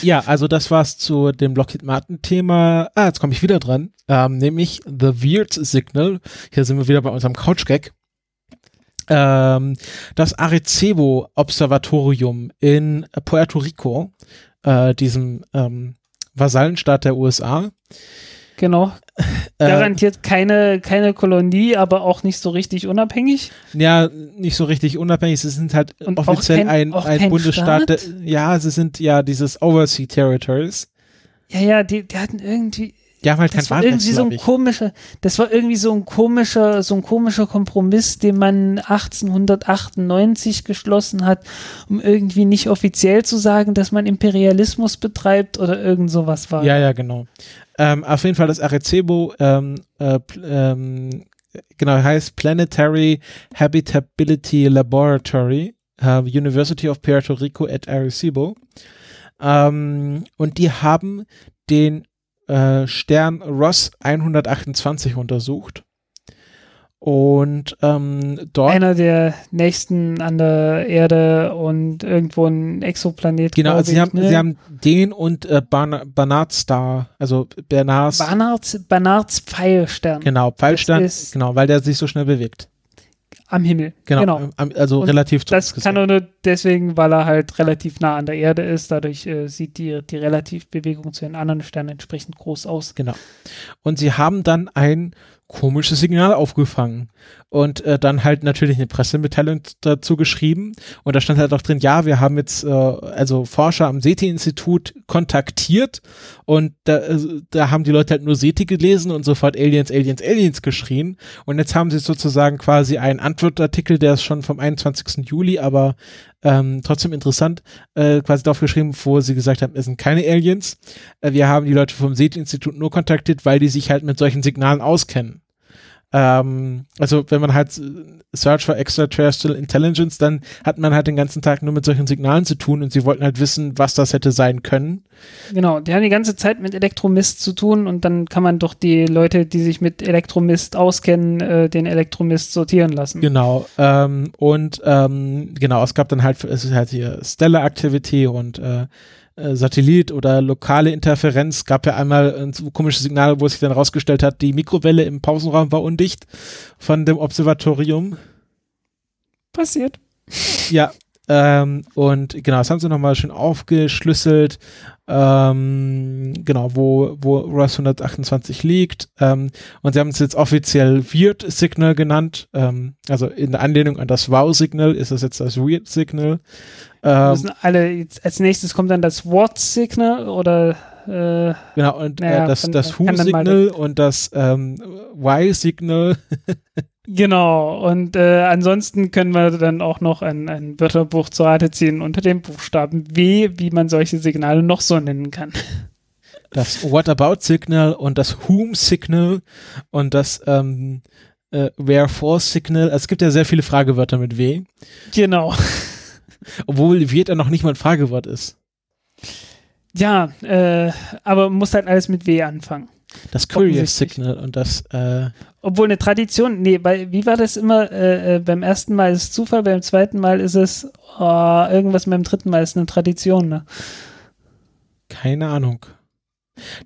ja, also das war's zu dem Lockheed Martin Thema. Ah, jetzt komme ich wieder dran. Ähm, nämlich The Weird Signal. Hier sind wir wieder bei unserem Couch-Gag. Ähm, das Arecibo Observatorium in Puerto Rico, äh, diesem ähm, Vasallenstaat der USA. Genau. Äh, Garantiert keine, keine Kolonie, aber auch nicht so richtig unabhängig. ja, nicht so richtig unabhängig. Sie sind halt Und auch offiziell kein- ein, ein Bundesstaat. Staat? Ja, sie sind ja dieses Oversea Territories. Ja, ja, die, die hatten irgendwie, Haben halt kein das war irgendwie so ein komischer, das war irgendwie so ein komischer, so ein komischer Kompromiss, den man 1898 geschlossen hat, um irgendwie nicht offiziell zu sagen, dass man Imperialismus betreibt oder irgend sowas war. Ja, ja, genau. Ähm, auf jeden Fall das Arecibo, ähm, äh, ähm, genau, heißt Planetary Habitability Laboratory, äh, University of Puerto Rico at Arecibo. Ähm, und die haben den äh, Stern Ross 128 untersucht. Und ähm, dort Einer der nächsten an der Erde und irgendwo ein Exoplanet. Genau, also sie ich, haben, ne? sie haben den und äh, Barna Barnard Star, also Bernards, Barnards, Barnards Pfeilstern. genau, Pfeilstern, genau, weil der sich so schnell bewegt. Am Himmel. Genau, genau. also Und relativ Das kann er nur deswegen, weil er halt relativ nah an der Erde ist. Dadurch äh, sieht die, die Relativbewegung zu den anderen Sternen entsprechend groß aus. Genau. Und sie haben dann ein komisches Signal aufgefangen und äh, dann halt natürlich eine Pressemitteilung dazu geschrieben und da stand halt auch drin, ja, wir haben jetzt äh, also Forscher am SETI-Institut kontaktiert und da, äh, da haben die Leute halt nur SETI gelesen und sofort Aliens, Aliens, Aliens geschrien und jetzt haben sie sozusagen quasi einen Antwortartikel, der ist schon vom 21. Juli, aber ähm, trotzdem interessant, äh, quasi drauf geschrieben, wo sie gesagt haben, es sind keine Aliens. Äh, wir haben die Leute vom SETI-Institut nur kontaktiert, weil die sich halt mit solchen Signalen auskennen. Ähm, also wenn man halt äh, Search for Extraterrestrial Intelligence, dann hat man halt den ganzen Tag nur mit solchen Signalen zu tun und sie wollten halt wissen, was das hätte sein können. Genau, die haben die ganze Zeit mit Elektromist zu tun und dann kann man doch die Leute, die sich mit Elektromist auskennen, äh, den Elektromist sortieren lassen. Genau. Ähm, und ähm, genau, es gab dann halt, es ist halt hier Stellar Activity und äh, äh, Satellit oder lokale Interferenz. Gab ja einmal ein so komisches Signal, wo sich dann rausgestellt hat, die Mikrowelle im Pausenraum war undicht von dem Observatorium. Passiert. Ja, ähm, und genau, das haben sie nochmal schön aufgeschlüsselt, ähm, genau, wo, wo ROS 128 liegt. Ähm, und sie haben es jetzt offiziell Weird Signal genannt. Ähm, also in der Anlehnung an das Wow-Signal ist es jetzt das Weird Signal. Ähm, Müssen alle, jetzt, als nächstes kommt dann das What-Signal oder äh, genau, und naja, äh, das, das Who-Signal und das ähm, Y-Signal. (laughs) genau. Und äh, ansonsten können wir dann auch noch ein, ein Wörterbuch zur Rate ziehen unter dem Buchstaben W, wie man solche Signale noch so nennen kann. (laughs) das What About Signal und das Whom Signal und das ähm, äh, Wherefore Signal. Also es gibt ja sehr viele Fragewörter mit W, Genau. (laughs) obwohl wird ja noch nicht mal ein Fragewort ist. Ja, äh, aber muss halt alles mit W anfangen. Das Offensichtlich. Signal und das äh, Obwohl eine Tradition, nee, bei, wie war das immer? Äh, äh, beim ersten Mal ist es Zufall, beim zweiten Mal ist es oh, irgendwas, beim dritten Mal ist eine Tradition, ne? keine Ahnung.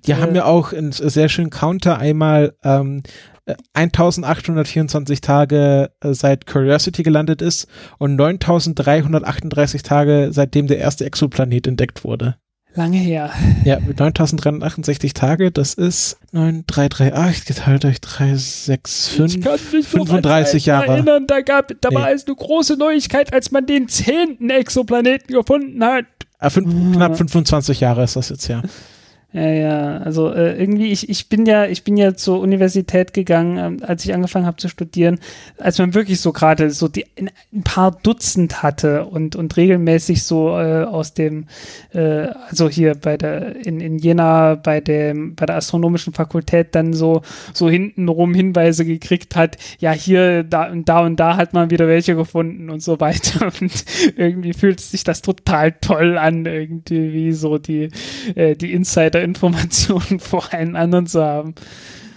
Die Äh. haben ja auch einen sehr schönen Counter einmal ähm, äh, 1824 Tage äh, seit Curiosity gelandet ist und 9338 Tage seitdem der erste Exoplanet entdeckt wurde. Lange her. Ja, mit 9368 Tage, das ist 9338 geteilt durch 365. 35 Jahre. erinnern, da, gab, da Nee. war es eine große Neuigkeit, als man den zehnten Exoplaneten gefunden hat. Ah, fünf, knapp 25 Jahre ist das jetzt, ja. Ja, ja, also äh, irgendwie, ich, ich bin ja, ich bin ja zur Universität gegangen, ähm, als ich angefangen habe zu studieren, als man wirklich so gerade so die ein, paar Dutzend hatte und, und regelmäßig so äh, aus dem, äh, also hier bei der, in, in Jena bei dem, bei der astronomischen Fakultät dann so, so hintenrum Hinweise gekriegt hat, ja, hier, da und da und da hat man wieder welche gefunden und so weiter. (laughs) Und irgendwie fühlt sich das total toll an, irgendwie wie so die, äh, die Insider-Informationen (laughs) vor allen anderen zu haben.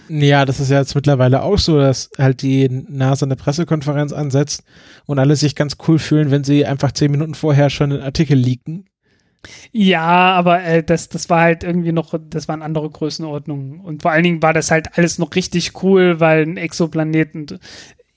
Ja, das ist ja jetzt mittlerweile auch so, dass halt die NASA eine Pressekonferenz ansetzt und alle sich ganz cool fühlen, wenn sie einfach zehn Minuten vorher schon einen Artikel leaken. Ja, aber äh, das, das war halt irgendwie noch, das waren andere Größenordnungen. Und vor allen Dingen war das halt alles noch richtig cool, weil ein Exoplaneten,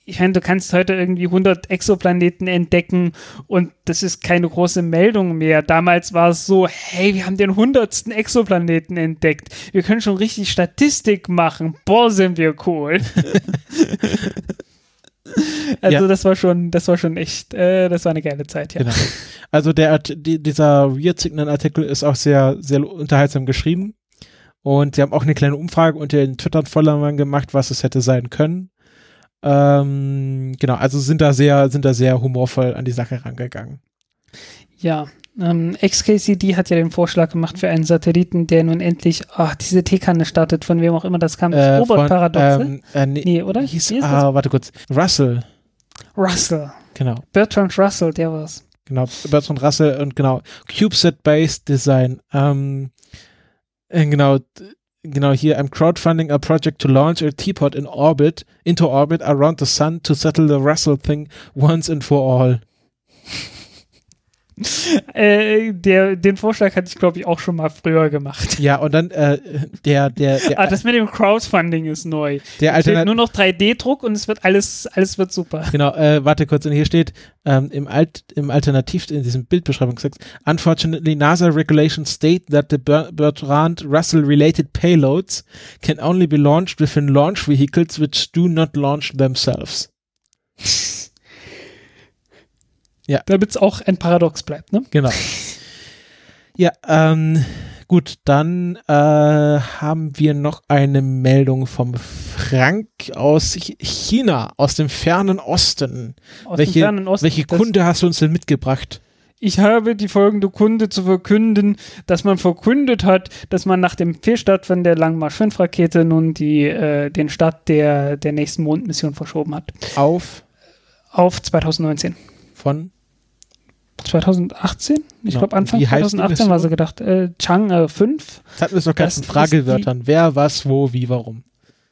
ich meine, du kannst heute irgendwie 100 Exoplaneten entdecken und das ist keine große Meldung mehr. Damals war es so, hey, wir haben den 100. Exoplaneten entdeckt. Wir können schon richtig Statistik machen. Boah, sind wir cool. (laughs) also Ja. das war schon, das war schon echt, äh, das war eine geile Zeit, ja. Genau. Also der die, dieser Weird Signal Artikel ist auch sehr, sehr unterhaltsam geschrieben. Und sie haben auch eine kleine Umfrage unter den Twitter-Followern gemacht, was es hätte sein können. Ähm, genau, also sind da sehr, sind da sehr humorvoll an die Sache rangegangen. Ja, ähm, XKCD hat ja den Vorschlag gemacht für einen Satelliten, der nun endlich ach, diese Teekanne startet, von wem auch immer das kam. Das Äh, Robert-Paradoxe. von, ähm, äh, nee, nee, oder? hieß, das? ah, warte kurz. Russell, Russell. genau. Bertrand Russell, der war's. Genau, Bertrand Russell und genau, CubeSat-based Design. Ähm, äh, genau, genau hier, I'm crowdfunding a project to launch a teapot in orbit, into orbit around the sun to settle the Russell thing once and for all. (laughs) Äh, der, den Vorschlag hatte ich, glaube ich, auch schon mal früher gemacht. Ja, und dann äh, der, der, der, Ah, das mit dem Crowdfunding ist neu. der Es Alternat nur noch 3D-Druck und es wird alles, alles wird super. Genau, äh, warte kurz, und hier steht ähm, im, Alt, im Alternativ, in diesem Bildbeschreibungstext, Unfortunately, NASA regulations state that the Ber Bertrand Russell-related payloads can only be launched within launch vehicles which do not launch themselves. (laughs) Damit es auch ein Paradox bleibt, ne? Genau. (laughs) Ja, ähm, gut, dann äh, haben wir noch eine Meldung vom Frank aus Ch- China, aus dem fernen Osten. Aus welche dem fernen Osten. welche Kunde hast du uns denn mitgebracht? Ich habe die folgende Kunde zu verkünden, dass man verkündet hat, dass man nach dem Fehlstart von der Langmarsch 5 Rakete nun die, äh, den Start der, der nächsten Mondmission verschoben hat. Auf Auf 2019. von 2018? Ich Ja, glaube Anfang wie heißt die 2018 war sie gedacht. Äh, Chang'e 5. Das hatten wir es ist Fragewörtern. Wer, was, wo, wie, warum.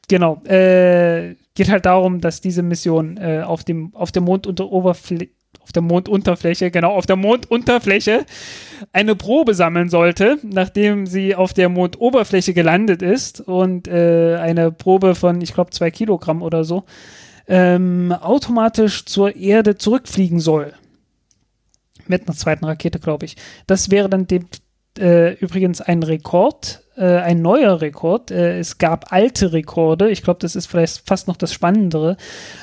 Genau. Äh, geht halt darum, dass diese Mission äh, auf dem auf der Mondoberfläche auf der Mondunterfläche, genau, auf der Mondunterfläche eine Probe sammeln sollte, nachdem sie auf der Mondoberfläche gelandet ist und äh, eine Probe von, ich glaube, zwei Kilogramm oder so, ähm, automatisch zur Erde zurückfliegen soll. Mit einer zweiten Rakete, glaube ich. Das wäre dann dem, äh, übrigens ein Rekord, äh, ein neuer Rekord. Äh, es gab alte Rekorde. Ich glaube, das ist vielleicht fast noch das Spannendere,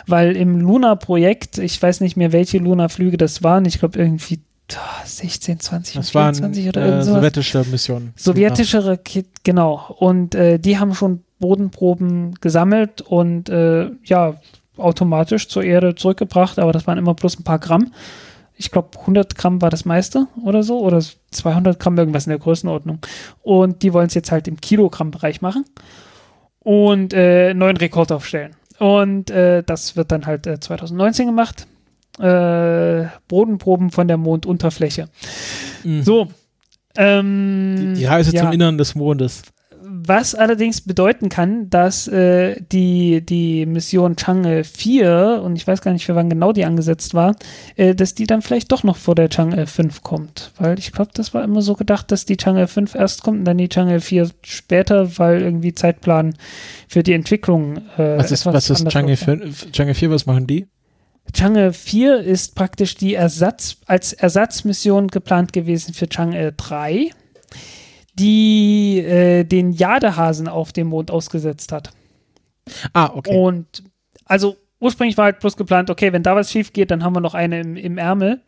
weil im Luna-Projekt, ich weiß nicht mehr, welche Luna-Flüge das waren, ich glaube irgendwie ah, 16, 20, Das waren 24 oder äh, irgend sowas. sowjetische Missionen. Sowjetische Raketen, genau. Und äh, die haben schon Bodenproben gesammelt und äh, ja, automatisch zur Erde zurückgebracht, aber das waren immer bloß ein paar Gramm. Ich glaube, 100 Gramm war das meiste oder so, oder 200 Gramm, irgendwas in der Größenordnung. Und die wollen es jetzt halt im Kilogramm-Bereich machen und äh, neuen Rekord aufstellen. Und äh, das wird dann halt äh, 2019 gemacht. Äh, Bodenproben von der Mondunterfläche. Mhm. So. Ähm, Die, die Reise ja. zum Innern des Mondes. Was allerdings bedeuten kann, dass äh, die, die Mission Chang'e 4, und ich weiß gar nicht, für wann genau die angesetzt war, äh, dass die dann vielleicht doch noch vor der Chang'e 5 kommt. Weil ich glaube, das war immer so gedacht, dass die Chang'e 5 erst kommt und dann die Chang'e 4 später, weil irgendwie Zeitplan für die Entwicklung äh, Was ist, was ist Chang'e läuft. 5? Chang'e 4, was machen die? Chang'e 4 ist praktisch die Ersatz, als Ersatzmission geplant gewesen für Chang'e 3, die äh, den Jadehasen auf dem Mond ausgesetzt hat. Ah, okay. Und also ursprünglich war halt bloß geplant, okay, wenn da was schief geht, dann haben wir noch eine im, im Ärmel.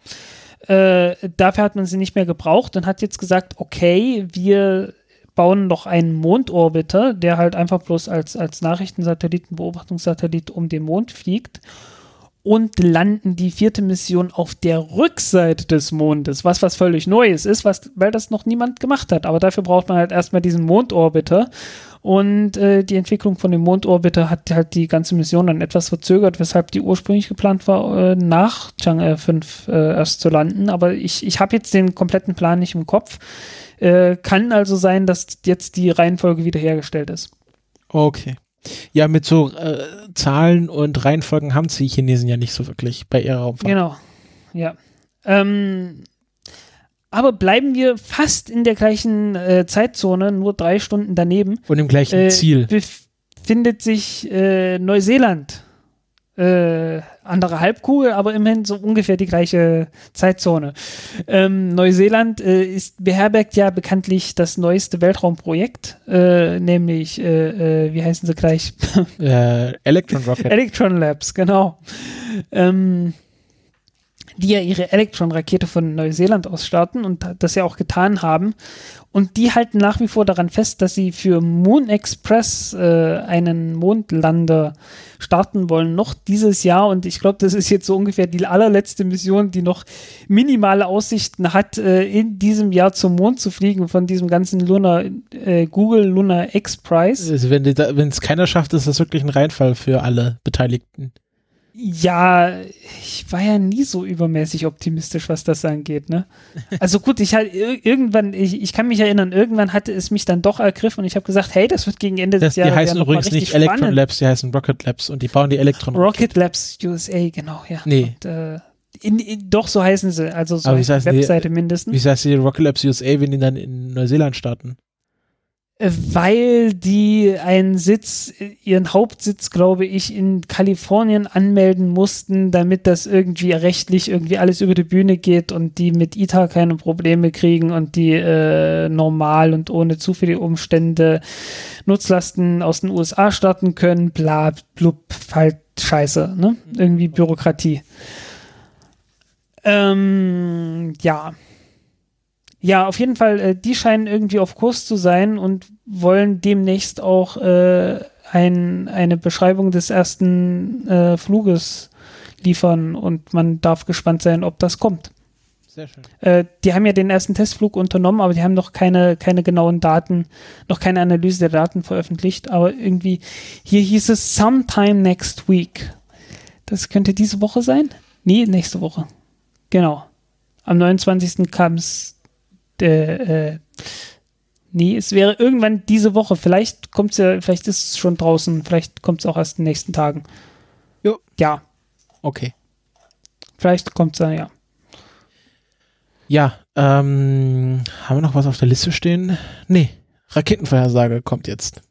Äh, dafür hat man sie nicht mehr gebraucht und hat jetzt gesagt, okay, wir bauen noch einen Mondorbiter, der halt einfach bloß als, als Nachrichtensatelliten, Beobachtungssatellit um den Mond fliegt und landen die vierte Mission auf der Rückseite des Mondes, was was völlig Neues ist, was, weil das noch niemand gemacht hat. Aber dafür braucht man halt erstmal diesen Mondorbiter. Und äh, die Entwicklung von dem Mondorbiter hat halt die ganze Mission dann etwas verzögert, weshalb die ursprünglich geplant war, äh, nach Chang'e 5 äh, erst zu landen. Aber ich, ich habe jetzt den kompletten Plan nicht im Kopf. Äh, kann also sein, dass jetzt die Reihenfolge wiederhergestellt ist. Okay. Ja, mit so äh, Zahlen und Reihenfolgen haben sie Chinesen ja nicht so wirklich bei ihrer Raumfahrt. Genau, ja. Ähm, aber bleiben wir fast in der gleichen äh, Zeitzone, nur drei Stunden daneben. Und im gleichen Äh, Ziel. befindet sich äh, Neuseeland. Äh, andere Halbkugel, aber immerhin so ungefähr die gleiche Zeitzone. Ähm, Neuseeland äh, ist, beherbergt ja bekanntlich das neueste Weltraumprojekt, äh, nämlich, äh, äh, wie heißen sie gleich? (laughs) Äh, Electron Rocket. Electron Labs, genau. Ähm, die ja ihre Electron-Rakete von Neuseeland aus starten und das ja auch getan haben. Und die halten nach wie vor daran fest, dass sie für Moon Express äh, einen Mondlander starten wollen, noch dieses Jahr. Und ich glaube, das ist jetzt so ungefähr die allerletzte Mission, die noch minimale Aussichten hat, äh, in diesem Jahr zum Mond zu fliegen von diesem ganzen Lunar, äh, Google Lunar X Prize. Also wenn es keiner schafft, ist das wirklich ein Reinfall für alle Beteiligten. Ja, ich war ja nie so übermäßig optimistisch, was das angeht, ne? (laughs) Also gut, ich halt ir- irgendwann, ich, ich kann mich erinnern, irgendwann hatte es mich dann doch ergriffen und ich habe gesagt, hey, das wird gegen Ende Das, des die Jahres heißen ja übrigens nicht Electron spannend. Labs, die heißen Rocket Labs und die bauen die Elektron Rocket Labs USA, genau, ja. Nee. Und, äh, in, in, doch, so heißen sie. Also so wie heißt die die- Webseite mindestens. Wie heißt die Rocket Labs USA, wenn die dann in Neuseeland starten? Weil die einen Sitz, ihren Hauptsitz, glaube ich, in Kalifornien anmelden mussten, damit das irgendwie rechtlich irgendwie alles über die Bühne geht und die mit ITA keine Probleme kriegen und die äh, normal und ohne zu viele Umstände Nutzlasten aus den USA starten können, bla, blub, halt scheiße, ne? Irgendwie Bürokratie. Ähm, ja. Ja, auf jeden Fall, äh, die scheinen irgendwie auf Kurs zu sein und wollen demnächst auch äh, ein, eine Beschreibung des ersten äh, Fluges liefern und man darf gespannt sein, ob das kommt. Sehr schön. Äh, die haben ja den ersten Testflug unternommen, aber die haben noch keine, keine genauen Daten, noch keine Analyse der Daten veröffentlicht. Aber irgendwie, hier hieß es sometime next week. Das könnte diese Woche sein? Nee, nächste Woche. Genau. Am 29. kam es. Äh, nee, es wäre irgendwann diese Woche. Vielleicht kommt es ja, vielleicht ist es schon draußen, vielleicht kommt es auch erst in den nächsten Tagen. Jo. Ja, Okay. vielleicht kommt es dann, ja. Ja, ähm, haben wir noch was auf der Liste stehen? Nee, Raketenvorhersage kommt jetzt.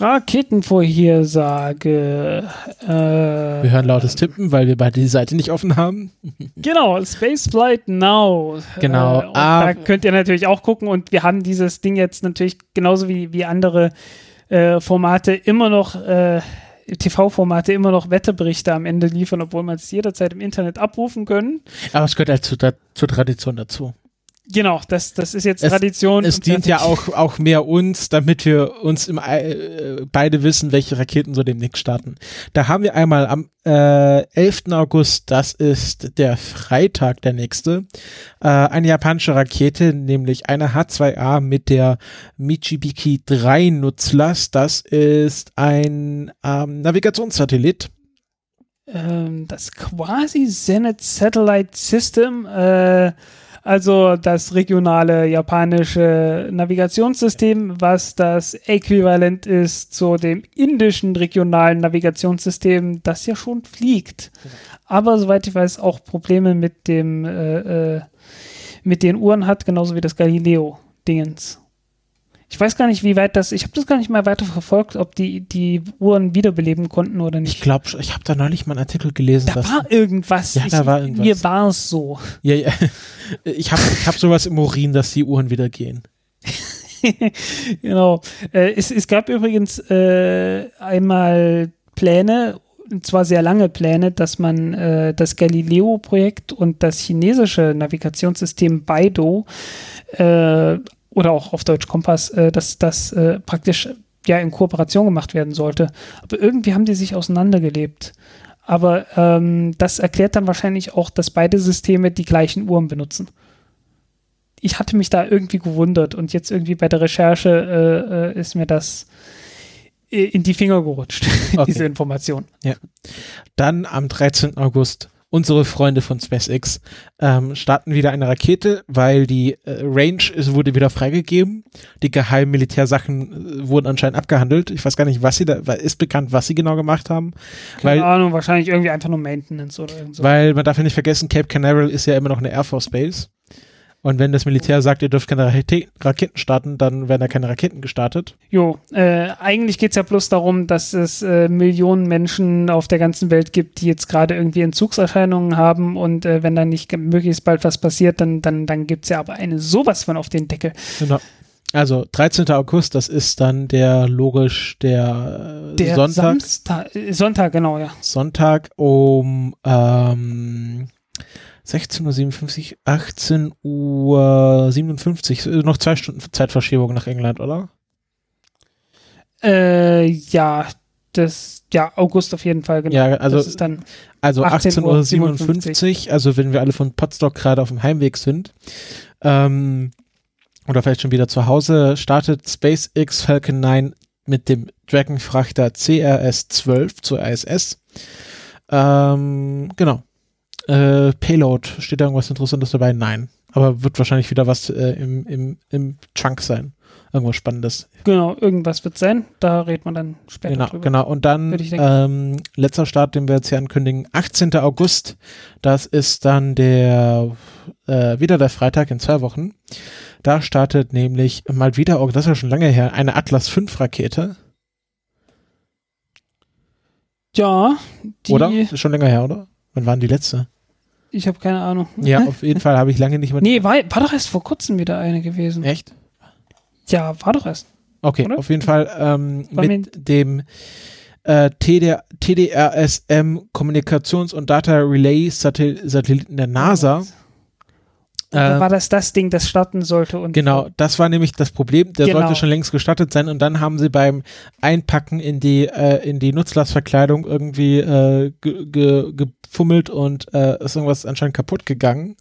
Raketenvorhersage. Äh, Wir hören lautes Tippen, weil wir beide die Seite nicht offen haben. (laughs) Genau, Spaceflight Now. Genau, Äh, ah. da könnt ihr natürlich auch gucken und wir haben dieses Ding jetzt natürlich genauso wie, wie andere äh, Formate immer noch, äh, TV-Formate immer noch Wetterberichte am Ende liefern, obwohl man es jederzeit im Internet abrufen können. Aber es gehört halt zu, der- zur Tradition dazu. Genau, das, das ist jetzt Es- Tradition. Es dient ja auch, auch mehr uns, damit wir uns im, äh, beide wissen, welche Raketen so demnächst starten. Da haben wir einmal am äh, 11. August, das ist der Freitag, der nächste, äh, eine japanische Rakete, nämlich eine H2A mit der Michibiki 3 Nutzlast. Das ist ein ähm, Navigationssatellit. ähm, das quasi Zenith Satellite System, äh, also das regionale japanische Navigationssystem, was das Äquivalent ist zu dem indischen regionalen Navigationssystem, das ja schon fliegt. Aber soweit ich weiß, auch Probleme mit dem äh, äh, mit den Uhren hat, genauso wie das Galileo-Dingens. Ich weiß gar nicht, wie weit das, ich habe das gar nicht mal weiter verfolgt, ob die die Uhren wiederbeleben konnten oder nicht. Ich glaube, ich habe da neulich mal einen Artikel gelesen. Da war irgendwas. Ja, da ich, war irgendwas. Mir war es so. Ja, ja. (laughs) Ich habe ich hab sowas im Urin, dass die Uhren wieder gehen. (laughs) genau. Äh, es, es gab übrigens äh, einmal Pläne, und zwar sehr lange Pläne, dass man äh, das Galileo-Projekt und das chinesische Navigationssystem Baidu äh, oder auch auf Deutsch Kompass, äh, dass das äh, praktisch ja in Kooperation gemacht werden sollte. Aber irgendwie haben die sich auseinandergelebt. Aber ähm, das erklärt dann wahrscheinlich auch, dass beide Systeme die gleichen Uhren benutzen. Ich hatte mich da irgendwie gewundert und jetzt irgendwie bei der Recherche äh, äh, ist mir das äh, in die Finger gerutscht, (laughs) Okay. diese Information. Dann am 13. August unsere Freunde von SpaceX ähm, starten wieder eine Rakete, weil die äh, Range wurde wieder freigegeben. Die geheimen Militärsachen äh, wurden anscheinend abgehandelt. Ich weiß gar nicht, was sie da, ist bekannt, was sie genau gemacht haben. Keine Weil, Ahnung, wahrscheinlich irgendwie einfach nur Maintenance oder irgend so. weil man darf ja nicht vergessen, Cape Canaveral ist ja immer noch eine Air Force Base. Und wenn das Militär sagt, ihr dürft keine Rakete Raketen starten, dann werden da keine Raketen gestartet. Jo, äh, eigentlich geht es ja bloß darum, dass es äh, Millionen Menschen auf der ganzen Welt gibt, die jetzt gerade irgendwie Entzugserscheinungen haben und äh, wenn dann nicht möglichst bald was passiert, dann, dann, dann gibt es ja aber eine sowas von auf den Deckel. Genau. Also 13. August, das ist dann der logisch der, äh, Der Sonntag. Samstag, äh, Sonntag, genau, ja. Sonntag um ähm, 16.57 Uhr, 18 Uhr 57, äh, noch zwei Stunden Zeitverschiebung nach England, oder? Äh, ja, das, ja, August auf jeden Fall, genau. Ja, also, das ist dann, also 18 18.57 Uhr Uhr, 57, also wenn wir alle von Potsdok gerade auf dem Heimweg sind, ähm, oder vielleicht schon wieder zu Hause, startet SpaceX Falcon 9 mit dem Dragon-Frachter CRS-12 zur ISS. Ähm, genau. Äh, Payload, steht da irgendwas Interessantes dabei? Nein. Aber wird wahrscheinlich wieder was äh, im, im, im Trunk sein. irgendwas Spannendes. Genau, irgendwas wird sein. Da redet man dann später Genau, drüber. genau. Und dann ähm, letzter Start, den wir jetzt hier ankündigen, 18. August. Das ist dann der äh, wieder der Freitag in zwei Wochen. Da startet nämlich mal wieder, oh, das ist ja schon lange her, eine Atlas 5 Rakete, Ja, die, oder? Ist schon länger her, oder? Wann waren die letzte? Ich habe keine Ahnung. Ja, auf jeden Fall habe ich lange nicht mehr. Nee, war, war doch erst vor kurzem wieder eine gewesen. Echt? Ja, war doch erst. Okay, Oder? auf jeden Fall ähm, mit dem äh, TD, TDRSM Kommunikations- und Data Relay Satel Satelliten der NASA. Äh, war das das Ding, das starten sollte und Genau, das war nämlich das Problem. Der Genau. sollte schon längst gestartet sein und dann haben sie beim Einpacken in die äh, in die Nutzlastverkleidung irgendwie äh, ge, ge, gefummelt und äh, ist irgendwas anscheinend kaputt gegangen.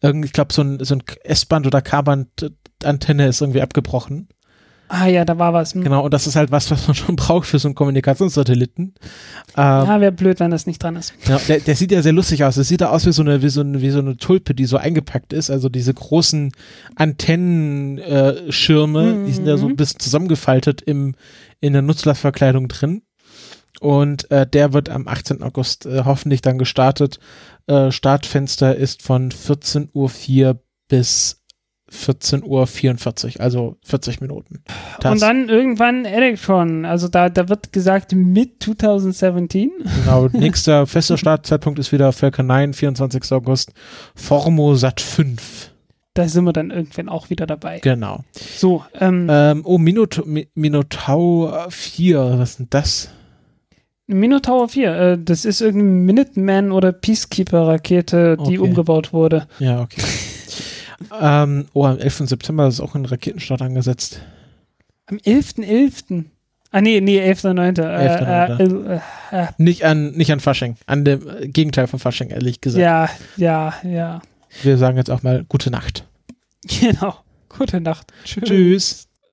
Irgendwie, ich glaube, so ein, so ein S-Band oder K-Band-Antenne ist irgendwie abgebrochen. Ah ja, da war was. Hm. Genau, und das ist halt was, was man (laughs) schon braucht für so einen Kommunikationssatelliten. Ähm, Ja, wäre blöd, wenn das nicht dran ist. ja, der, der sieht ja sehr lustig aus. Das sieht da aus wie so eine, wie so eine, wie so eine Tulpe, die so eingepackt ist. Also diese großen Antennenschirme, äh, Schirme, die sind ja so ein bisschen zusammengefaltet im, in der Nutzlastverkleidung drin. Und äh, der wird am 18. August äh, hoffentlich dann gestartet. Äh, Startfenster ist von 14.04 Uhr bis 14.44 Uhr, also 40 Minuten. Das- Und dann irgendwann Electron. Also da, da wird gesagt mid 2017. Genau, nächster (laughs) fester Startzeitpunkt ist wieder Falcon 9, 24. August, Formosat 5. Da sind wir dann irgendwann auch wieder dabei. Genau. So, ähm, Ähm, oh, Minot Mi- Minotaur 4, was ist denn das? Minotaur 4, äh, das ist irgendeine Minuteman oder Peacekeeper-Rakete, die Okay. umgebaut wurde. Ja, okay. (laughs) ähm, oh, am 11. September ist auch ein Raketenstart angesetzt. Am 11.11. Ah, nee, nee, 11.9. Äh, 11.9.. äh, äh, äh, Nicht an, nicht an Fasching, an dem äh, Gegenteil von Fasching, ehrlich gesagt. ja, ja, ja. Wir sagen jetzt auch mal gute Nacht. (laughs) Genau. Gute Nacht. Tschüss. Tschüss.